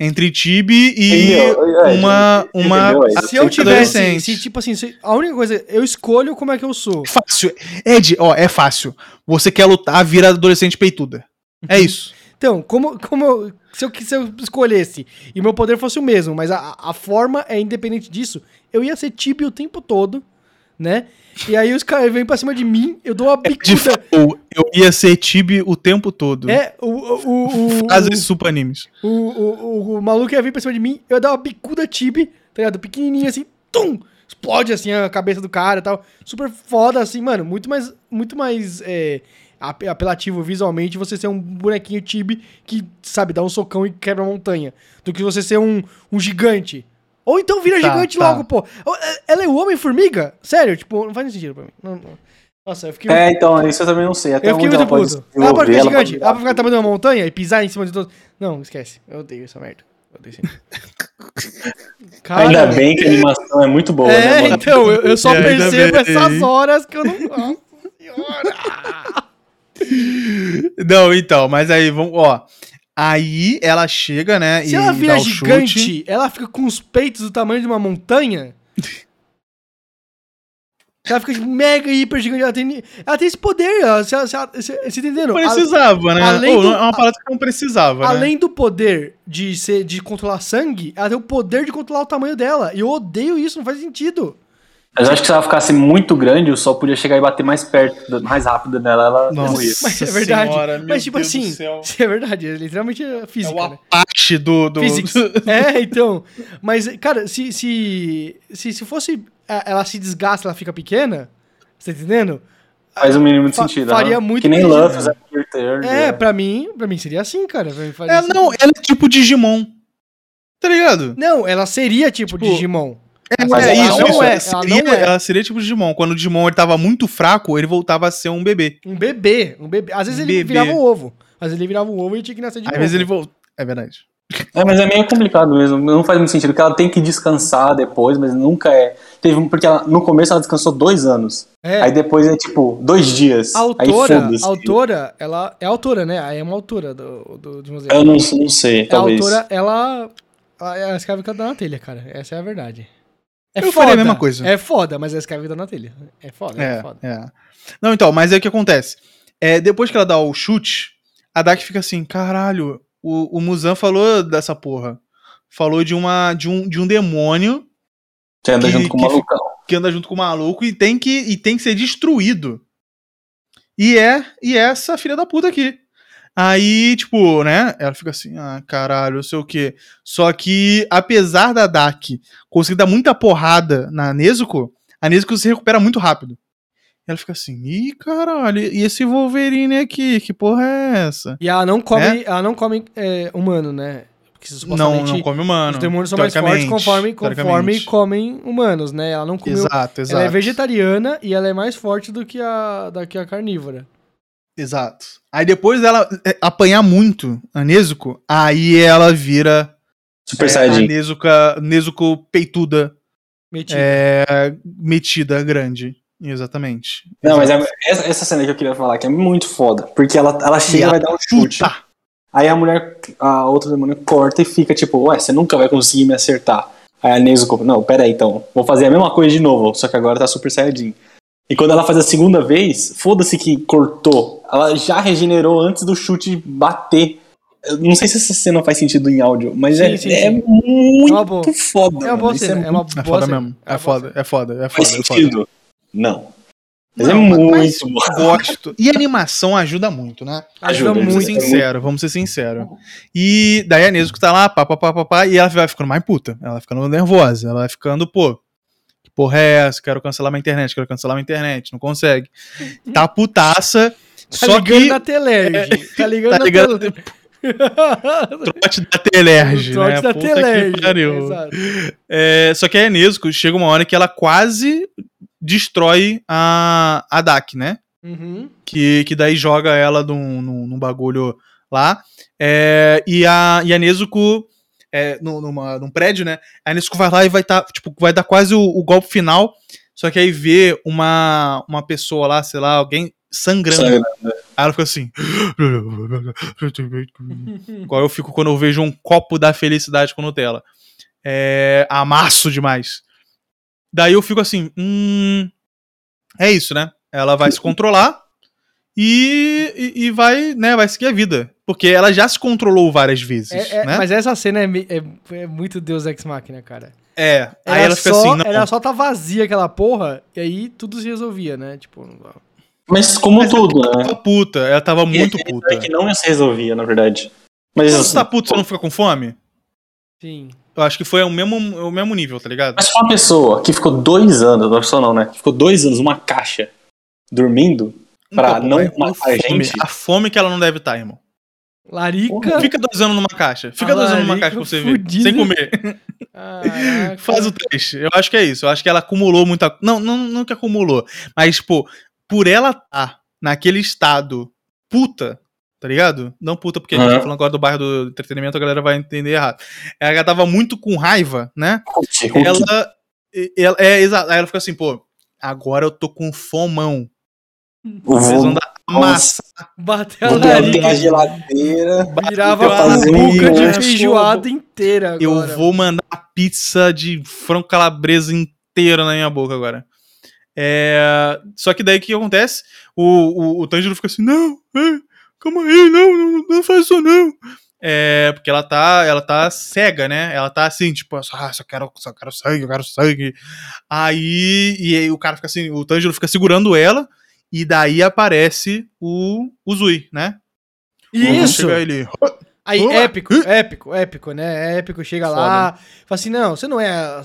Entre Tibi e Entendeu? É, uma entendeu? uma É, Se eu adolescente. tivesse, se tipo assim, se- a única coisa, eu escolho como é que eu sou. fácil. Ed, ó, é fácil. Você quer lutar, vira adolescente peituda. É isso. Então, como, como eu, se, eu, se eu escolhesse e meu poder fosse o mesmo, mas a, a forma é independente disso, eu ia ser Tibi o tempo todo, né? E aí os caras vêm pra cima de mim, eu dou uma De bicuda. fato, eu ia ser Tibi o tempo todo. É, o, o, o, Frases super animes. o, o, o, maluco ia vir pra cima de mim, eu ia dar uma bicuda Tibi, tá ligado? Pequenininho assim, tum! Explode assim a cabeça do cara e tal. Super foda, assim, mano. Muito mais, muito mais é, apelativo visualmente você ser um bonequinho Tibi que, sabe, dá um socão e quebra a montanha. Do que você ser um, um gigante. Ou então vira Tá, gigante tá. logo, pô. Ou, é- Ela é o Homem-Formiga? Sério, tipo, não faz nem sentido pra mim. Não, não. Nossa, eu fiquei. É, então, isso eu também não sei. Até Eu fiquei muito puto. se Ela pode ficar ela gigante. pode Ela pode ficar tamanho de uma montanha e pisar em cima de todos. Não, esquece. Eu odeio essa merda. Eu odeio sim. Cara, Ainda bem que a animação é muito boa, né, É, mano? então, eu, eu só Ainda percebo essas horas que eu não. Nossa senhora! Não, então, mas aí, vamos, ó. Aí ela chega, né? Se ela vira gigante, chute. ela fica com os peitos do tamanho de uma montanha. Ela fica tipo, mega hiper gigante. Ela tem, ela tem esse poder. Ela, se ela, se ela, se, você tá entendendo? Não precisava, né? além do- É uma parada que não precisava, né? Além do poder de, ser, de controlar sangue, ela tem o poder de controlar o tamanho dela. E eu odeio isso, não faz sentido. Mas eu acho que se ela ficasse muito grande, o sol podia chegar e bater mais perto, mais rápido nela, ela Nossa. morria. Mas é verdade. senhora, mas tipo Deus do assim, é verdade, é literalmente É física. o né? Apache do. do... Physics. é, então. Mas, cara, se, se, se, se fosse. Ela se desgasta, ela fica pequena. Você tá entendendo? Faz o mínimo de Fa- sentido. faria né? muito Que nem Luffy, sentido. Zack Turner. É, pra mim, pra mim seria assim, cara. Faria É, sentido. não, ela é tipo Digimon. Tá ligado? Não, ela seria tipo, Tipo, Digimon. É, mas é ela isso, não isso. é, ela, ela seria, não é. ela seria tipo Digimon. Quando o Digimon ele tava muito fraco, ele voltava a ser um bebê. Um bebê. Um bebê. Às vezes ele Bebê. virava um ovo. Às vezes ele virava um ovo e tinha que nascer de Às novo. vezes ele volta. É verdade. É, mas é meio complicado mesmo. Não faz muito sentido. Porque ela tem que descansar depois, mas nunca é. Teve um, porque ela- no começo ela descansou dois anos. É. Aí depois é tipo dois dias. A autora, foda-se. a autora, ela é autora, né? Aí É uma autora do, do, de museu. Eu não, não sei, A talvez. autora, ela, ela, ela escreve cantando na telha, cara. Essa é a verdade. É Eu faria a mesma coisa. É foda, mas escreve cantando na telha. É foda, é, É, foda. é. Não, então, mas aí o que acontece? É, depois que ela dá o chute, a Dak fica assim, caralho, o, o Muzan falou dessa porra. Falou de, uma, de, um, de um demônio Você anda que- junto com o que malucão. que anda junto com o maluco e tem que, e tem que ser destruído. E é, e é essa filha da puta aqui. Aí, tipo, né? Ela fica assim, ah, caralho, eu sei o quê. Só que, apesar da Dak conseguir dar muita porrada na Nezuko, a Nezuko se recupera muito rápido. Ela fica assim, ih, caralho, e esse Wolverine aqui? Que porra é essa? E ela não come, É? ela não come é, humano, né? Não, não come humano. os demônios são mais fortes conforme, conforme comem humanos, né? Ela não comeu. Exato, exato. Ela é vegetariana e ela é mais forte do que a, da que a carnívora. Exato. Aí depois dela é, apanhar muito a Nezuko, aí ela vira Super é, a Saiyajin. Nezuka, Nezuko peituda, Metida. é, metida, grande. Exatamente. Não, mas é- essa, essa cena que eu queria falar, que é muito foda. Porque ela, ela chega e vai dar um chute. Puta! Aí a mulher, a outra demônio corta e fica tipo, ué, você nunca vai conseguir me acertar. Aí a Nezuko, não, pera aí então, vou fazer a mesma coisa de novo, só que agora tá Super Saiyajin. E quando ela faz a segunda vez, foda-se que cortou, ela já regenerou antes do chute bater. Eu não sei se essa cena faz sentido em áudio, mas Sim, é, sim, é sim. muito É foda. É uma boa cena, é uma É boa foda cena. mesmo. É É foda, é foda, é Faz foda. é foda. sentido? Não. Mas é Não, muito mas gosto. E a animação ajuda muito, né? Ajuda Ajuda, Vamos muito. ser sinceros, vamos ser sinceros. E daí a Nezuko tá lá, pá, pá, pá, pá, pá, e ela vai ficando mais puta. Ela vai ficando nervosa. Ela vai ficando, pô, porra é essa? Quero cancelar minha internet, quero cancelar minha internet. Não consegue. Tá putaça. Tá só ligando que. na Telerge. Tá ligando Tá na ligando. Telerge. Trote da Telerge, Trote né? da Puta Telerge. É, só que a Nezuko chega uma hora que ela quase destrói a, a Dak, né? Uhum. que, que daí joga ela num, num, num bagulho lá. É, e, a, e a Nezuko, é, nu- numa, num prédio, né? A Nezuko vai lá e vai, tá, tipo, vai dar quase o, o golpe final. Só que aí vê uma, uma pessoa lá, sei lá, alguém sangrando. Sangrando, Aí ela fica assim. Igual eu fico quando eu vejo um copo da felicidade com Nutella. É, amasso demais. Daí eu fico assim, hum, é isso, né? Ela vai se controlar e, e, e vai, né, vai seguir a vida. Porque ela já se controlou várias vezes, É- é- né? Mas essa cena é, é- é muito Deus Ex Machina, cara. É, aí Era ela fica só, assim, não, Era só tá vazia aquela porra, e aí tudo se resolvia, né? Tipo, não- Mas como Mas tudo, ela né? tava puta, ela tava muito puta. é que não se resolvia, na verdade. Mas Quando assim, você tá puto, você não fica com fome? sim. Eu acho que foi o mesmo, o mesmo nível, tá ligado? Mas uma pessoa que ficou dois anos, uma pessoa não, né? Que ficou dois anos numa caixa, dormindo, pra Então, não matar a fome, gente. A fome que ela não deve estar, irmão. Larica. Fica dois anos numa caixa. Fica A dois anos numa caixa pra você ver. Sem comer. Caraca. Faz o teste. Eu acho que é isso. Eu acho que ela acumulou muita. Não, não, não que acumulou. Mas, pô, por ela estar naquele estado puta, tá ligado? Não puta, porque a gente tá falando agora do bairro do entretenimento, a galera vai entender errado. Ela tava muito com raiva, né? Ela. ela é, exato. Aí ela fica assim, pô, agora eu tô com fomão. o Vocês vão dar massa. Bateu a larica. a geladeira. Virava a boca de feijoada inteira agora. Eu vou mandar a pizza de frango calabresa inteira na minha boca agora. É, Só que daí o que acontece? O, o, o Tanjiro fica assim, não, é, calma aí, não, não, não faz isso não. É, porque ela tá, ela tá cega, né? Ela tá assim, tipo, ah, só quero, só quero sangue, eu quero sangue. Aí, e aí o cara fica assim, o Tanjiro fica segurando ela, e daí aparece o, o Zui, né? Isso! Chega ele, Aí, épico, épico, épico, né? Épico, chega lá, fala assim, não, você não é a,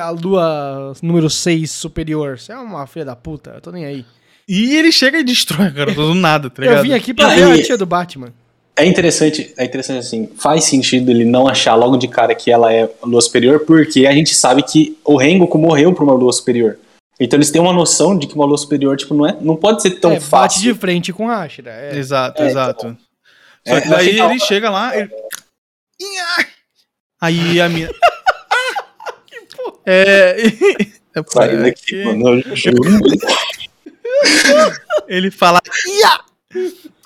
a lua número 6 superior, você é uma filha da puta, eu tô nem aí. E ele chega e destrói, cara, do nada, tá ligado? Eu vim aqui pra ver a tia do Batman. É interessante, é interessante assim, faz sentido ele não achar logo de cara que ela é a lua superior, porque a gente sabe que o Rengoku morreu por uma lua superior. Então eles têm uma noção de que uma lua superior, tipo, não, é, não pode ser tão é, bate fácil. de frente com Hashira. É. Exato, É, exato. Só É, que daí da ele chega lá. Ele... Aí a minha. É. é pô, Sai é daqui, que mano. eu juro. Ele fala.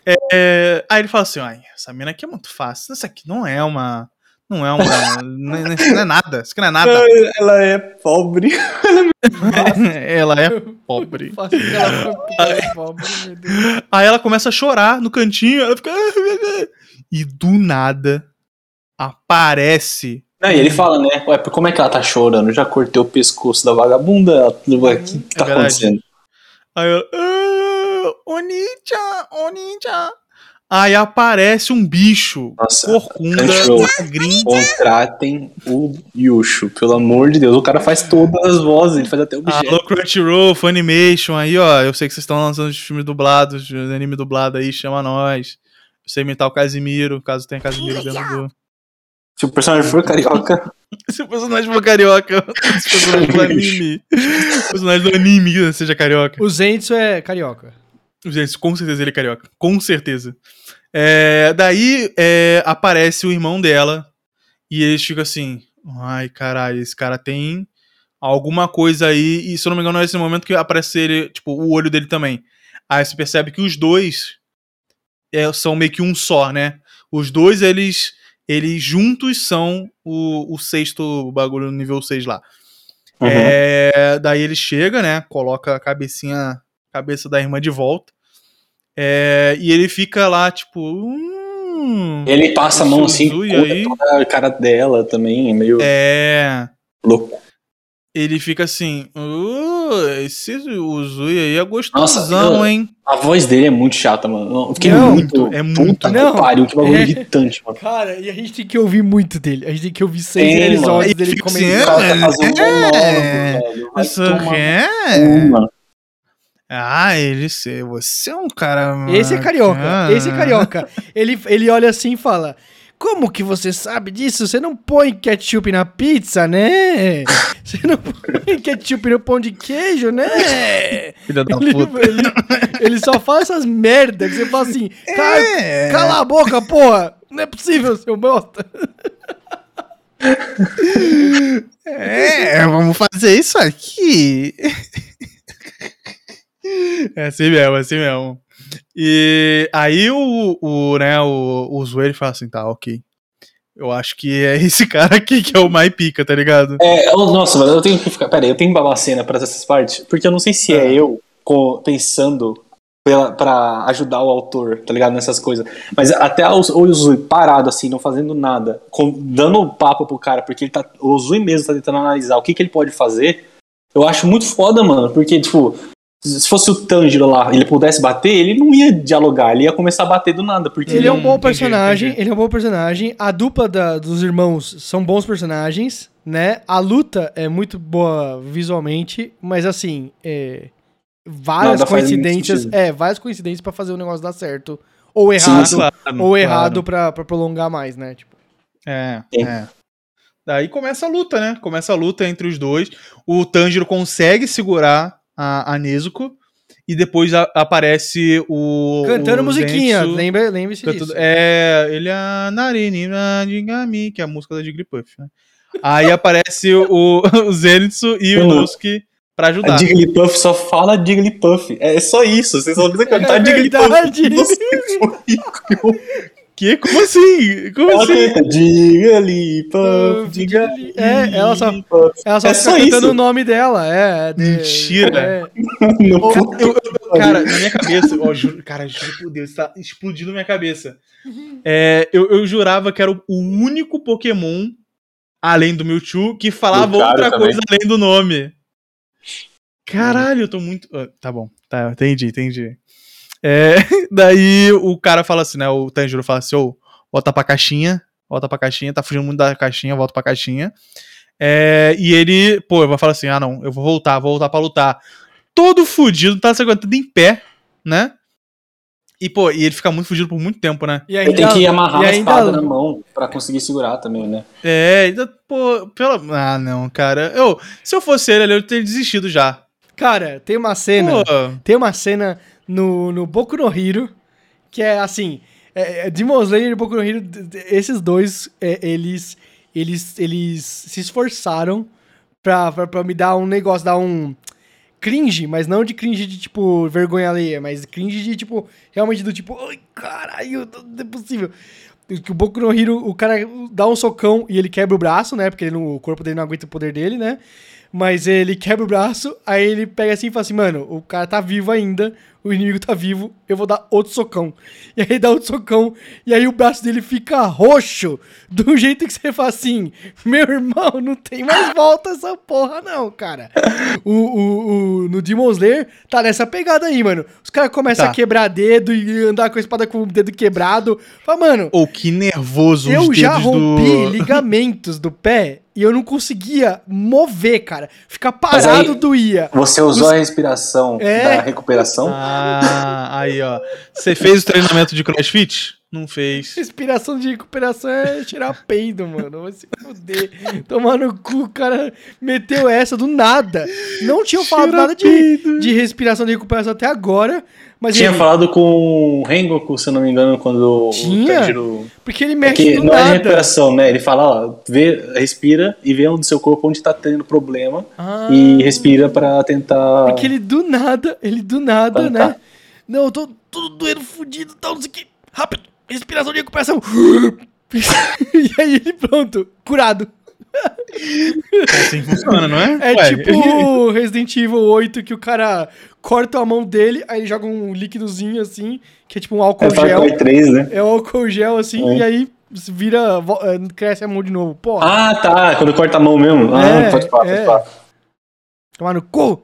É, aí ele fala assim: ai, essa mina aqui é muito fácil. Isso aqui não é uma. Não é uma. não, é, não é nada. Isso não é nada. Ela é pobre. Ela é pobre. Ela pobre, meu Deus. Aí ela começa a chorar no cantinho. Ela fica. "Ah, meu Deus." E do nada aparece. Não, e ele fala, né? Ué, como é que ela tá chorando? Já cortei o pescoço da vagabunda? O que, que tá É acontecendo? Aí ela. "Ah, Oni-chan, Oni-chan. Aí aparece um bicho. Nossa, corcunda, magrinho. Contratem o Yushu, pelo amor de Deus. O cara faz todas as vozes, ele faz até objeto. Alô, Crunchyroll, Funimation, aí, ó. Eu sei que vocês estão lançando os filmes dublados, de anime dublado aí, chama nós. Eu sei imitar o Casimiro, caso tenha Casimiro dentro do. Se o personagem for carioca, Se o personagem for carioca, se o personagem do anime. O personagem do anime seja carioca. O Zenitsu é carioca. Gente, com certeza ele é carioca. Com certeza. É, daí é, aparece o irmão dela e eles ficam assim: ai caralho, esse cara tem alguma coisa aí. E se eu não me engano, é esse momento que aparece ele, tipo, o olho dele também. Aí você percebe que os dois é, são meio que um só, né? Os dois, eles, eles juntos são o, o sexto bagulho no nível 6 lá. Uhum. É, daí ele chega, né? Coloca a cabecinha, cabeça da irmã de volta. É, e ele fica lá, tipo. Hum, ele passa a mão assim, aí. toda a cara dela também, é meio é. louco. Ele fica assim. Uh, esse Uzui aí é gostosão, Nossa, hein? A voz dele é muito chata, mano. Eu fiquei Não, muito. é muito. Puta Não, que pariu, que bagulho é. irritante, mano. Cara, e a gente tem que ouvir muito dele. A gente tem que ouvir seis episódios dele fica assim, comentando. é, fazendo é. Vai Isso tomar é. Ah, ele se- você é um cara. Esse é carioca. bacana. Esse é carioca. Ele, ele olha assim e fala: Como que você sabe disso? Você não põe ketchup na pizza, né? Você não põe ketchup no pão de queijo, né? Filha da Ele, puta. ele- ele só fala essas merdas que você fala assim: "Ca- É. Cala a boca, porra! Não é possível, seu bosta. É, vamos fazer isso aqui. É assim mesmo, é assim mesmo. E aí o, o né, o, o Zoeiro fala assim, tá, ok. Eu acho que é esse cara aqui que é o mais pica, tá ligado? É, eu- nossa, mano, eu tenho que ficar. Pera aí, eu tenho que babar a cena pra essas partes, porque eu não sei se é Ah. eu pensando pela, pra ajudar o autor, tá ligado? Nessas coisas. Mas até o, o Uzui parado, assim, não fazendo nada, com- dando um papo pro cara, porque ele tá, o Uzui mesmo tá tentando analisar o que, que ele pode fazer. Eu acho muito foda, mano, porque, tipo, se fosse o Tanjiro lá, ele pudesse bater, ele não ia dialogar, ele ia começar a bater do nada, porque Ele é um bom entendi, personagem, entendi. ele é um bom personagem. A dupla da- dos irmãos são bons personagens, né? A luta é muito boa visualmente, mas assim, é, várias Nada coincidências, é, várias coincidências pra fazer o negócio dar certo ou errado, Claro, ou claro. errado pra, pra prolongar mais, né? Tipo, É, Sim. é. Daí começa a luta, né? Começa a luta entre os dois. O Tanjiro consegue segurar a, a Nezuko. E depois a- aparece o. cantando o musiquinha, Zenitsu lembra, lembre-se cantando- disso. É, ele é a Narini Digami, que é a música da Jigglypuff, né? Aí aparece o, o Zenitsu e o. Inosuke pra a ajudar. Jigglypuff só fala Jigglypuff. É só isso, vocês só precisam cantar É Jigglypuff. Que? Como assim? Como Ela assim? canta Jigglypuff, Jiggly- É, ela só-. Ela só É só cantando isso. o nome dela, é. de- Mentira. é. No Eu- eu- eu- cara, na minha cabeça, ó, juro, cara, juro por Deus, tá explodindo minha cabeça. É, eu, eu jurava que era o único Pokémon, além do Mewtwo, que falava outra também. coisa além do nome. Caralho, eu tô muito. ah, Tá bom, tá, entendi, entendi. É, daí o cara fala assim, né? O Tanjiro fala assim: ô, volta pra caixinha, volta pra caixinha, tá fugindo muito da caixinha, volta pra caixinha. É, e ele, pô, vai falar assim: ah, não, eu vou voltar, vou voltar pra lutar. Todo fudido, tá se aguentando em pé, né? E, pô, e ele fica muito fugido por muito tempo, né? E Ele ainda, tem que amarrar e a ainda- espada na mão pra conseguir segurar também, né? É, ainda, pô, pela. Ah, não, cara. Eu, se eu fosse ele, eu teria desistido já. Cara, tem uma cena. Pô, Tem uma cena no, no Boku no Hero que é assim. É, é, Demon Slayer e Boku no Hero, esses dois, é, eles, eles, eles se esforçaram pra, pra, pra me dar um negócio, dar um cringe, mas não de cringe de tipo vergonha alheia, mas cringe de tipo, realmente do tipo, ai caralho, não é possível. Que o Boku no Hero, o cara dá um socão e ele quebra o braço, né? Porque ele o corpo dele não aguenta o poder dele, né? Mas ele quebra o braço, aí ele pega assim e fala assim, mano, o cara tá vivo ainda, o inimigo tá vivo, eu vou dar outro socão. E aí dá outro socão, e aí o braço dele fica roxo, do jeito que você fala assim, meu irmão, não tem mais volta essa porra não, cara. O, o, o- no Demon Slayer tá nessa pegada aí, mano. Os caras começam Tá. a quebrar dedo e andar com a espada com o dedo quebrado. Fala, mano, Ô, que nervoso os eu já rompi do... ligamentos do pé e eu não conseguia mover, cara. Ficar parado aí- doía. Você usou a respiração É. da recuperação? Ah, aí, ó. Você fez o treinamento de crossfit? Não fez. Respiração de recuperação é tirar peido, mano. Vai se fuder. Tomar no cu, o cara meteu essa do nada. Não tinham falado Cheira nada de, de respiração de recuperação até agora. Mas Tinha ele- falado com o Rengoku, se eu não me engano, quando Tinha? o Tanjiro... Porque ele É mexe que do não é nada. recuperação, né? Ele fala, ó, vê, respira e vê onde seu corpo onde tá tendo problema Ah. e respira pra tentar... Porque ele do nada, ele do nada, né? Não, eu tô tudo doendo, fudido, tal, não sei o que. Rápido, respiração de recuperação. e aí ele pronto, curado. Assim funciona, não é? É Ué, tipo Resident Evil 8 que o cara corta a mão dele, aí ele joga um líquidozinho assim, que é tipo um álcool É gel. Cry 3, né? É um álcool gel assim, É. e aí vira, eh, cresce a mão de novo. Porra, Ah, tá, quando corta a mão mesmo. É, ah, pode falar, é. pode falar. tomar no cu.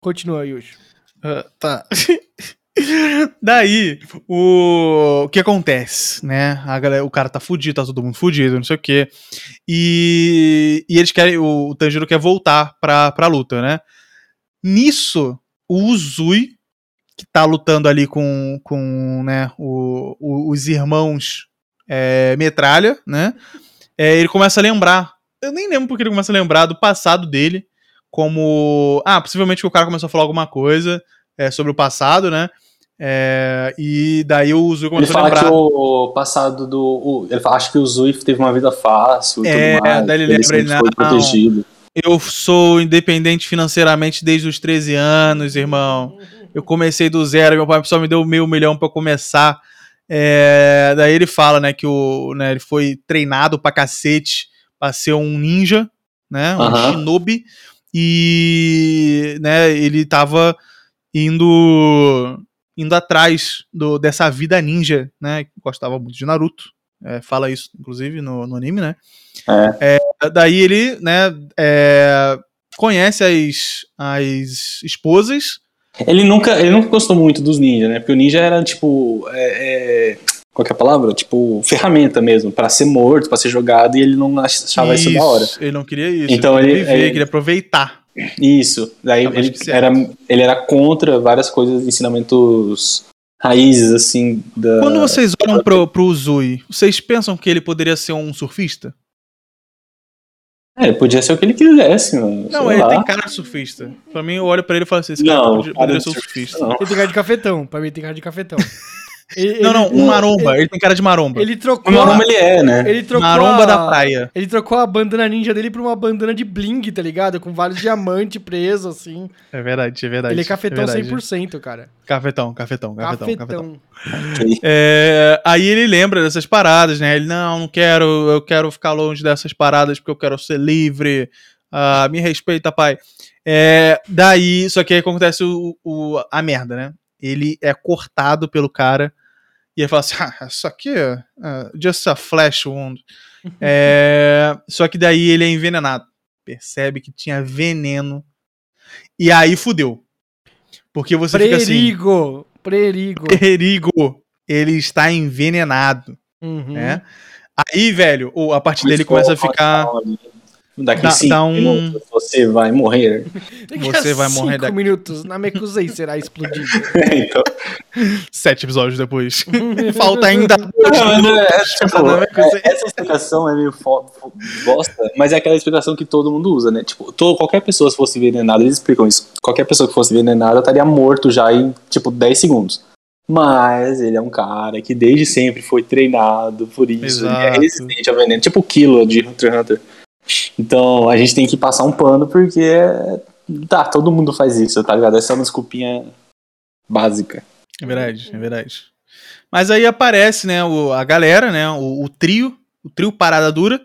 Continua, Yushi. Ah, tá. Daí, o... o que acontece, né? A galera, o cara tá fudido, tá todo mundo fudido, não sei o quê. E, e eles querem, o, o Tanjiro quer voltar pra, pra luta, né? Nisso, o Uzui, que tá lutando ali com, com né, o, o- os irmãos é, Metralha, né? É, ele começa a lembrar. Eu nem lembro porque ele começa a lembrar do passado dele. Como. Ah, possivelmente o cara começou a falar alguma coisa é, sobre o passado, né? É, e daí o Ele começou a fala lembrar. que o passado do. o- ele fala, acho que o Zui teve uma vida fácil e É, tudo mais. daí ele lembra, sempre ele, foi não. protegido. Eu sou independente financeiramente desde os 13 anos, irmão. Eu comecei do zero, meu pai só me deu meio milhão pra eu começar. É, daí ele fala, né, que o, né, ele foi treinado pra cacete pra ser um ninja, né, um shinobi. E, né, ele tava indo indo atrás do, dessa vida ninja, né, gostava muito de Naruto. É, fala isso, inclusive, no, no anime, né. É. Daí ele, né, é, conhece as, as esposas. Ele nunca, ele nunca gostou muito dos ninjas, né? Porque o ninja era tipo. É, é, qual é a palavra? Tipo, ferramenta mesmo, pra ser morto, pra ser jogado, e ele não achava isso, da hora. Ele não queria isso. Então ele queria ele- viver, ele- queria aproveitar. Isso. Daí mais ele era, ele era contra várias coisas, ensinamentos raízes, assim, da. Quando vocês olham pro, pro Uzui, vocês pensam que ele poderia ser um surfista? É, podia ser o que ele quisesse, mano. Não, sei ele lá. tem cara de surfista. Pra mim, eu olho pra ele e falo assim: esse cara Não, poderia, cara poderia de ser um surfista, surfista. Ele tem cara de cafetão, pra mim tem cara de cafetão. Ele- Não, não, ele- um maromba. Ele, tem cara de maromba. Ele trocou. O meu a- ele é, né? Ele trocou maromba a- da praia. Ele trocou a bandana ninja dele por uma bandana de bling, tá ligado? Com vários diamantes presos, assim. É verdade, é verdade. ele é cafetão verdade. 100%, cara. Cafetão, cafetão, cafetão, cafetão. Cafetão. É, aí ele lembra dessas paradas, né? Ele, não, não quero, eu quero ficar longe dessas paradas porque eu quero ser livre. Ah, me respeita, pai. É, daí, só que aí acontece o, o- a merda, né? Ele é cortado pelo cara e ele fala assim: ah, isso aqui é ah, just a flash wound. É, só que daí ele é envenenado. Percebe que tinha veneno. E aí fudeu. Porque você fica assim. Perigo! Perigo! Perigo! Ele está envenenado, Uhum. né? Aí, velho, a parte dele começa a ficar. Daqui dá- cinco dá um- minutos você vai morrer. Daqui Você a vai morrer cinco daqui. minutos, Namekusei será explodido. então, Sete episódios depois. Falta ainda. Não, mas é, é, tipo, é, essa explicação é meio fo- fo- bosta, mas é aquela explicação que todo mundo usa, né? Tipo, to- qualquer pessoa se fosse envenenada, eles explicam isso. Qualquer pessoa que fosse envenenada estaria morto já em, tipo, 10 segundos. Mas ele é um cara que desde sempre foi treinado por isso. Ele é Exato. resistente ao veneno. Tipo o Kilo de Hunter x Hunter. Então a gente tem que passar um pano porque é- tá, todo mundo faz isso, tá ligado? Essa é uma desculpinha básica. É verdade, é verdade. Mas aí aparece, né, o- a galera, né, o, o trio, o trio Parada Dura,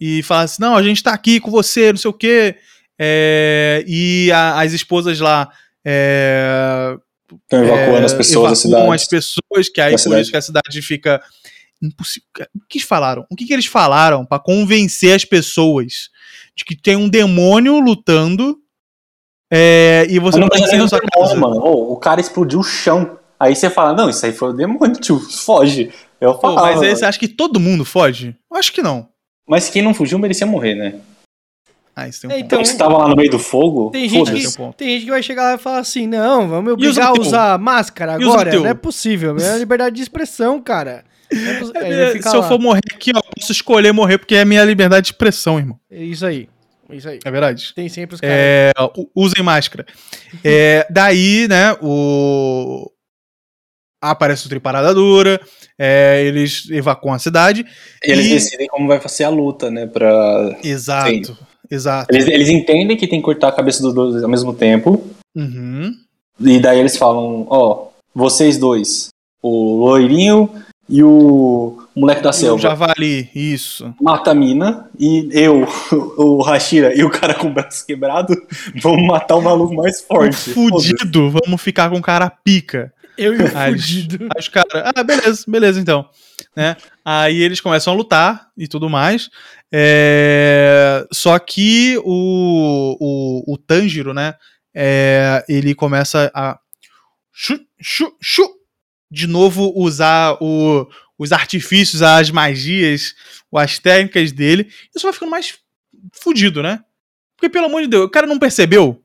e fala assim, não, a gente tá aqui com você, não sei o quê. É, e a- as esposas lá é, Estão evacuando é, as pessoas da cidade. as pessoas, que aí Da por cidade. isso que a cidade fica impossível. O que eles falaram? O que, que eles falaram pra convencer as pessoas de que tem um demônio lutando é, e você não nem da do sua casa? mano. Ô, o cara explodiu o chão. Aí você fala, não, isso aí foi o demônio, tio. Foge. Eu falava. mas aí você acha que todo mundo foge? Eu acho que não. mas quem não fugiu merecia morrer, né? Ah, isso tem um É, ponto. então- Então, você tava lá no meio do fogo? Tem gente, que, tem gente que vai chegar lá e falar assim: não, vamos me obrigar a usar máscara agora. Não é possível. É liberdade de expressão, cara. É É, se eu lá. for morrer aqui, ó, posso escolher morrer porque é minha liberdade de expressão, irmão. É Isso aí. Isso aí. É verdade. Tem sempre os caras. É, usem máscara. É, daí, né, o. Aparece o Triparada Dura, é, eles evacuam a cidade. E eles E- decidem como vai ser a luta, né? Pra... Exato. Exato. Eles, eles entendem que tem que cortar a cabeça dos dois ao mesmo tempo. Uhum. E daí eles falam, ó, vocês dois, o loirinho e o moleque da E o selva, Javali, isso. mata a mina, e eu, o Hashira e o cara com o braço quebrado vamos matar o maluco mais forte. Foda-se. Fudido, vamos ficar com cara pica. Eu e o Aí eles- fudido. Aí os caras, ah, beleza, beleza então. Né? Aí eles começam a lutar e tudo mais. É, Só que o, o, o Tanjiro, né? é, Ele começa a chu, chu, chu, de novo usar o- os artifícios, as magias, as técnicas dele. Isso vai ficando mais fudido, né? Porque, pelo amor de Deus, o cara não percebeu?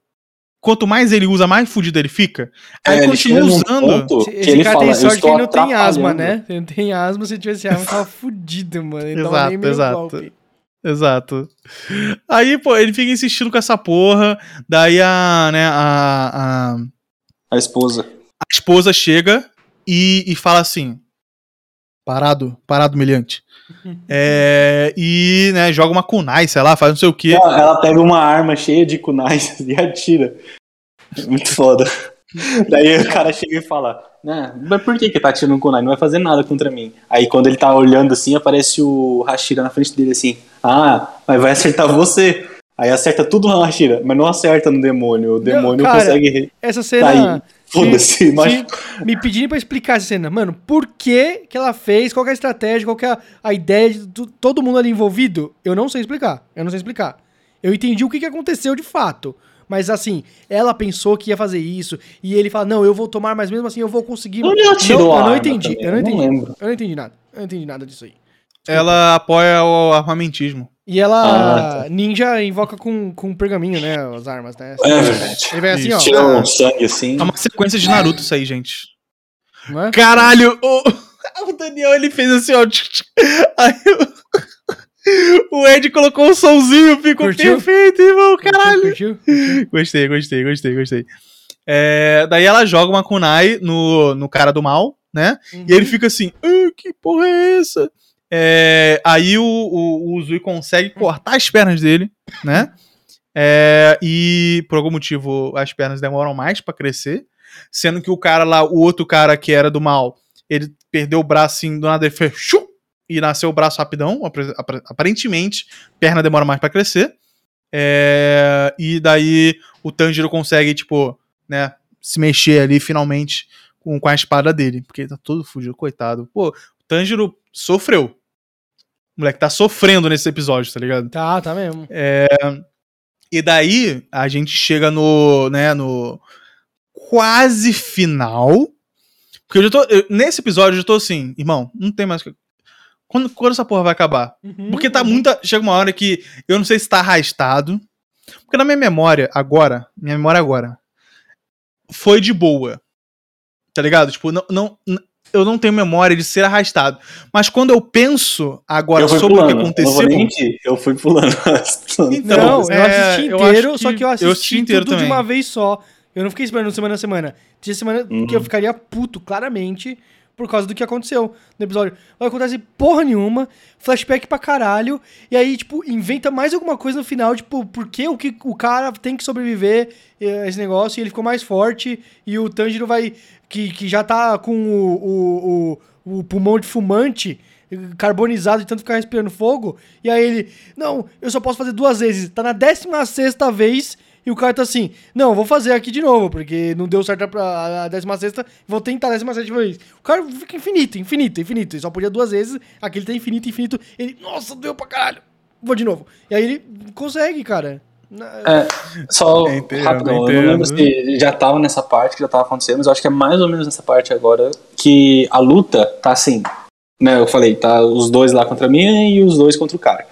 Quanto mais ele usa, mais fudido ele fica. Aí É, ele continua usando. Esse, que esse ele cara fala, tem "Eu sorte que ele não tem asma, atrapalhando." né? Ele não tem asma, se tivesse asma, tava fudido, mano. Ele Exato, exato. golpe. Exato. Aí, pô, ele fica insistindo com essa porra. Daí a, né, a, a, A esposa. a esposa chega e, e fala assim: Parado, parado, humilhante. É, e, né, joga uma kunai, sei lá, faz não sei o quê. Ela, ela pega uma arma cheia de kunais e atira. Muito foda. Daí o cara chega e fala, né, mas por que que tá atirando um kunai? Não vai fazer nada contra mim. Aí quando ele tá olhando assim, aparece o Hashira na frente dele assim, ah, mas vai acertar você. Aí acerta tudo no Hashira, mas não acerta no demônio. O demônio cara, consegue... Essa Tá cena. aí. Foda-se, mas... me pedindo pra explicar essa cena, mano, por que que ela fez, qual que é a estratégia, qual que é a, a ideia de todo mundo ali envolvido, eu não sei explicar. Eu não sei explicar. Eu entendi o que, que aconteceu de fato. Mas assim, ela pensou que ia fazer isso, e ele fala, não, eu vou tomar, mas mesmo assim eu vou conseguir. Tirou não, eu não entendi, também? eu não Eu não entendi. lembro. Eu não entendi nada. Eu não entendi nada disso aí. Ela apoia o armamentismo. E ela, Ah, ninja, invoca com, com pergaminho, né, as armas, né? É verdade. Ele vai assim, ó. Tira um sangue assim. É uma sequência de Naruto isso aí, gente. Não é? Caralho! O, o Daniel, ele fez assim, ó. Aí o, o Ed colocou um somzinho, ficou Curtiu? perfeito, irmão. Caralho! Curtiu? Curtiu? Gostei, gostei, gostei, gostei. É, daí ela joga uma kunai no, no cara do mal, né? E ele fica assim, "Ah, que porra é essa? É, aí o, o, o Uzui consegue cortar as pernas dele, né? É, e por algum motivo as pernas demoram mais pra crescer. Sendo que o cara lá, o outro cara que era do mal, ele perdeu o braço assim, do nada ele fez "Shum!" e nasceu o braço rapidão. Aparentemente, perna demora mais pra crescer. É, e daí o Tanjiro consegue, tipo, né, se mexer ali finalmente com, com a espada dele. Porque ele tá todo fugido, coitado. Pô, o Tanjiro sofreu. O moleque tá sofrendo nesse episódio, tá ligado? Tá, tá mesmo. E daí a gente chega no, né, no quase final. Porque eu já tô. eu- nesse episódio eu já tô assim, irmão, não tem mais. Quando, quando essa porra vai acabar? Porque tá muita. Chega uma hora que eu não sei se tá arrastado. Porque na minha memória, agora, minha memória agora, foi de boa. Tá ligado? Tipo, não, não, eu não tenho memória de ser arrastado. Mas quando eu penso agora eu sobre o que pulando, eu não aconteceu. nem mentir, eu fui pulando. Então, Não, eu é, assisti eu inteiro, acho só que que eu assisti, eu assisti inteiro tudo de também. uma vez só. Eu não fiquei esperando semana a semana. Tinha semana Uhum. que eu ficaria puto, claramente, por causa do que aconteceu no episódio. Não acontece porra nenhuma, flashback pra caralho, e aí, tipo, inventa mais alguma coisa no final, tipo, por que o, que o cara tem que sobreviver eh, a esse negócio, e ele ficou mais forte, e o Tanjiro vai, que, que já tá com o, o, o, o pulmão de fumante, carbonizado de tanto ficar respirando fogo, e aí ele, não, eu só posso fazer duas vezes, tá na 16 sexta vez, e o cara tá assim, não, vou fazer aqui de novo, porque não deu certo pra- a 16 vou tentar a 17 vez. O cara fica infinito, infinito, infinito, ele só podia duas vezes, aqui ele tá infinito, infinito, ele, nossa, deu pra caralho, vou de novo. E aí ele consegue, cara. É, só Entendo, rapidão, eu entendo. não lembro se já tava nessa parte que já tava acontecendo, mas eu acho que é mais ou menos nessa parte agora que a luta tá assim, né? Eu falei, tá os dois lá contra mim e os dois contra o cara.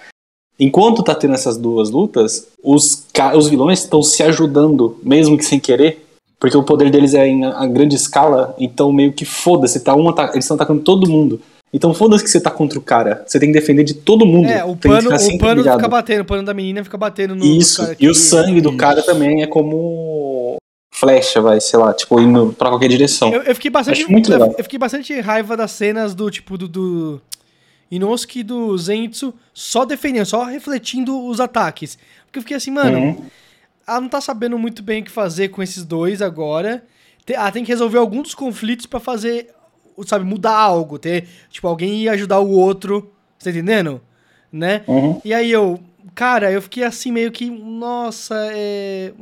enquanto tá tendo essas duas lutas, os, os vilões estão se ajudando, mesmo que sem querer, porque o poder deles é em a grande escala, então meio que foda-se, tá um ata- eles estão atacando todo mundo. Então foda-se que você tá contra o cara, você tem que defender de todo mundo. É, o pano, o pano ligado. fica batendo, o pano da menina fica batendo no. Isso, cara e o sangue do cara também é como flecha, vai, sei lá, tipo, indo pra qualquer direção. Eu, eu fiquei bastante. Acho muito legal. eu fiquei bastante raiva das cenas do tipo do. do Inosuke e do Zenitsu só defendendo, só refletindo os ataques. Porque eu fiquei assim, mano, Uhum. ela não tá sabendo muito bem o que fazer com esses dois agora. Ela tem que resolver algum dos conflitos pra fazer, sabe, mudar algo. Ter, tipo, alguém ir ajudar o outro. Você tá entendendo? Né? Uhum. E aí eu, cara, eu fiquei assim meio que, nossa, é...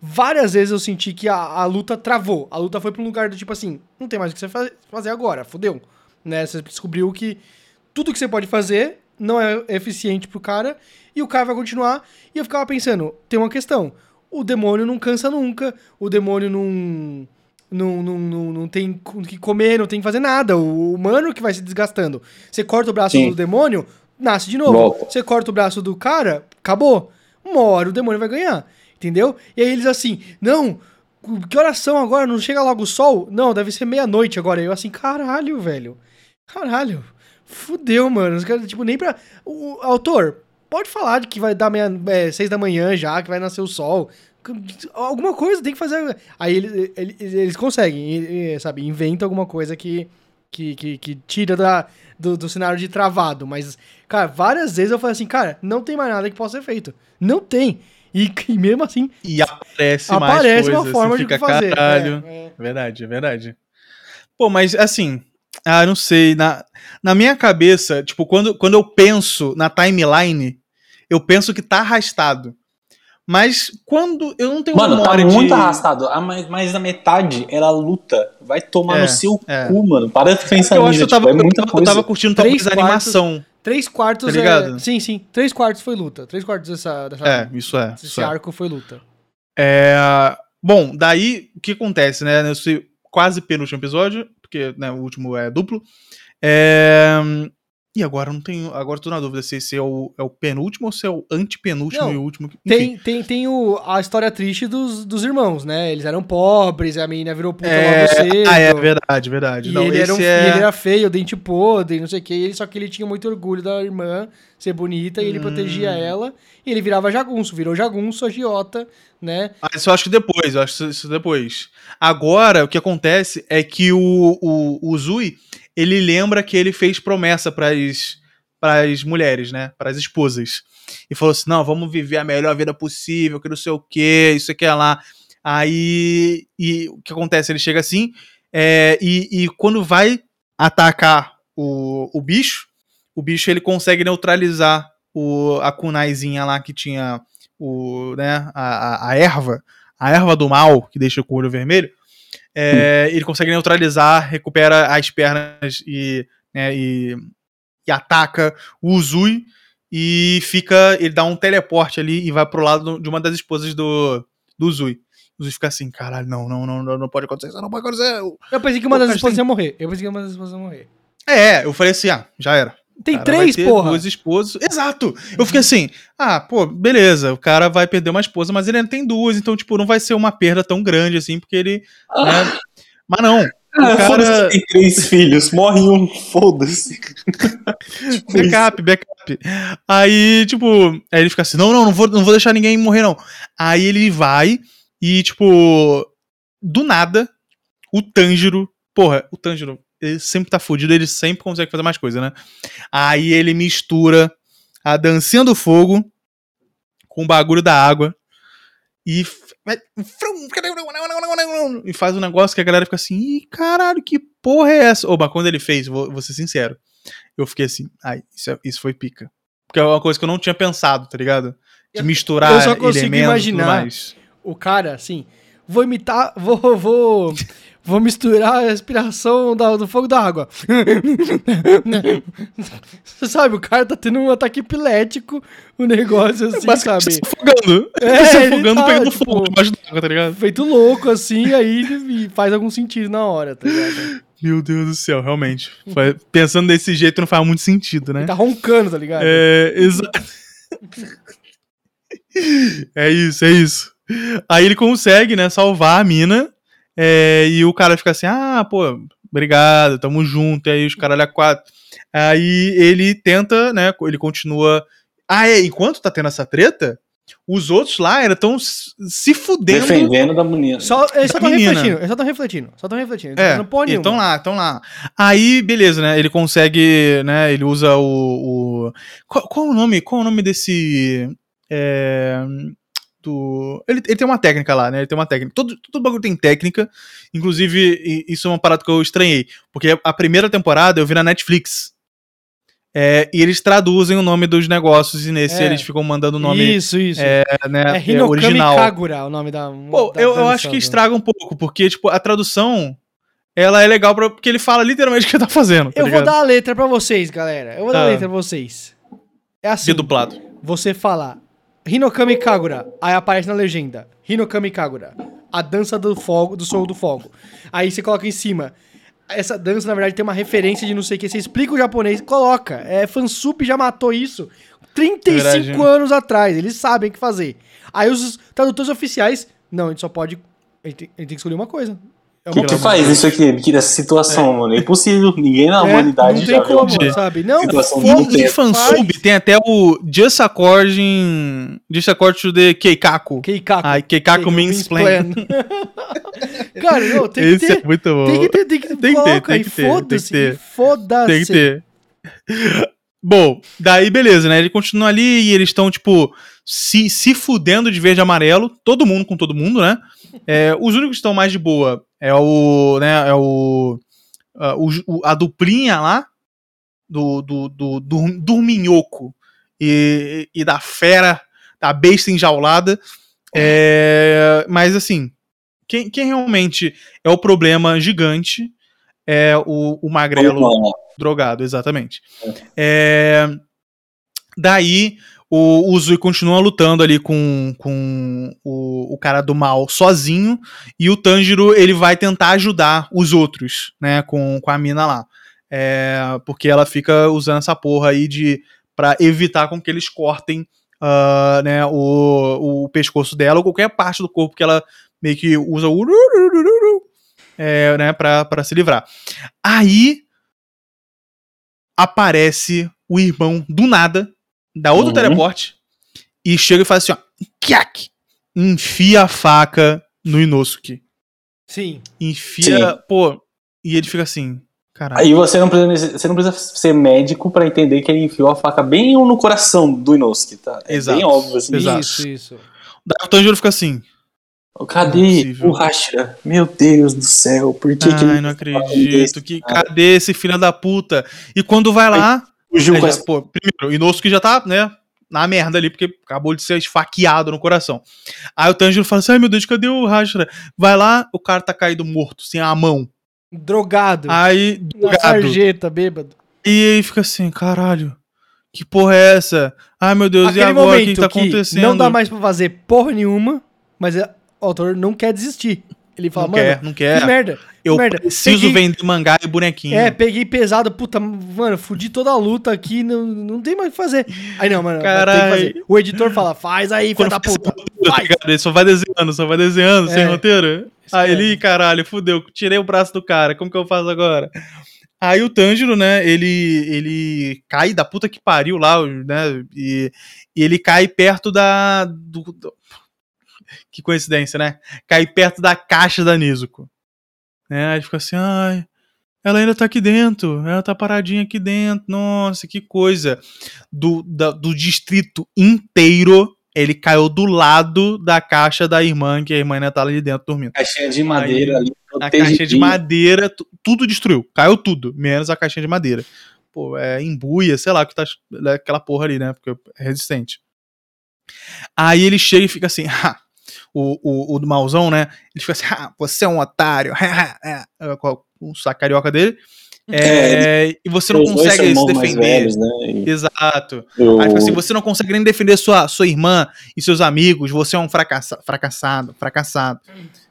Várias vezes eu senti que a, a luta travou. A luta foi pra um lugar do tipo assim, não tem mais o que você fa- fazer agora, fodeu. Né? Você descobriu que tudo que você pode fazer não é eficiente pro cara e o cara vai continuar. E eu ficava pensando, tem uma questão. O demônio não cansa nunca, o demônio não... Não, não, não, não tem o que comer, não tem que fazer nada. O humano que vai se desgastando. Você corta o braço Sim. do demônio, nasce de novo. Volta. Você corta o braço do cara, acabou. Uma hora o demônio vai ganhar. Entendeu? E aí eles assim, não, que horas são agora? Não chega logo o sol? Não, deve ser meia-noite agora. Eu assim, caralho, velho. Caralho. Fudeu, mano. Os caras, tipo, nem pra. O autor, pode falar de que vai dar meia, é, seis da manhã já, que vai nascer o sol. Alguma coisa tem que fazer. Aí ele- ele- eles conseguem, sabe? Inventam alguma coisa que, que, que, que tira da, do, do cenário de travado. Mas, cara, várias vezes eu falei assim, cara, não tem mais nada que possa ser feito. Não tem. E, e mesmo assim, E aparece, aparece mais uma coisa, forma de fazer. caralho. É, é. Verdade, é verdade. Pô, mas assim, ah, não sei, na, na minha cabeça, tipo, quando, quando eu penso na timeline, eu penso que tá arrastado. Mas quando eu não tenho Mano, tá memória muito de... arrastado. A mais, mais da metade era luta. Vai tomar É, no seu é. cu, mano. Para de pensar Eu acho nisso. que eu tava, tipo, é eu tava- eu coisa. tava curtindo Três talvez a quartos- animação. Três quartos Tá ligado? é. Sim, sim. Três quartos foi luta. Três quartos dessa, dessa É, isso é. Esse Isso é. arco foi luta. É, Bom, daí o que acontece, né? Nesse quase penúltimo episódio, porque né, o último é duplo. É, E agora não tenho. Agora eu tô na dúvida se esse é o, é o penúltimo ou se é o antepenúltimo Não, e o último. Enfim. Tem, tem, tem o, a história triste dos, dos irmãos, né? Eles eram pobres, a menina virou puta É, logo cedo. ah, é verdade, verdade. E não, ele, era um, é. ele era feio, dente podre, não sei o que. Ele, só que ele tinha muito orgulho da irmã ser bonita e ele Hum. protegia ela. E ele virava jagunço, virou jagunço, agiota, né? Ah, isso eu acho que depois, eu acho isso- isso depois. Agora, o que acontece é que o, o, o Zui, ele lembra que ele fez promessa pras, pras mulheres, né? Pras esposas. E falou assim: não, vamos viver a melhor vida possível, que não sei o que, isso aqui é lá. Aí, e o que acontece? Ele chega assim, é, e, e quando vai atacar o, o bicho, o bicho ele consegue neutralizar o, a kunaizinha lá que tinha o, né, a, a, a erva, a erva do mal, que deixa o olho vermelho, é, ele consegue neutralizar, recupera as pernas e, né, e, e ataca o Uzui e fica, ele dá um teleporte ali e vai pro lado de uma das esposas do, do Uzui. O Uzui fica assim, caralho, não, não, não, não, não pode acontecer isso, não pode acontecer. Eu pensei que uma das esposas tem- ia morrer. Eu pensei que uma das esposas ia morrer. É, eu falei assim, ah, já era. Tem cara vai três, ter porra. Duas esposas. Exato. Eu fiquei assim, ah, pô, beleza, o cara vai perder uma esposa, mas ele ainda tem duas, então, tipo, não vai ser uma perda tão grande assim, porque ele. né, Mas não. Ah, o cara- tem três filhos. Morre um, foda-se. Tipo isso. Backup, backup. Aí, tipo, aí ele fica assim: não, não, não vou, não vou deixar ninguém morrer, não. Aí ele vai e, tipo, do nada, o Tanjiro. Porra, o Tanjiro, ele sempre tá fudido, ele sempre consegue fazer mais coisa, né? Aí ele mistura a dancinha do fogo com o bagulho da água e e faz um negócio que a galera fica assim, Ih, caralho, que porra é essa? Oba, quando ele fez, vou, vou ser sincero, eu fiquei assim, ai, isso, é- isso foi pica. Porque é uma coisa que eu não tinha pensado, tá ligado? De Eu- misturar eu só consigo elementos imaginar. mais. O cara, assim, vou imitar, vou, vou, vou misturar a respiração da- do fogo da água. Você sabe, o cara tá tendo um ataque epilético, um negócio assim, Basicamente, sabe? se afogando. É, se ele afogando, tá, pegando tipo, fogo debaixo da água, tá ligado? Feito louco, assim, aí faz algum sentido na hora, tá ligado? Meu Deus do céu, realmente. Pensando desse jeito não faz muito sentido, né? Ele tá roncando, tá ligado? É, exato. é isso, é isso. Aí ele consegue, né, salvar a mina. É, e o cara fica assim: ah, pô, obrigado, tamo junto. E aí os caralho a quatro. Aí ele tenta, né, ele continua. Ah, é, enquanto tá tendo essa treta, os outros lá estão se fudendo. Defendendo da menina. Só, eles só estão menina. refletindo, eles só estão refletindo, só estão refletindo. É, não estão nenhuma. lá, estão lá. Aí, beleza, né? Ele consegue, né? Ele usa o. o- Qual, qual o nome? Qual o nome desse. é, do. Ele, ele tem uma técnica lá, né? Ele tem uma técnica. Todo, todo bagulho tem técnica. Inclusive, isso é uma parada que eu estranhei. Porque a primeira temporada eu vi na Netflix. É, e eles traduzem o nome dos negócios e nesse É. eles ficam mandando o nome Isso, isso. é, né, É é, Hinokami original. Kagura o nome da. Pô, da eu, eu acho que né? estraga um pouco, porque, tipo, a tradução, ela é legal pra, porque ele fala literalmente o que ele tá fazendo, tá Eu vou ligado? dar a letra pra vocês, galera. Eu vou dar a Ah. letra pra vocês. É assim. Ser. Você fala Hinokami Kagura, aí aparece na legenda Hinokami Kagura, a dança do fogo, do fogo do fogo. Aí você coloca em cima. Essa dança, na verdade, tem uma referência de não sei o que. Você explica o japonês, coloca. É, Fansub já matou isso 35 Verdade. anos atrás. Eles sabem o que fazer. Aí os tradutores oficiais, não, a gente só pode. A gente tem, a gente tem que escolher uma coisa. É O que, que faz isso aqui, que dessa situação, mano? É impossível. Ninguém na É, humanidade não já tem viu. como, de- sabe? Não, situação de. De fansub tem até o Just According. Just According to the Keikaku. Keikaku. Ai, Keikaku means plan. Cara, não, tem que Esse ter. é muito bom. Tem que ter, tem que ter. Tem que ter, tem que que ter. Foda-se. Tem que ter. Bom, daí beleza, né? Ele continua ali e eles estão, tipo, se, se fudendo de verde e amarelo, todo mundo com todo mundo, né? É, os únicos que estão mais de boa é o. né, é o, ah, o- a duplinha lá do, do, do, do, do minhoco e, e da fera, da besta enjaulada. É, mas assim, quem, quem realmente é o problema gigante é o, o magrelo drogado, exatamente. É, daí o, o Zui continua lutando ali com, com o, o cara do mal sozinho e o Tanjiro ele vai tentar ajudar os outros, né, com, com a mina lá. É, porque ela fica usando essa porra aí de para evitar com que eles cortem ah, né, o, o pescoço dela ou qualquer parte do corpo que ela meio que usa o é, né, pra, pra se livrar. Aí aparece o irmão do nada, da outro Uhum. teleporte, e chega e faz assim, ó, kiak, enfia a faca no Inosuke. Sim. Enfia, pô, e ele fica assim, caralho. Aí você não, precisa, você não precisa ser médico pra entender que ele enfiou a faca bem no coração do Inosuke, tá? É Exato. bem óbvio assim. Exato. Isso, isso. Daí o Tanjiro fica assim, é Cadê possível. o Hashira? Meu Deus do céu, por que, que ai, ele não acredito, que, cadê esse filho da puta? E quando vai lá, fugiu Aí com já, essa... pô, primeiro, o Inosuke já tá, né, na merda ali, porque acabou de ser esfaqueado no coração. Aí o Tanjiro fala assim, ai meu Deus, cadê o Hashira? Vai lá, o cara tá caído morto, sem a mão. Drogado. Aí, na drogado. sarjeta, bêbado. E aí fica assim, caralho, que porra é essa? Ai meu Deus, e Aquele agora, o momento que, que tá que acontecendo? não dá mais pra fazer porra nenhuma, mas é- o autor não quer desistir. Ele fala, Não mano, quer, não que quer. merda. Eu merda. preciso Peguei- vender mangá e bonequinho. É, peguei pesado, puta, mano, fudi toda a luta aqui, não, não tem mais o que fazer. Aí não, mano, Caralho. O editor fala, faz aí, filho da puta. roteiro? Ele só vai desenhando, só vai desenhando, sem É. roteiro. Isso Aí mesmo. ele, caralho, fudeu, tirei o braço do cara, como que eu faço agora? Aí o Tanjiro, né, ele, ele cai da puta que pariu lá, né, e, e ele cai perto da... do- do- que coincidência, né? Cai perto da caixa da Nezuko. Né, aí fica assim, ai... Ela ainda tá aqui dentro, ela tá paradinha aqui dentro, nossa, que coisa. Do, da- do distrito inteiro ele caiu do lado da caixa da irmã, que a irmã ainda tá ali dentro dormindo. Caixinha de madeira ali, A caixinha de madeira, tu- tudo destruiu. Caiu tudo, menos a caixinha de madeira. Pô, é embuia, sei lá, que tá é aquela porra ali, né? Porque é resistente. Aí ele chega e fica assim, ha, o, o, o do mauzão, né? Ele fica assim, ah, você é um otário, é, com o saco carioca dele. É, e você não consegue se defender. velhos, né? E Exato. eu- Aí assim, você não consegue nem defender sua, sua irmã e seus amigos, você é um fracassa, fracassado, fracassado.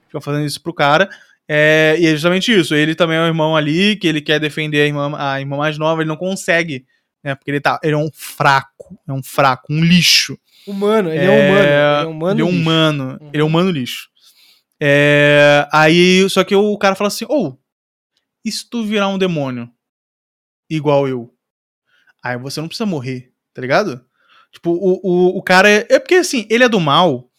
Fica fazendo isso pro cara. É, e é justamente isso. Ele também é um irmão ali, que ele quer defender a irmã, a irmã mais nova, ele não consegue. Né, porque ele, tá, ele é um fraco. É um fraco, um lixo. Humano, ele é, humano. Ele é humano. Ele é lixo. humano. Uhum. Ele é humano lixo. É, aí, só que o cara fala assim: ou, e se tu virar um demônio? Igual eu? Aí você não precisa morrer, tá ligado? Tipo, o, o, o cara é. É porque assim, ele é do mal,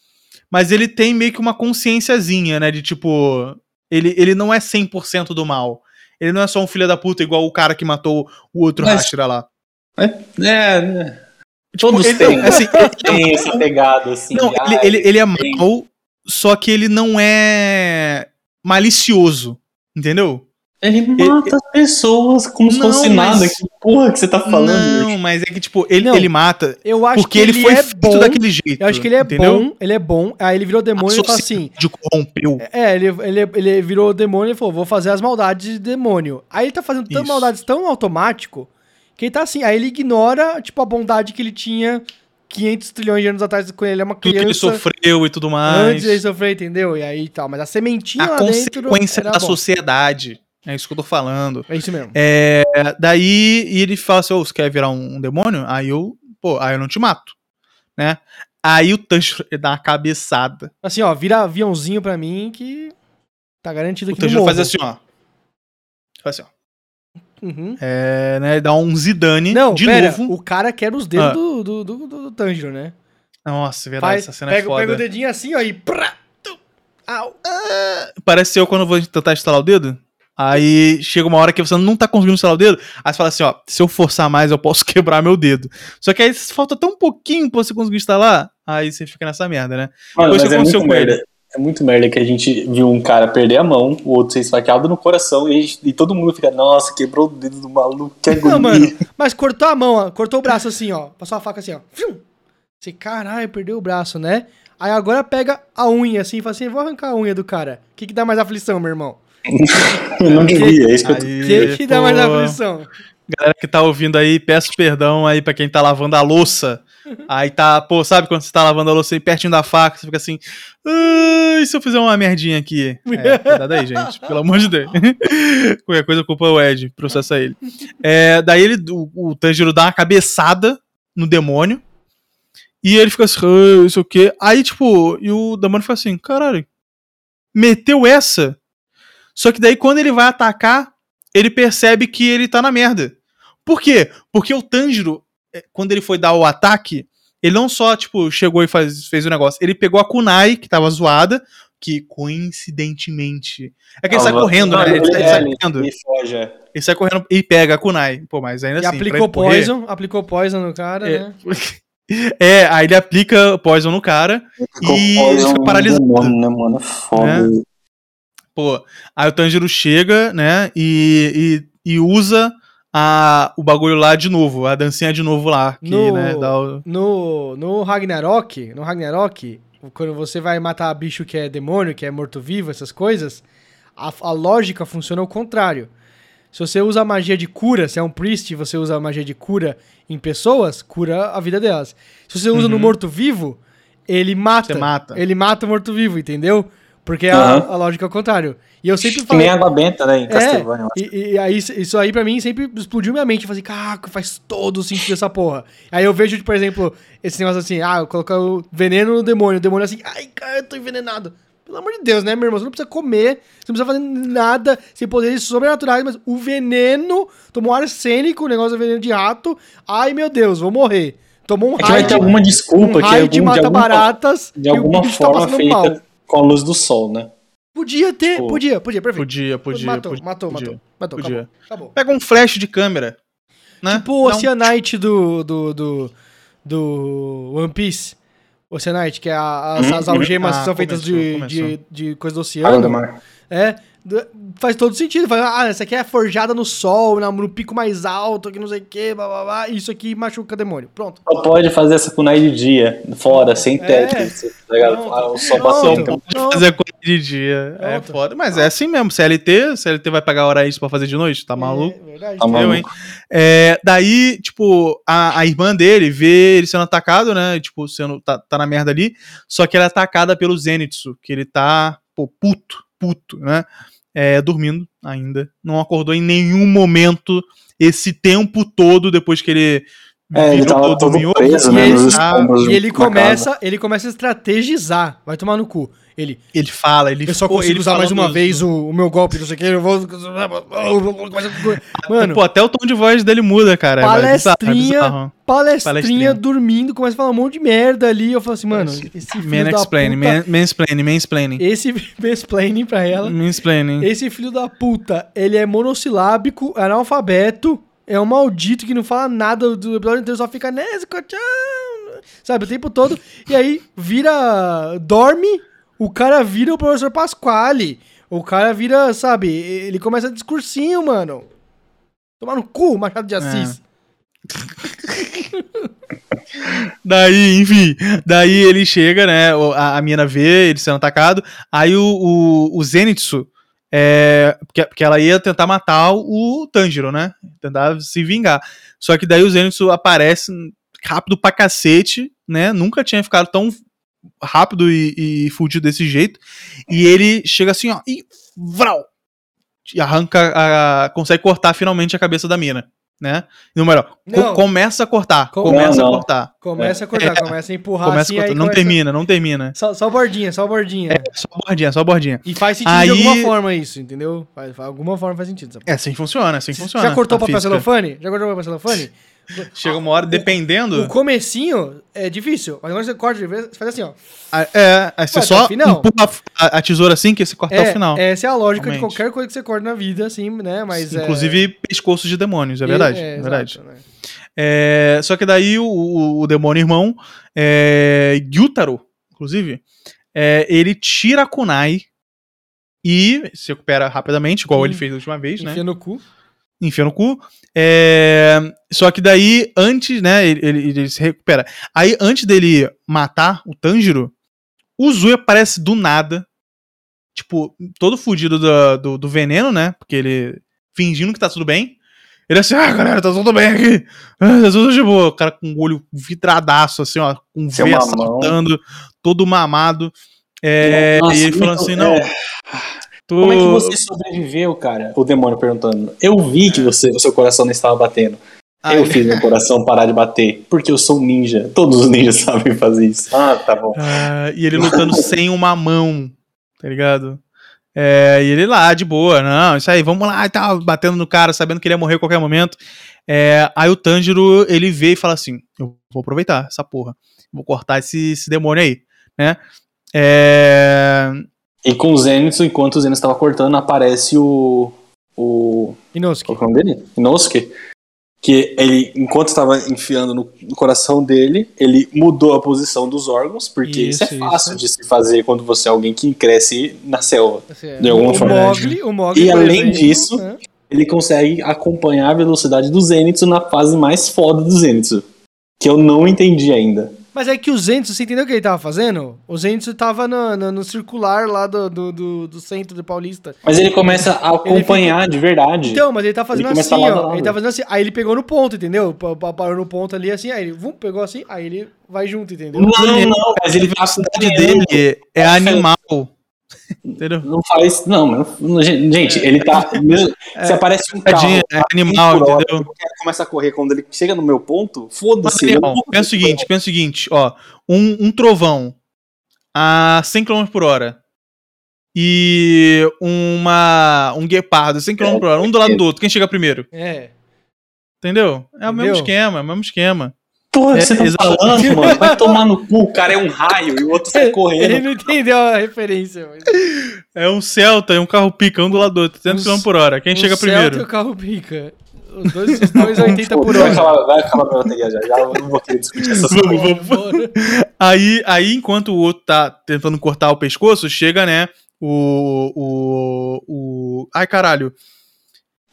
mas ele tem meio que uma consciênciazinha, né? De tipo. Ele, ele não é 100% do mal. Ele não é só um filho da puta igual o cara que matou o outro Mas- Hashira lá. É, é, todos ele- têm, assim, tem essa pegada, assim. Não, ele, ah, ele, ele é tem- mal, só que ele não é malicioso. Entendeu? Ele mata as pessoas como se Não, fosse mas- nada. Que porra que você tá falando? não, mas é que, tipo, ele, Não. ele mata Eu acho porque que ele, foi é feito bom. daquele jeito. Eu acho que ele é entendeu? bom, ele é bom. Aí ele virou demônio e fala assim: De corrompeu. É, ele, ele, ele virou demônio e falou: vou fazer as maldades de demônio. Aí ele tá fazendo tantas maldades tão automático que ele tá assim. Aí ele ignora, tipo, a bondade que ele tinha 500 trilhões de anos atrás quando ele é uma Tudo que ele criança. sofreu e tudo mais. Antes ele sofrer, entendeu? E aí tal. Mas a sementinha a consequência da bom. sociedade. É isso que eu tô falando. É isso mesmo. É, daí e ele fala assim: Ô, você quer virar um, um demônio? Aí eu, pô, aí eu não te mato. Né? Aí o Tanjiro dá uma cabeçada. Assim, ó, vira aviãozinho pra mim que tá garantido O aqui no Tanjiro faz assim, ó. Faz assim, ó. Uhum. É, né? Dá um Zidane Não, de pera, novo. o cara quebra os dedos Ah. do, do, do, do, do Tanjiro, né? Nossa, é verdade, Faz, essa cena pega, é foda. pega o dedinho assim, ó, e... Prá, tum, au. Parece eu quando vou tentar instalar o dedo. Aí chega uma hora que você não tá conseguindo instalar o dedo. Aí você fala assim, ó, se eu forçar mais, eu posso quebrar meu dedo. Só que aí falta tão pouquinho pra você conseguir instalar. Aí você fica nessa merda, né? Mano, Depois mas é muito merda. É muito merda que a gente viu um cara perder a mão, o outro ser esfaqueado no coração, e, gente- e todo mundo fica, nossa, quebrou o dedo do maluco, que agonia. Não, mano, mas cortou a mão, ó, cortou o braço assim, ó. Passou a faca assim, ó. Você, caralho, perdeu o braço, né? Aí agora pega a unha assim e fala assim: vou arrancar a unha do cara. O que, que dá mais aflição, meu irmão? Eu não devia, é isso que eu tô... O Aí, que, que dá mais aflição? Galera que tá ouvindo aí, peço perdão aí pra quem tá lavando a louça. Aí tá, pô, sabe quando você tá lavando a louça aí pertinho da faca, você fica assim, ai, se eu fizer uma merdinha aqui? É, cuidado aí, gente, pelo amor de Deus. Qualquer coisa, culpa o Ed, processa ele. É, daí ele, o, o Tanjiro dá uma cabeçada no demônio, e ele fica assim, "Ah, isso o quê? Aí, tipo, e o demônio fica assim, caralho, meteu essa? Só que daí quando ele vai atacar, ele percebe que ele tá na merda. Por quê? Porque o Tanjiro, quando ele foi dar o ataque, ele não só, tipo, chegou e faz, fez o negócio, ele pegou a kunai, que tava zoada, que coincidentemente. É que ele sai Tava- correndo, né? Ele, sai ele- correndo. ele é. Ele sai correndo e pega a kunai. Pô, mas ainda E assim. aplicou pra ele correr- poison, aplicou poison no cara, É. né? É, aí ele aplica poison no cara Ficou e poison ele fica paralisado. demônio, né, mano? Foda. Pô, aí o Tanjiro chega, né, e, e, e usa a, o bagulho lá de novo, a dancinha de novo lá, que, No- né, o... No, no Ragnarok, no Ragnarok, quando você vai matar bicho que é demônio, que é morto-vivo, essas coisas, a, a lógica funciona ao contrário. Se você usa a magia de cura, se é um priest e você usa a magia de cura em pessoas, cura a vida delas. Se você usa no Uhum. morto-vivo, ele mata. Você mata. Ele mata o morto-vivo, entendeu? Porque a, Aham. a lógica é ao contrário. E eu sempre Que falei. nem água benta, né, em É, Castlevania. e, e aí, isso aí pra mim sempre explodiu minha mente. Eu falei, caraca, faz todo o sentido essa porra. Aí eu vejo, por exemplo, esse negócio assim, ah, eu colocar o veneno no demônio. O demônio assim, ai, cara, eu tô envenenado. Pelo amor de Deus, né, meu irmão? Você não precisa comer, você não precisa fazer nada, sem poderes sobrenaturais, mas o veneno, tomou arsênico, o negócio é veneno de rato. Ai, meu Deus, vou morrer. Tomou um É que vai raio, ter alguma desculpa um que raio de algum, de mata alguma, baratas de alguma forma feita com a luz do sol, né? Podia ter, Tipo, podia, podia, perfeito. Podia, podia, matou, podia, matou, podia. matou, matou, podia. acabou, acabou. Pega um flash de câmera, né? Tipo o Oceanite do, do, do, do One Piece. Oceanite, que é a- as, Uhum, as algemas Ah, que são feitas de, começou, de, de coisa do oceano. mar. É, faz todo sentido. Fala, ah, essa aqui é forjada no sol, na- no pico mais alto, que não sei o que, blá, blá, blá. Isso aqui machuca demônio. Pronto. Só pode fazer essa kunai de dia, fora, sem teto. É. tá ligado? Ah, O sol Pronto. batendo. Então, pode fazer coisa de dia. É Pronto. foda. Mas é assim mesmo. CLT, CLT vai pagar hora isso pra fazer de noite? Tá maluco? É, verdade. Tá Eu, maluco. hein? É, daí, tipo, a, a irmã dele vê ele sendo atacado, né? Tipo, sendo, tá, tá na merda ali. Só que ela é atacada pelo Zenitsu, que ele tá, pô, puto, puto, né? É, dormindo ainda. Não acordou em nenhum momento esse tempo todo depois que ele É, ele tava todo preso, né, e ele, tá- escombros. E ele começa, ele começa a estrategizar. Vai tomar no cu. Ele, ele fala, ele eu só consigo ele usar mais uma vez o, o meu golpe, não sei o que. Eu vou. Mano, Pô, até o tom de voz dele muda, cara. é bizarro, é palestrinha, bizarro. palestrinha, Palestrinha. dormindo, começa a falar um monte de merda ali. Eu falo assim, mano, esse filho Man da explaining, puta. man, mansplaining, mansplaining. Esse mansplaining pra ela. Mansplaining. Esse filho da puta, ele é monossilábico, analfabeto, é um maldito que não fala nada do episódio inteiro, só fica Nesco, tchau", sabe, o tempo todo. E aí vira. dorme, o cara vira o professor Pasquale. O cara vira, sabe, ele começa discursinho, mano. Tomar no cu, Machado de Assis. Daí, enfim, daí ele chega, né? A, a mina vê ele sendo atacado. Aí o, o, o Zenitsu, é, porque, porque ela ia tentar matar o Tanjiro, né? Tentar se vingar. Só que daí o Zenitsu aparece rápido pra cacete, né? Nunca tinha ficado tão rápido e, e fudido desse jeito. E ele chega assim, ó, e vral! E arranca, a, consegue cortar finalmente a cabeça da mina, né? Não, melhor, co- começa a cortar, Com- começa Não, a não. cortar. Começa a cortar, começa a empurrar Começa assim, a cortar. aí Não começa- termina, não termina. Só, só bordinha, só bordinha. É, só bordinha, só bordinha. E faz sentido Aí- de alguma forma isso, entendeu? Faz, faz- alguma forma faz sentido. sabe? É, assim funciona, assim funciona. Já cortou papel celofane? Já cortou o papel celofane? Chega uma hora, O dependendo. comecinho é difícil, mas quando você corta de vez, você faz assim, ó. a- É, aí você Ué, só o empurra a, a tesoura assim que você corta até É, o final. Essa é a lógica Realmente. de qualquer coisa que você corta na vida, assim, né? Mas é- Inclusive pescoços de demônios, é verdade. É, exato, verdade. né? É, só que daí o, o, o demônio irmão, é, Gyutaro, inclusive, é, ele tira a kunai e se recupera rapidamente, igual ele fez da última vez, né? No cu. Enfia no cu. É, Só que daí, antes, né, ele, ele- ele se recupera. Aí, antes dele matar o Tanjiro, o Zui aparece do nada, tipo, todo fudido do, do, do veneno, né, porque ele fingindo que tá tudo bem. Ele assim, ah, galera, tá tudo bem aqui. Ah, tá tudo de boa. O cara com o olho vitradaço, assim, ó, com veia mamão. saltando, todo mamado. É, Nossa, e ele falando então, assim, não, tô... Como é que você sobreviveu, cara? O demônio perguntando. Eu vi que você, o seu coração não estava batendo. Aí eu fiz meu coração parar de bater. Porque eu sou um ninja. Todos os ninjas sabem fazer isso. Ah, tá bom. Ah, e ele lutando sem uma mão, tá ligado? É, e ele lá, de boa, não, isso aí, vamos lá e tal, batendo no cara, sabendo que ele ia morrer a qualquer momento. É, aí o Tanjiro, ele vê e fala assim: Eu vou aproveitar essa porra, vou cortar esse, esse demônio aí, né? É, E com o Zenitsu, enquanto o Zenitsu estava cortando, aparece o. O. Inosuke. Qual que é o nome dele? Inosuke. Que ele, enquanto estava enfiando no, no coração dele, ele mudou a posição dos órgãos, porque isso, Isso, é fácil isso. de se fazer quando você é alguém que cresce na selva. Assim, é, De alguma o forma. Mogli, o Mogli, E além exemplo, disso- né? Ele consegue acompanhar a velocidade do Zenitsu na fase mais foda do Zenitsu. Que eu não entendi ainda. Mas é que o Zenitsu, você entendeu o que ele tava fazendo? O Zenitsu tava no, no, no circular lá do, do, do, do centro de Paulista. Mas ele começa a acompanhar de verdade. Então, mas ele tá fazendo Ele assim, ó. lado. Ele tá fazendo assim. Aí ele pegou no ponto, entendeu? Pa- pa- Parou no ponto ali assim, aí ele vum, pegou assim, aí ele vai junto, entendeu? não, não, mas ele a velocidade acompanhando. dele é animal, entendeu? Não faz. Não, mas não- gente, ele tá. mesmo- se aparece um carro. É animal, hora, entendeu? o cara começa a correr quando ele chega no meu ponto, foda-se. pensa o seguinte, pensa o seguinte, ó, um, um trovão a 100 km por hora e uma um guepardo a 100 km por hora, um do lado do outro, quem chega primeiro? É. Entendeu? É o mesmo Entendeu? esquema, é o mesmo esquema. Porra, É, você tá falando, mano? Vai tomar no cu, o cara é um raio e o outro sai Ele correndo. não entendeu a referência. Mas... É um Celta e um carro pica, um do lado do outro, 300 km por hora. Quem chega Celta e primeiro? o carro pica. Os dois, os dois 80 por Vai hora. acabar, vai acabar minha bateria já. Já eu não vou querer discutir essas Vamos, coisas. vamos. Aí, aí, enquanto o outro tá tentando cortar o pescoço, chega, né, o... o, o ai, caralho.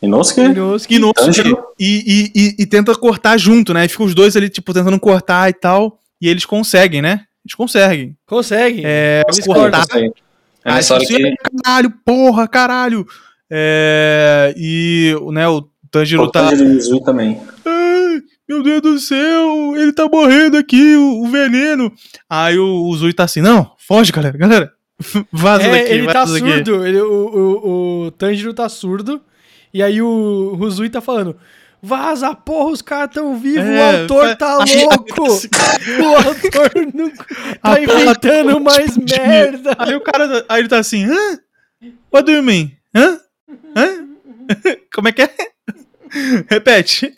Inosuke? Inosuke. Inosuke e, e, e, e tenta cortar junto, né? E fica os dois ali, tipo, tentando cortar e tal. E eles conseguem, né? Eles conseguem. Consegue. É, Eles cortar. Isso aí. É Aí nessa hora que Caralho, porra, caralho. É, e, né, o Tanjiro o tá... Tanjiro e o Zui também. Ai, meu Deus do céu, ele tá morrendo aqui, o, o veneno. Aí o, o Zui tá assim, não, foge, galera, galera. Vaza É, daqui, ele tá vaza daqui. surdo. Ele, o, o, o Tanjiro tá surdo. E aí o Ruzui tá falando. Vaza, porra, os caras tão vivos, É, o autor tá aí- louco! tá assim- o autor não tá inventando mais merda! Aí o cara, aí ele tá assim, hã? What do you mean? Hã? Hã? Como é que é? Repete.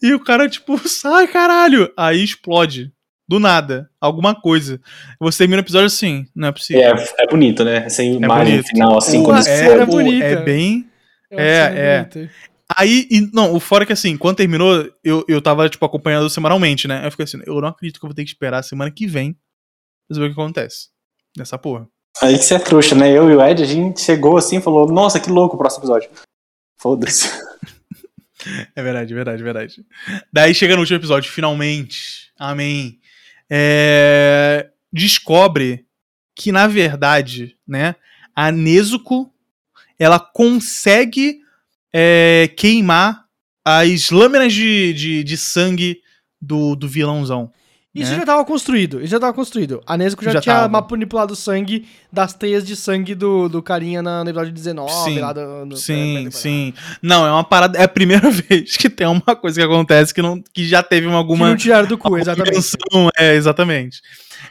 E o cara, tipo, sai, caralho. Aí explode. Do nada. Alguma coisa. Você termina o episódio assim, não é possível. É, é bonito, né? Essa imagem bonito. final, assim, quando é, é bem. É, é. Aí, e, não, o fora é que assim, quando terminou, eu, eu tava, tipo, acompanhando semanalmente, né? Aí eu fiquei assim, eu não acredito que eu vou ter que esperar a semana que vem pra saber o que acontece. Nessa porra. Aí que você é trouxa, né? Eu e o Ed, a gente chegou assim e falou, nossa, que louco o próximo episódio. Foda-se. É verdade, verdade, verdade. Daí chega no último episódio, finalmente. Amém. É, Descobre que, na verdade, né, a Nezuko ela consegue é, queimar as lâminas de, de, de sangue do, do vilãozão. Isso né? já tava construído, isso já tava construído. A Nezuko já, Já tinha tava. manipulado o sangue das teias de sangue do, do carinha na, no episódio 19, Sim, lá do, do- Sim, sim. Não, é uma parada. É a primeira vez que tem uma coisa que acontece que, não, que já teve uma, Que alguma. não tiraram do cu, exatamente. é, exatamente.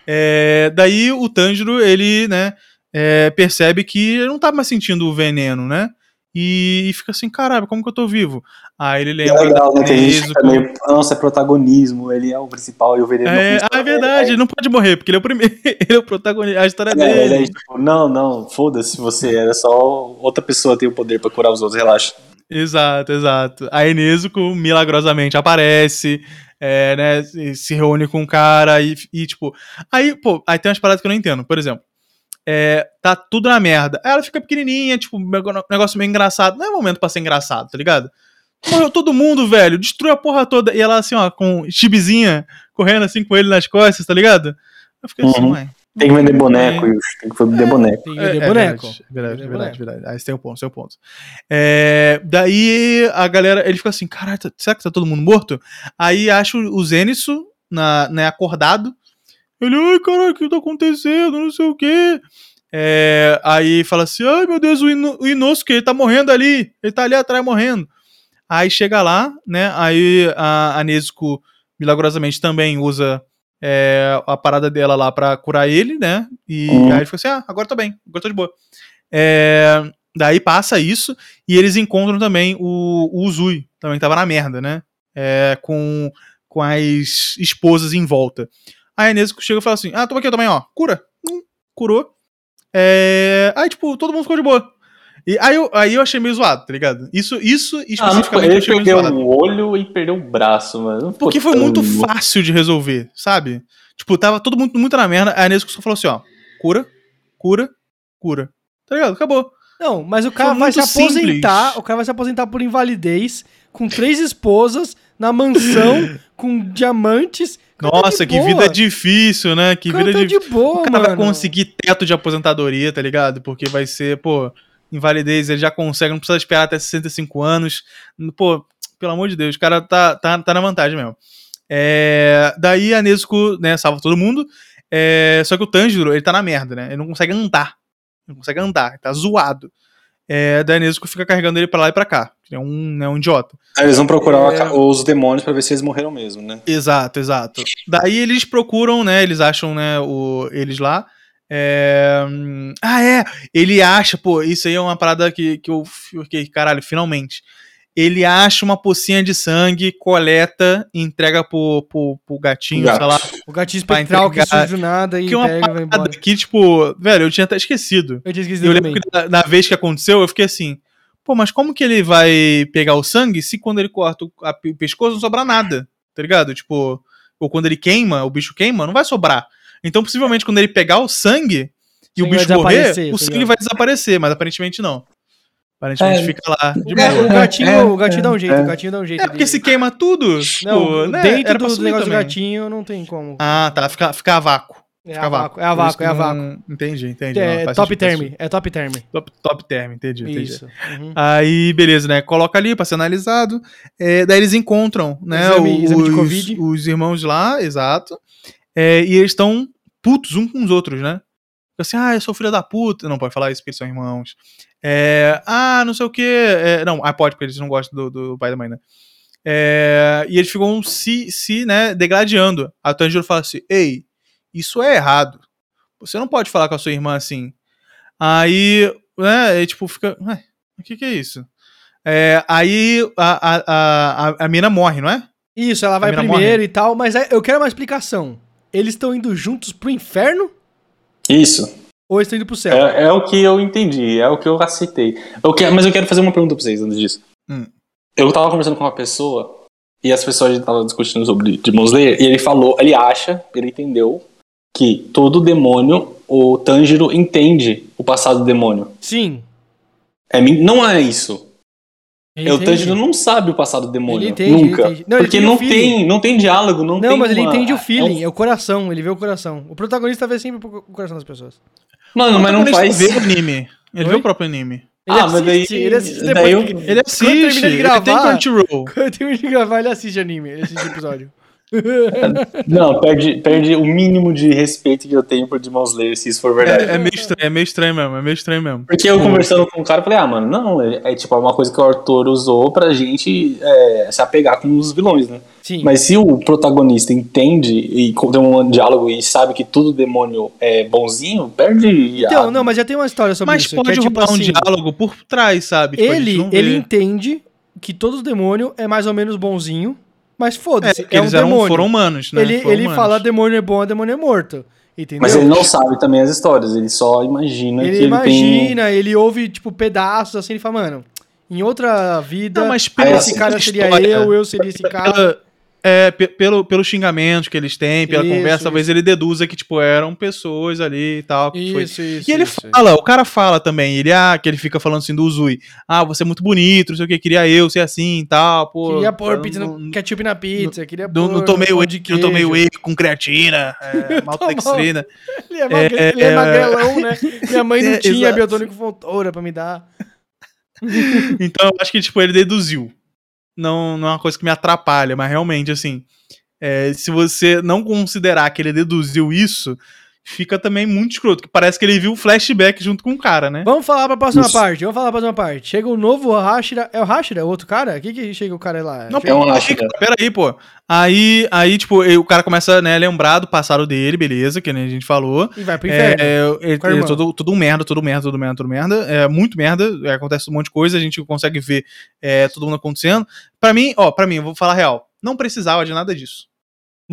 É, daí o Tanjiro, ele, né, é, percebe que ele não tá mais sentindo o veneno, né? E, fica assim, caralho, como que eu tô vivo? Aí ele É lembra legal, né? Que a gente fica meio, nossa, é protagonismo, ele é o principal e o veneno É, não ah, é verdade, ele não pode morrer, porque ele é o primeiro, ele é o protagonista, a história É, dele. ele é tipo, não, não, foda-se você, era só outra pessoa tem o poder pra curar os outros, relaxa. Exato, exato. Aí Nezuko milagrosamente aparece, é, né, se- reúne com o cara e, e, tipo... Aí, pô, aí tem umas paradas que eu não entendo. Por exemplo, é, tá tudo na merda. Aí ela fica pequenininha, tipo, um negócio meio engraçado. Não é momento pra ser engraçado, tá ligado? Morreu todo mundo, velho. Destruiu a porra toda. E ela assim, ó, com chibizinha, correndo assim com ele nas costas, tá ligado? Eu fiquei assim, Uhum. ué. Tem que vender boneco, Yushu, tem que vender boneco. Tem que É, vender é boneco. Verdade, verdade, Vender verdade, boneco. verdade. Aí você tem um ponto, seu ponto. É, daí a galera, ele fica assim, caralho, será que tá todo mundo morto? Aí acha o o Zenitsu, na, né, acordado. Ele, ai, caralho, o que tá acontecendo? Não sei o quê. É, aí fala assim, ai, meu Deus, o, Ino, o Inosuke, ele tá morrendo ali. Ele tá ali atrás morrendo. Aí chega lá, né, aí a, a Nezuko, milagrosamente, também usa é, a parada dela lá pra curar ele, né? E Uhum. aí ele fica assim: ah, agora tô bem, agora tô de boa. É, daí passa isso e eles encontram também o, o Uzui, também que tava na merda, né? É, com, com as esposas em volta. Aí a Nezuko chega e fala assim: ah, toma aqui também, ó, cura. Hum, curou. É, aí, tipo, todo mundo ficou de boa. E aí eu, aí eu achei meio zoado, tá ligado? Isso, isso Ah, especificamente eu ele achei meio perdeu um olho e perdeu um braço, mano. Não Porque foi muito fácil de resolver, sabe? Tipo, tava todo mundo muito na merda. Aí a Nesco só falou assim, ó. Cura, cura, cura. Tá ligado? Acabou. Não, mas o cara Foi vai se aposentar, simples. o cara vai se aposentar por invalidez, com três esposas, na mansão, com diamantes. Nossa, de que boa. vida difícil, né? Que cara vida difícil. de boa, O cara vai mano. conseguir teto de aposentadoria, tá ligado? Porque vai ser, pô, invalidez, ele já consegue, não precisa esperar até 65 anos. Pô, pelo amor de Deus, o cara tá, tá, tá na vantagem mesmo. É, daí a Nezuko, né, salva todo mundo. É, só que o Tanjiro, ele tá na merda, né? Ele não consegue andar. Não consegue andar, tá zoado. É, daí a Nezuko fica carregando ele pra lá e pra cá. É um, né, um idiota. Aí eles vão procurar É. os demônios pra ver se eles morreram mesmo, né? Exato, exato. Daí eles procuram, né? Eles acham, né, o, eles lá. É, Ah, é! Ele acha, pô, isso aí é uma parada que, que eu fiquei, caralho, finalmente. Ele acha uma pocinha de sangue, coleta, e entrega pro, pro, pro gatinho, Gato. sei lá. O gatinho espectral que surge do nada e Que é uma pega vai parada embora. que, tipo, velho, eu tinha até esquecido. Eu tinha esquecido Eu também. lembro que na, na vez que aconteceu, eu fiquei assim, pô, mas como que ele vai pegar o sangue se quando ele corta o, a- o pescoço não sobra nada? Tá ligado? Tipo, ou quando ele queima, o bicho queima, não vai sobrar. Então, possivelmente, quando ele pegar o sangue e o sangue bicho morrer, o tá sangue ligado? vai desaparecer, mas aparentemente não. Aparentemente É. fica lá de O, boa. o gatinho, É, o gatinho dá um jeito, é. o gatinho dá um jeito. É, porque de- se queima tudo, Não, tipo, né, dentro do sumir negócio do também. gatinho não tem como. Ah, tá, fica, fica a vácuo. É a vácuo, é a vácuo, é a não- vácuo. Entendi, entendi. É, não, top term, é top term. Top, top term, entendi, entendi. Isso. Uhum. Aí, beleza, né? Coloca ali pra ser analisado. É, daí eles encontram, né? Exame- os, exame de Covid. os irmãos lá, exato. É, e eles estão putos uns com os outros, né? assim, ah, eu sou filho da puta. Não pode falar isso porque eles são irmãos. É, ah, não sei o quê. É, não, ah, pode, porque eles não gostam do, do pai e da mãe, né? É, e eles ficam se, se né, degradando. A Tanjiro fala assim: Ei, isso é errado. Você não pode falar com a sua irmã assim. Aí, né, tipo, fica. Ué, o que, que é isso? É, aí a, a, a, a mina morre, não é? Isso, ela vai primeiro morre. e tal, mas eu quero uma explicação. Eles estão indo juntos pro inferno Isso. ou eles estão indo pro céu? É, é o que eu entendi, é o que eu aceitei. Eu quero, mas eu quero fazer uma pergunta pra vocês antes disso. Hum. Eu tava conversando com uma pessoa e as pessoas estavam discutindo sobre Demon Slayer e ele falou, ele acha, ele entendeu que todo demônio, o Tanjiro entende o passado do demônio. Sim. É, não é isso. ele É, o. Tanjiro não sabe o passado do demônio. Ele entende, ele nunca. entende. Não, ele Porque não tem, não tem diálogo, não, Não, tem mas ele uma- entende o é feeling, um- é o coração, ele vê o coração. O protagonista vê sempre o coração das pessoas. Mano, mas não faz. Ele vê o anime. Ele Oi? vê o próprio anime. Ele Ah, mas daí- ele assiste daí depois. eu- que- Ele Quando termina assiste, de ele tem gravar- Crunchyroll. Quando eu termino de gravar, ele assiste anime, ele assiste episódio. Não, perde, perde o mínimo de respeito que eu tenho por Demon Slayer, se isso for verdade. É, é meio estranho, é meio estranho mesmo, é meio estranho mesmo. Porque eu conversando com o cara, eu falei, ah, mano, não, é, é tipo uma coisa que o autor usou pra gente é, se apegar com os vilões, né? Sim. Mas se o protagonista entende e tem um diálogo e sabe que todo demônio é bonzinho, perde. Então, a- não, mas já tem uma história sobre Mas isso. pode que é, tipo um assim, diálogo por trás, sabe? Tipo, Ele, ele entende que todo demônio é mais ou menos bonzinho, mas É, foda-se, porque é, um eles eram, demônio. foram humanos, né? ele Foram ele humanos. fala demônio é bom, demônio é morto. Entendeu? Mas ele não sabe também as histórias, ele só imagina Ele que ele tem. imagina, ele ouve, tipo, pedaços assim, ele fala, mano, em outra vida, Não, mas pela esse cara seria história, eu, eu seria esse cara. Pela- é, pe- pelo, pelo xingamento que eles têm, pela Isso, conversa, talvez isso. ele deduza que, tipo, eram pessoas ali e tal. que foi- Isso, isso. E ele isso. fala, o cara fala também, ele, ah, que ele fica falando assim do Uzui. Ah, você é muito bonito, não sei o que, queria eu ser assim e tal, pô. Queria pôr eu pizza não, no, ketchup na pizza, queria não, pôr não tomei whey, de não tomei whey com creatina, é, maltodextrina. Ele é, magre- É, ele é é, magrelão, né? Minha mãe não É, tinha biotônico fontoura pra me dar. Então eu acho que, tipo, ele deduziu. Não, não é uma coisa que me atrapalha, mas realmente, assim, é, se você não considerar que ele deduziu isso, fica também muito escroto. Que parece que ele viu o flashback junto com o cara, né? Vamos falar pra próxima Isso. parte, vamos falar pra próxima parte. Chega o novo Hashira. É o Hashira? O outro cara? O que que chega o cara lá? Não, Chega- É um Hashira. pera aí, pô. Aí, aí, tipo, o cara começa, né, a lembrar do passado dele, beleza, que nem a gente falou. E vai pro É, inferno. é, ele é irmã. todo, todo um merda, todo merda, todo merda, todo merda. É muito merda. é, acontece um monte de coisa, a gente consegue ver é, todo mundo acontecendo. Pra mim, ó, pra mim, eu vou falar a real. Não precisava de nada disso.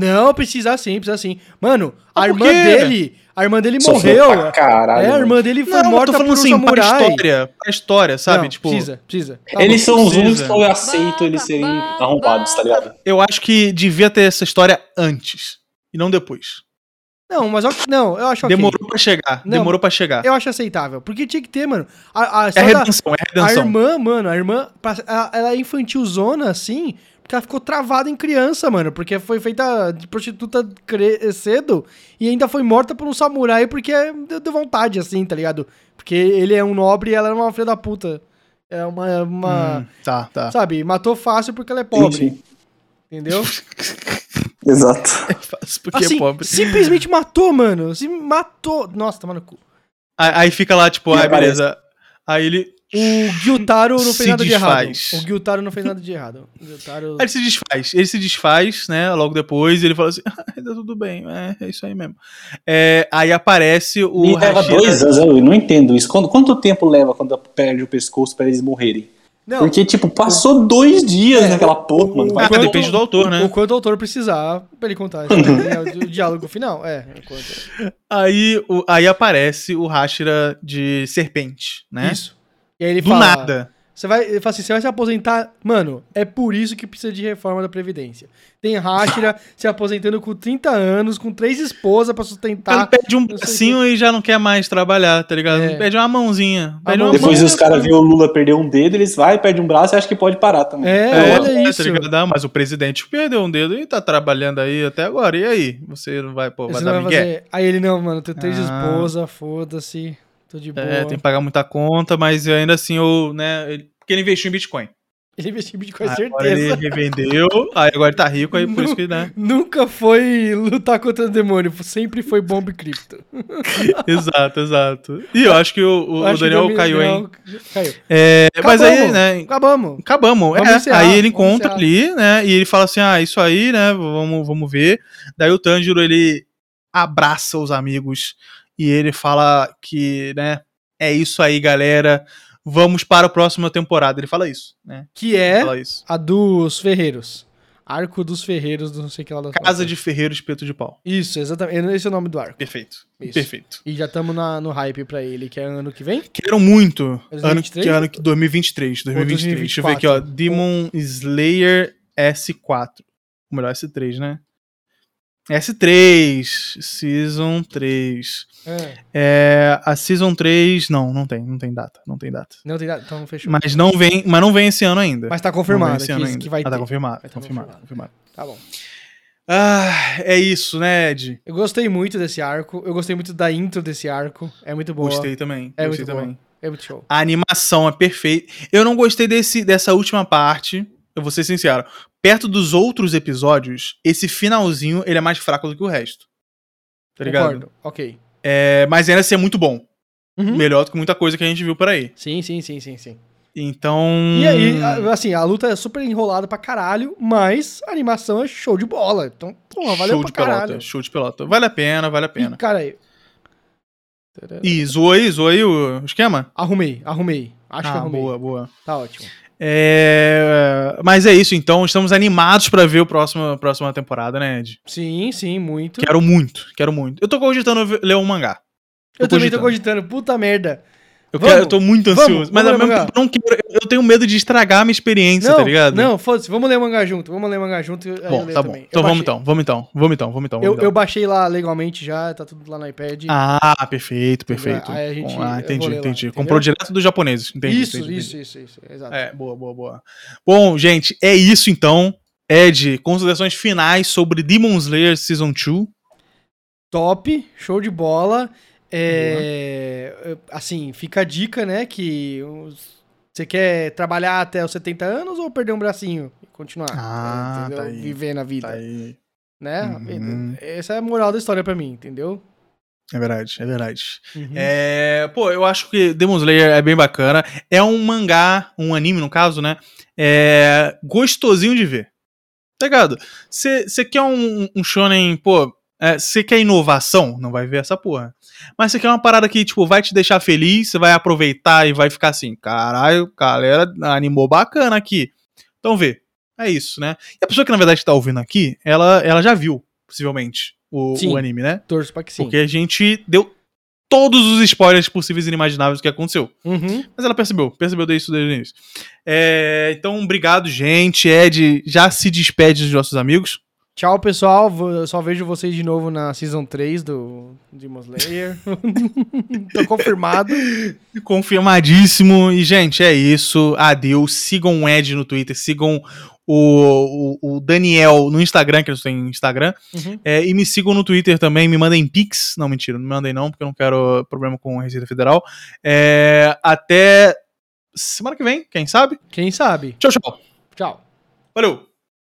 Não, precisa sim, precisa sim. Mano, a Ah, por irmã quê? dele. A irmã dele Sofreu morreu. pra caralho. é, a irmã dele foi Não, eu morta tô por falando um assim, pra samurai. história, pra história, sabe? Não, tipo, precisa, precisa. Tá Eles bom. são os únicos que eu aceito eles serem arrombados, tá ligado? eu acho que devia ter essa história antes e não depois. Não, mas ó, não, eu acho. Demorou pra chegar, Não, demorou pra chegar. Eu acho aceitável. Porque tinha que ter, mano. A, a É história da- redenção, é A redenção. irmã, mano, a irmã, pra- ela ela é infantilzona, assim, porque ela ficou travada em criança, mano, porque foi feita de prostituta cedo e ainda foi morta por um samurai porque deu, vontade, assim, tá ligado? Porque ele é um nobre e ela é uma filha da puta. É uma, uma Hum, tá, tá. sabe, matou fácil porque ela é pobre, Entendi. entendeu? Exato. Porque assim, é pobre. simplesmente matou, mano, se matou. Nossa, tá cu. Aí, aí fica lá, tipo, ah, beleza. Aí ele, O Gyutaro não fez Se nada de errado. desfaz. O Gyutaro não fez nada de errado. Ele se desfaz. Ele se desfaz, né? Logo depois, e ele fala assim: ah, tá tudo bem, é, é isso aí mesmo. É, aí aparece o. E leva Hashira- dois anos, eu não entendo isso. Quanto, quanto tempo leva quando perde o pescoço pra eles morrerem? Não, Porque, tipo, passou dois dias É, naquela porra, mano. Ah, quanto- depende do autor, né? O quanto o autor precisar pra ele contar esse- o, o diálogo final. É, o quanto- Aí, o- aí aparece o Hashira de serpente, né? Isso. E aí ele Do fala, nada. Você vai, ele fala assim, você vai se aposentar... Mano, é por isso que precisa de reforma da Previdência. Tem Hashira se aposentando com 30 anos, com três esposas pra Ele sustentar. pede um bracinho e já não quer mais trabalhar, tá ligado? É. Pede uma mãozinha. Pede mão- uma Depois mão, os caras viram o Lula perder um dedo, eles vai, perde um braço e acham que pode parar também. É, É, olha é, isso. Tá mas o presidente perdeu um dedo e tá trabalhando aí até agora. E aí? Você não vai, pô, vai Você dar vai fazer... Aí ele, não, mano, tem três Ah. esposas, foda-se, tô de boa. É, tem que pagar muita conta, mas ainda assim, eu, né, ele- porque ele investiu em Bitcoin. Ele investiu em Bitcoin, Agora ele certeza. revendeu, aí agora ele tá rico, aí por isso que, né? Nunca foi lutar contra o demônio, sempre foi bomba e cripto. exato, exato. E eu acho que o, o- que Daniel Daniel caiu, hein? Caiu. É, mas aí, né? Acabamos. Acabamos. É, encerrar, aí ele encontra ali, né? E ele fala assim: ah, isso aí, né? Vamos, vamos ver. Daí o Tanjiro, ele abraça os amigos e ele fala que, né? É isso aí, galera. Vamos para a próxima temporada. Ele fala isso, né? Que é a dos ferreiros. Arco dos ferreiros, do não sei o que lá da Casa de Ferreiro Espeto de Pau. Isso, exatamente. Esse é o nome do arco. Perfeito. Isso. Perfeito. E já estamos no hype pra ele, que é ano que vem? Quero muito. Ano, 2023? que ano que 2023. 2023. Deixa eu ver aqui, ó. 2024. Demon Slayer S4. Ou melhor, S3, né? S3. Season 3. É. É, a Season 3. Não, não tem. Não tem data. Não tem data. Não tem data, então fechou. Mas não vem, mas não vem esse ano ainda. Mas tá confirmado esse que, ano ainda. que vai ah, tá confirmado. Vai tá confirmado, confirmado. confirmado. Tá bom. Ah, é isso, né, Ed? Eu gostei muito desse arco. Eu gostei muito da intro desse arco. É muito boa. Gostei também. É gostei muito boa. também. É muito show. A animação é perfeita. Eu não gostei desse, dessa última parte. Eu vou ser sincero. Perto dos outros episódios, esse finalzinho ele é mais fraco do que o resto. Tá ligado? Concordo. Ok. É, mas ainda assim é muito bom. Uhum. Melhor do que muita coisa que a gente viu por aí. Sim, sim, sim, sim, sim. Então. E aí, assim, a luta é super enrolada pra caralho, mas a animação é show de bola. Então, porra, valeu show pra de pelota. caralho. Show de pelota. Vale a pena, vale a E, pena. cara, aí. E zoou aí, zoou aí o esquema? Arrumei, arrumei. Acho que ah, arrumei. boa, boa. Tá ótimo. É, Mas é isso, então. Estamos animados pra ver a próxima, próxima temporada, né, Ed? Sim, sim, muito. Quero muito, quero muito. Eu tô cogitando ler um mangá. eu também tô cogitando. cogitando. Puta merda. Eu, Vamos, quero, eu tô muito vamos, ansioso. mas vamos ao mesmo eu não quero. Eu tenho medo de estragar a minha experiência, não, tá ligado? não, foda-se. Vamos ler mangá junto. Vamos ler mangá junto. eu Bom, tá bom. também. Então Eu vamos baixei- então, vamos então, vamos então, vamos então. Eu, Vamos então. eu baixei lá legalmente já, tá tudo lá no iPad. Ah, perfeito, perfeito. Aí a gente- Bom, ah, eu entendi, lá, entendi. entendeu? Comprou direto dos japoneses. Entendi, isso, entendi, isso, entendi. isso, isso, Exato. É, boa, boa, boa. Bom, gente, é isso então. Ed, considerações finais sobre Demon Slayer Season 2. Top, show de bola. É, assim, fica a dica, né, que você quer trabalhar até os 70 anos ou perder um bracinho e continuar? Ah, entendeu? tá aí. Viver na vida, Tá aí. né? Uhum. Essa é a moral da história pra mim, entendeu? É verdade, é verdade. Uhum. É, pô, eu acho que Demon Slayer é bem bacana. É um mangá, um anime no caso, né? É gostosinho de ver. Tá ligado? Você quer um, um shonen, pô, você quer inovação? Não vai ver essa porra. Mas você quer uma parada que, tipo, vai te deixar feliz, você vai aproveitar e vai ficar assim, caralho, galera animou bacana aqui. Então vê. É isso, né? E a pessoa que na verdade tá ouvindo aqui, ela, ela já viu, possivelmente, o, Sim. o anime, né? Torço pra que sim. Porque a gente deu todos os spoilers possíveis e inimagináveis que aconteceu. Uhum. Mas ela percebeu, percebeu isso desde o início. É, então, obrigado, gente. Ed já se despede dos nossos amigos. Tchau, pessoal. Eu só vejo vocês de novo na Season 3 do Demon Slayer. Tô confirmado. Confirmadíssimo. E, gente, é isso. Adeus. Sigam o Ed no Twitter, sigam o, o, o Daniel no Instagram, que eles têm Instagram. Uhum. É, e me sigam no Twitter também, me mandem Pix. Não, mentira, não me mandem não, porque eu não quero problema com a Receita Federal. É, até semana que vem, quem sabe? Quem sabe? Tchau, tchau. Tchau. Valeu!